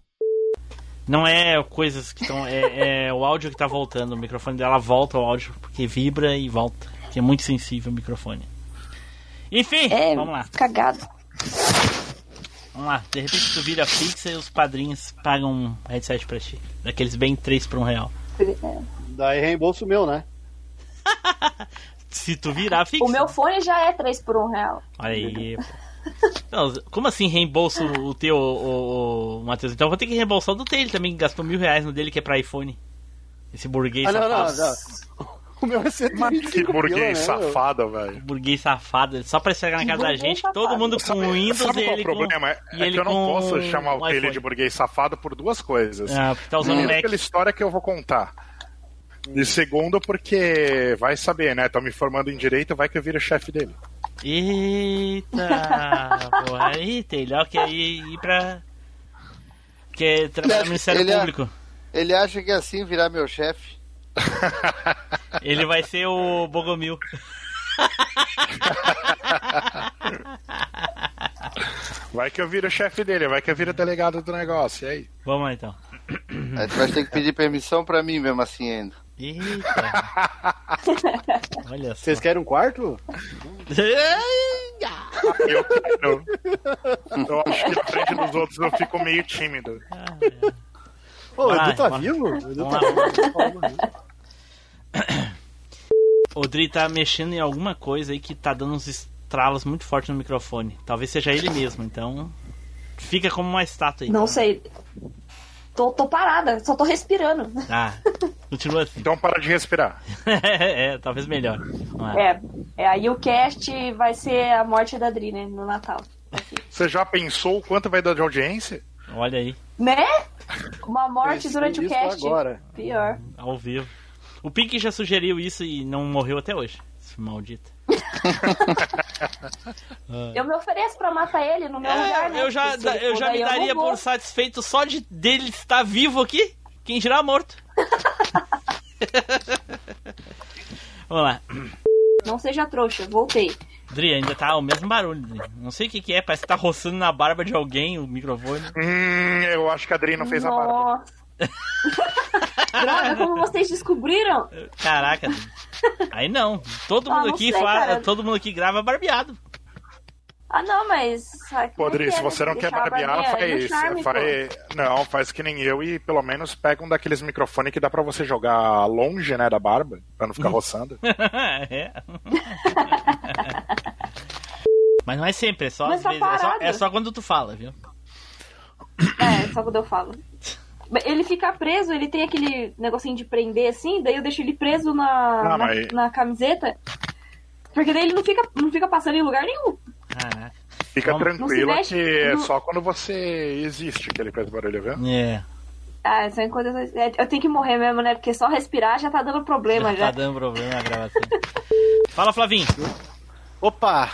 Não é coisas que estão. É, é o áudio que tá voltando. O microfone dela volta o áudio porque vibra e volta. Que é muito sensível o microfone. Enfim, É, vamos lá. Cagado. Vamos lá. De repente tu vira fixa e os padrinhos pagam um headset pra ti. Daqueles bem 3 por um real. Daí reembolso meu, né? Se tu virar fixa. O meu fone já é 3 por 1 real. Olha aí. pô. Não, como assim reembolso o teu, o, o, Matheus? Então eu vou ter que reembolsar o do dele também, que gastou mil reais no dele que é pra iPhone. Esse burguês Ah, não, safado. não, não. O meu é 125 Que burguês pila, né, meu? safado, velho. Burguês safado, só pra chegar na casa da gente, todo mundo com Windows Sabe qual é ele o problema? com. É ele que eu não posso chamar um ele de burguês safado por duas coisas. Ah, porque tá usando Primeiro, Mac. pela história que eu vou contar. E segundo, porque vai saber, né? Tô me formando em direito, vai que eu viro chefe dele. Eita, porra, eita, ele ó, quer ir, ir pra. Quer trabalhar no Ministério ele, Público. ele acha que assim virar meu chefe. Ele vai ser o Bogomil. Vai que eu viro chefe dele, vai que eu viro delegado do negócio, e aí? Vamos lá então. Aí tu vai ter que pedir permissão pra mim mesmo assim ainda. Eita. Olha só. Vocês querem um quarto? Eu quero. Eu acho que na frente dos outros eu fico meio tímido. Pô, o Vai, Edu tá vai. vivo? O Edu tá vivo. O Dri tá mexendo em alguma coisa aí que tá dando uns estralos muito fortes no microfone. Talvez seja ele mesmo, então. Fica como uma estátua aí. Não sei. Tô, tô parada, só tô respirando. Ah, continua assim. Então para de respirar. é, talvez melhor. É, é, aí o cast vai ser a morte da Dri, né? No Natal. Você já pensou o quanto vai dar de audiência? Olha aí, Né? Uma morte Pensei durante o cast. agora. Pior. ao vivo. O Pink já sugeriu isso e não morreu até hoje. Esse maldito. Eu me ofereço pra matar ele no meu lugar, né? É, eu já, eu já me daria por satisfeito só de dele estar vivo aqui. Quem dirá morto. Vamos lá. Não seja trouxa, voltei. Dri, ainda tá o mesmo barulho. Dri. Não sei o que, que é, parece que tá roçando na barba de alguém o microfone. Hum, eu acho que a Adri não fez a barba. Nossa. Droga, como vocês descobriram? Caraca, Dri. Aí não. Todo Ah, mundo não aqui sei, fa- cara. todo mundo aqui grava barbeado. Ah, não, mas. é que se é, você não quer barbear, faz, charme, faz. Não, faz que nem eu e pelo menos pega um daqueles microfones que dá pra você jogar longe, né, da barba, pra não ficar roçando. é. Mas não é sempre, é só às tá vezes. É só, é só quando tu fala, viu? É, só quando eu falo. Ele fica preso, ele tem aquele negocinho de prender assim, daí eu deixo ele preso na, Ah, na, mas- na camiseta. Porque daí ele não fica, não fica passando em lugar nenhum. Caraca. Fica tranquilo Não que é só quando você existe que ele faz barulho, viu? É. Ah, são coisas. é, Eu tenho que morrer mesmo, né? Porque só respirar já tá dando problema Tá já. dando problema na gravação. Fala, Flavinho. Opa!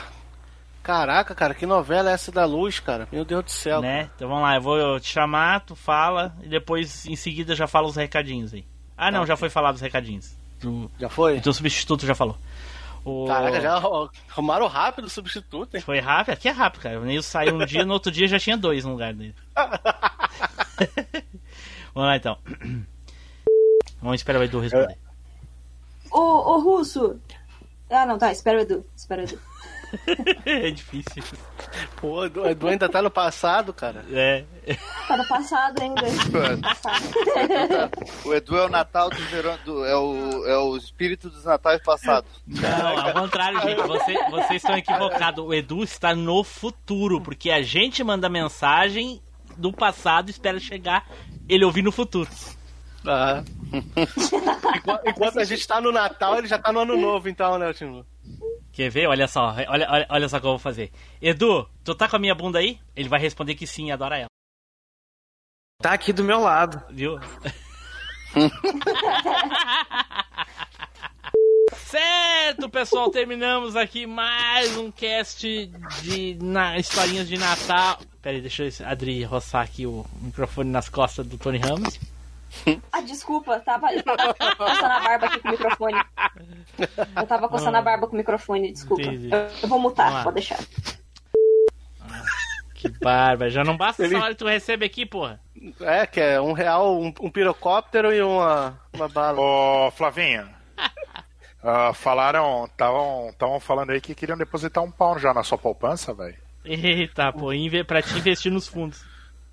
Caraca, cara, que novela é essa da luz, cara? Meu Deus do céu. Né? Então vamos lá, eu vou te chamar, tu fala e depois em seguida já fala os recadinhos aí. Ah, não, já foi falado os recadinhos. Tu, Já foi? o teu substituto já falou. O... Caraca, já arrumaram rápido o substituto, hein? Foi rápido? Aqui é rápido, cara. O Neil saiu um dia, no outro dia já tinha dois no lugar dele. Vamos lá então. Vamos esperar o Edu responder. Ô, ô, Russo! Ah, não, tá, espera o Edu. Espera o Edu. É difícil. Pô, o Edu, ainda tá no passado, cara. É. Tá no passado ainda. O Edu é o Natal do verão, do- é, o, é o espírito dos natais passados. Não, ao contrário, gente. Você- vocês estão equivocados. O Edu está no futuro, porque a gente manda mensagem do passado e espera chegar ele ouvir no futuro. Ah. Enquanto, enquanto a gente tá no Natal, ele já tá no Ano Novo, então, né, Tim? Quer ver? Olha só, olha, olha, olha só o que eu vou fazer. Edu, tu tá com a minha bunda aí? Ele vai responder que sim, adora ela. Tá aqui do meu lado. Viu? Certo, pessoal, terminamos aqui mais um cast de na, historinhas de Natal. Pera aí, deixa eu Adri roçar aqui o microfone nas costas do Tony Ramos. Ah, desculpa, tava coçando a barba aqui com o microfone. Eu tava coçando a barba com o microfone, desculpa. Entendi. Eu, vou mutar, pode deixar. Que barba, já não basta essa hora que tu recebe aqui, porra. É, que é um real, um, um pirocóptero e uma, uma bala. Ô, Flavinha. ah, falaram, estavam falando aí que queriam depositar um pau já na sua poupança, velho. Eita, pô, pra te investir nos fundos.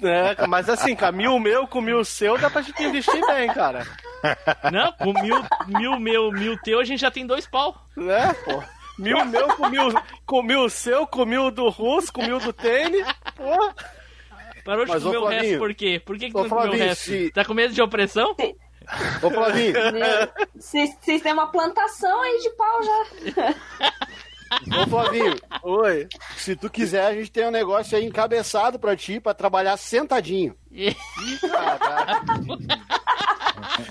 É, mas assim, cara, mil meu com mil seu dá pra gente investir bem, cara. Não, com mil, mil meu, mil teu, a gente já tem dois pau. Né, pô? Mil meu com mil, com mil seu, com mil do russo, com mil do tênis. Pô. Parou de Mas, comer o resto por quê? Por que, que tu não comeu o resto? se- Tá com medo de opressão? Ô, Flavinho, vocês têm uma plantação aí de pau já. ô, Flavinho, Oi. se tu quiser, a gente tem um negócio aí encabeçado pra ti, pra trabalhar sentadinho.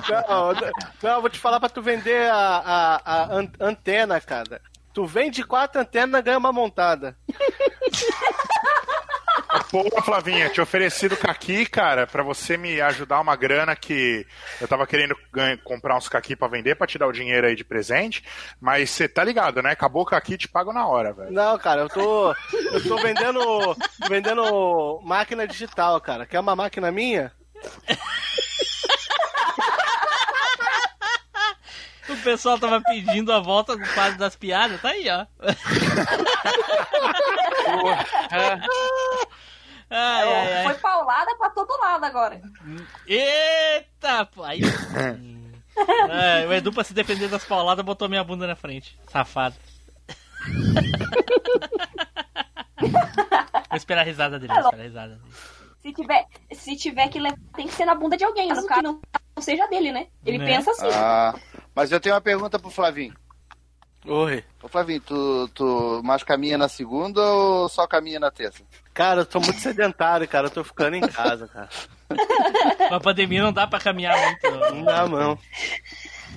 Não, não, eu vou te falar pra tu vender a, a, a an- antena, cara. Tu vende quatro antenas ganha uma montada. Pô, Flavinha, tinha oferecido caqui, cara, pra você me ajudar uma grana que eu tava querendo ganha- comprar uns caqui pra vender, pra te dar o dinheiro aí de presente, mas você tá ligado, né? Acabou o caqui, te pago na hora, velho. Não, cara, eu tô. Eu tô vendendo. vendendo máquina digital, cara. Quer uma máquina minha? O pessoal tava pedindo a volta do quadro das piadas, tá aí, ó. Ai, ai, ai. Foi paulada pra todo lado agora. Eita, pô, aí. É, o Edu, pra se defender das pauladas, botou minha bunda na frente. Safado. Vou esperar a risada dele, vou esperar a risada dele. Se tiver, se tiver que levar, tem que ser na bunda de alguém. No caso, não, não seja dele, né? Ele Né? pensa assim. Ah, mas eu tenho uma pergunta pro Flavinho. Oi. Ô Flavinho, tu, tu mais caminha na segunda ou só caminha na terça? Cara, eu tô muito sedentário, cara. Eu tô ficando em casa, cara. Com a pandemia não dá pra caminhar muito. Não dá, não.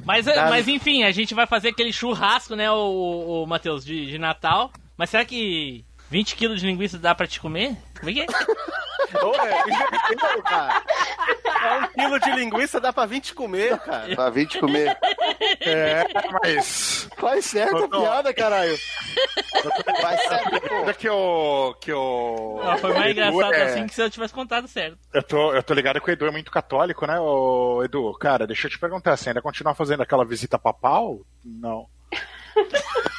Mas, Dá. mas enfim, a gente vai fazer aquele churrasco, né, o, o Matheus, de, de Natal. Mas será que 20 quilos de linguiça dá pra te comer? Como é que é? É, cara. É um quilo de linguiça dá pra 20 comer, cara. Pra 20 comer. É, mas. Faz certo a piada, caralho. Pô. Ainda que o. Que o Ó, foi mais engraçado é- assim que se eu tivesse contado certo. Eu tô, eu tô ligado que o Edu é muito católico, né, ô, Edu? Cara, deixa eu te perguntar, você ainda continua fazendo aquela visita papal? Não.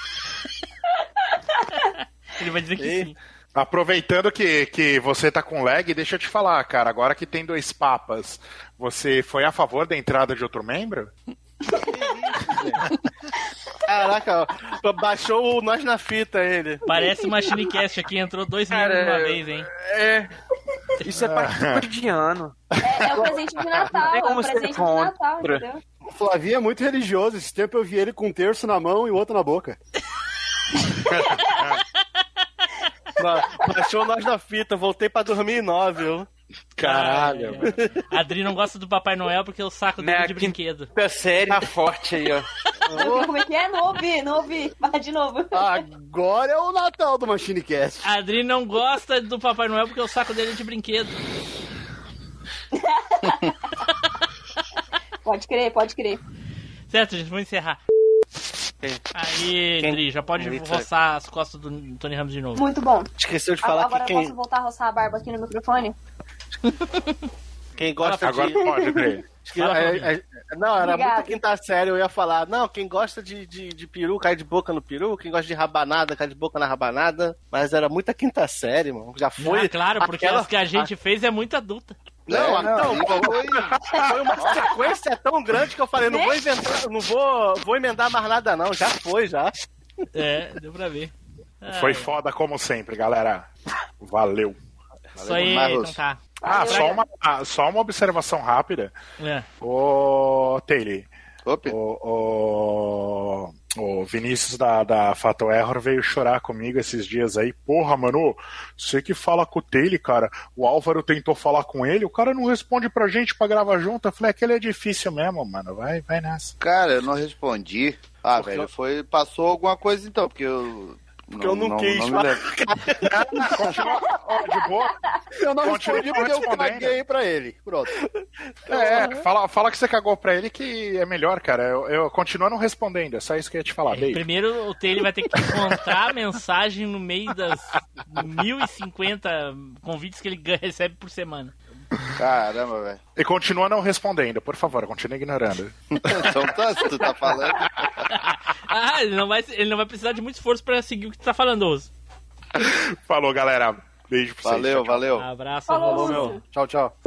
Ele vai dizer que E- sim. Aproveitando que, que você tá com lag, deixa eu te falar, cara, agora que tem dois papas, você foi a favor da entrada de outro membro? Caraca, ó, baixou o Nós na Fita ele. Parece uma Shinecast aqui, entrou dois Cara, membros de uma é- vez, hein? É. Isso é participação de ano. É, é o presente de Natal, é o como ser presente de. Natal, entendeu? O Flavinho é muito religioso. Esse tempo eu vi ele com um terço na mão e o outro na boca. Ba- Baixou o Nós na Fita, voltei pra dormir em 9, viu? Caralho. A Adri não gosta do Papai Noel porque o saco dele é Né, de que- brinquedo. Tá sério, tá forte aí, ó. Como é que é? Não ouvi, não ouvi. Vai de novo. Agora é o Natal do MachineCast. A Adri não gosta do Papai Noel porque o saco dele é de brinquedo. Pode crer, pode crer. Certo, gente, vamos encerrar. Aí, Quem- Adri, já pode Quem- roçar as costas do Tony Ramos de novo. Muito bom. Esqueceu de falar Agora que eu quem, posso voltar a roçar a barba aqui no microfone? quem gosta Agora de. pode, Andrei. que- Fala, é- é- não, era Obrigada. muito quinta série, eu ia falar. Não, quem gosta de, de, de peru cai de boca no peru, quem gosta de rabanada cai de boca na rabanada. Mas era muita quinta série, mano. Já foi. Ah, claro, porque aquela- as que a gente fez é muito adulta. Não, É, não, então, pô, foi- foi uma sequência tão grande que eu falei, não vou inventar, não vou, vou emendar mais nada não, já foi, já. É, deu pra ver. Foi Ai, foda como sempre, galera. Valeu. Isso aí, Marlos. então tá. Ah, só uma, ah, só uma observação rápida. É. Ô, Taylor. O, o, o Vinícius da, da Fatal Error veio chorar comigo esses dias aí. Porra, mano, você que fala com o Taylor, cara. O Álvaro tentou falar com ele, o cara não responde pra gente pra gravar junto. Eu falei, aquele é difícil mesmo, mano. Vai, vai nessa. Cara, eu não respondi. Ah, Porque velho, foi. Passou alguma coisa então, porque eu. Porque eu não quis me falar. lembro. de boa. Eu não Continua respondi porque eu caguei pra ele. Pronto. É, fala, fala que você cagou pra ele que é melhor, cara. Eu, eu continuo não respondendo, é só isso que eu ia te falar. Beijo. Primeiro o Taylor vai ter que encontrar a mensagem no meio das 1050 convites que ele recebe por semana. Caramba, velho. E continua não respondendo, por favor, continue ignorando. então tá, se tu tá falando. Ah, ele não vai, ele não vai precisar de muito esforço pra seguir o que tu tá falando, Oso. Falou, galera. Beijo pra vocês. Valeu, Tchau, tchau. valeu. Abraço, Falou, meu. Tchau, tchau.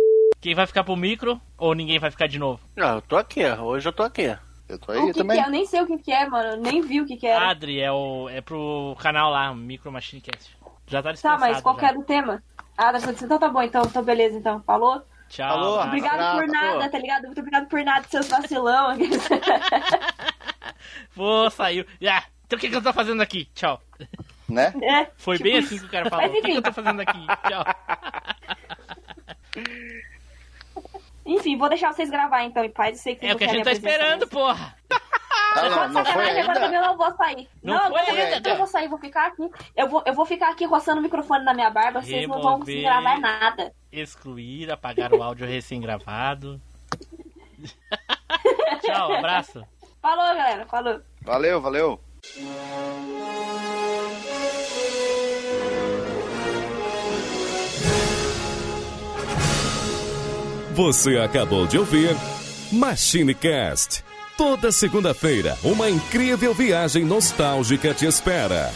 Quem vai ficar pro micro ou ninguém vai ficar de novo? Não, eu tô aqui, hoje eu tô aqui. Eu tô O que, que é? Eu nem sei o que, que é, mano. Eu nem vi o que, que era. Adri, é, o, é pro canal lá, Micro Machine Cast. Já tá tá, dispensado. mas qual já. era o tema? Ah, tá falando assim, então tá bom, então, então beleza, então. Falou? Tchau. Falou. abraço. Obrigado por nada, tá ligado? Muito obrigado por nada, seus vacilão. Pô, saiu. Ah, então o que, que eu tô fazendo aqui? Tchau. Né? É, Foi tipo bem assim que o cara falou. Mas O que, que enfim. eu tô fazendo aqui? Tchau. Enfim, vou deixar vocês gravar então, em paz. Eu sei que vocês É o que a gente tá esperando, porra. Ah, Eu não, não foi sacanagem, agora também ainda? eu não vou sair. Não Não, foi agora ainda, eu vou sair, vou ficar aqui. Eu vou, eu vou ficar aqui roçando o microfone na minha barba, vocês não vão conseguir Remover. gravar nada. Excluir, apagar o áudio recém-gravado. Tchau, abraço. Falou, galera, falou. Valeu, valeu. Você acabou de ouvir MachineCast. Toda segunda-feira, uma incrível viagem nostálgica te espera.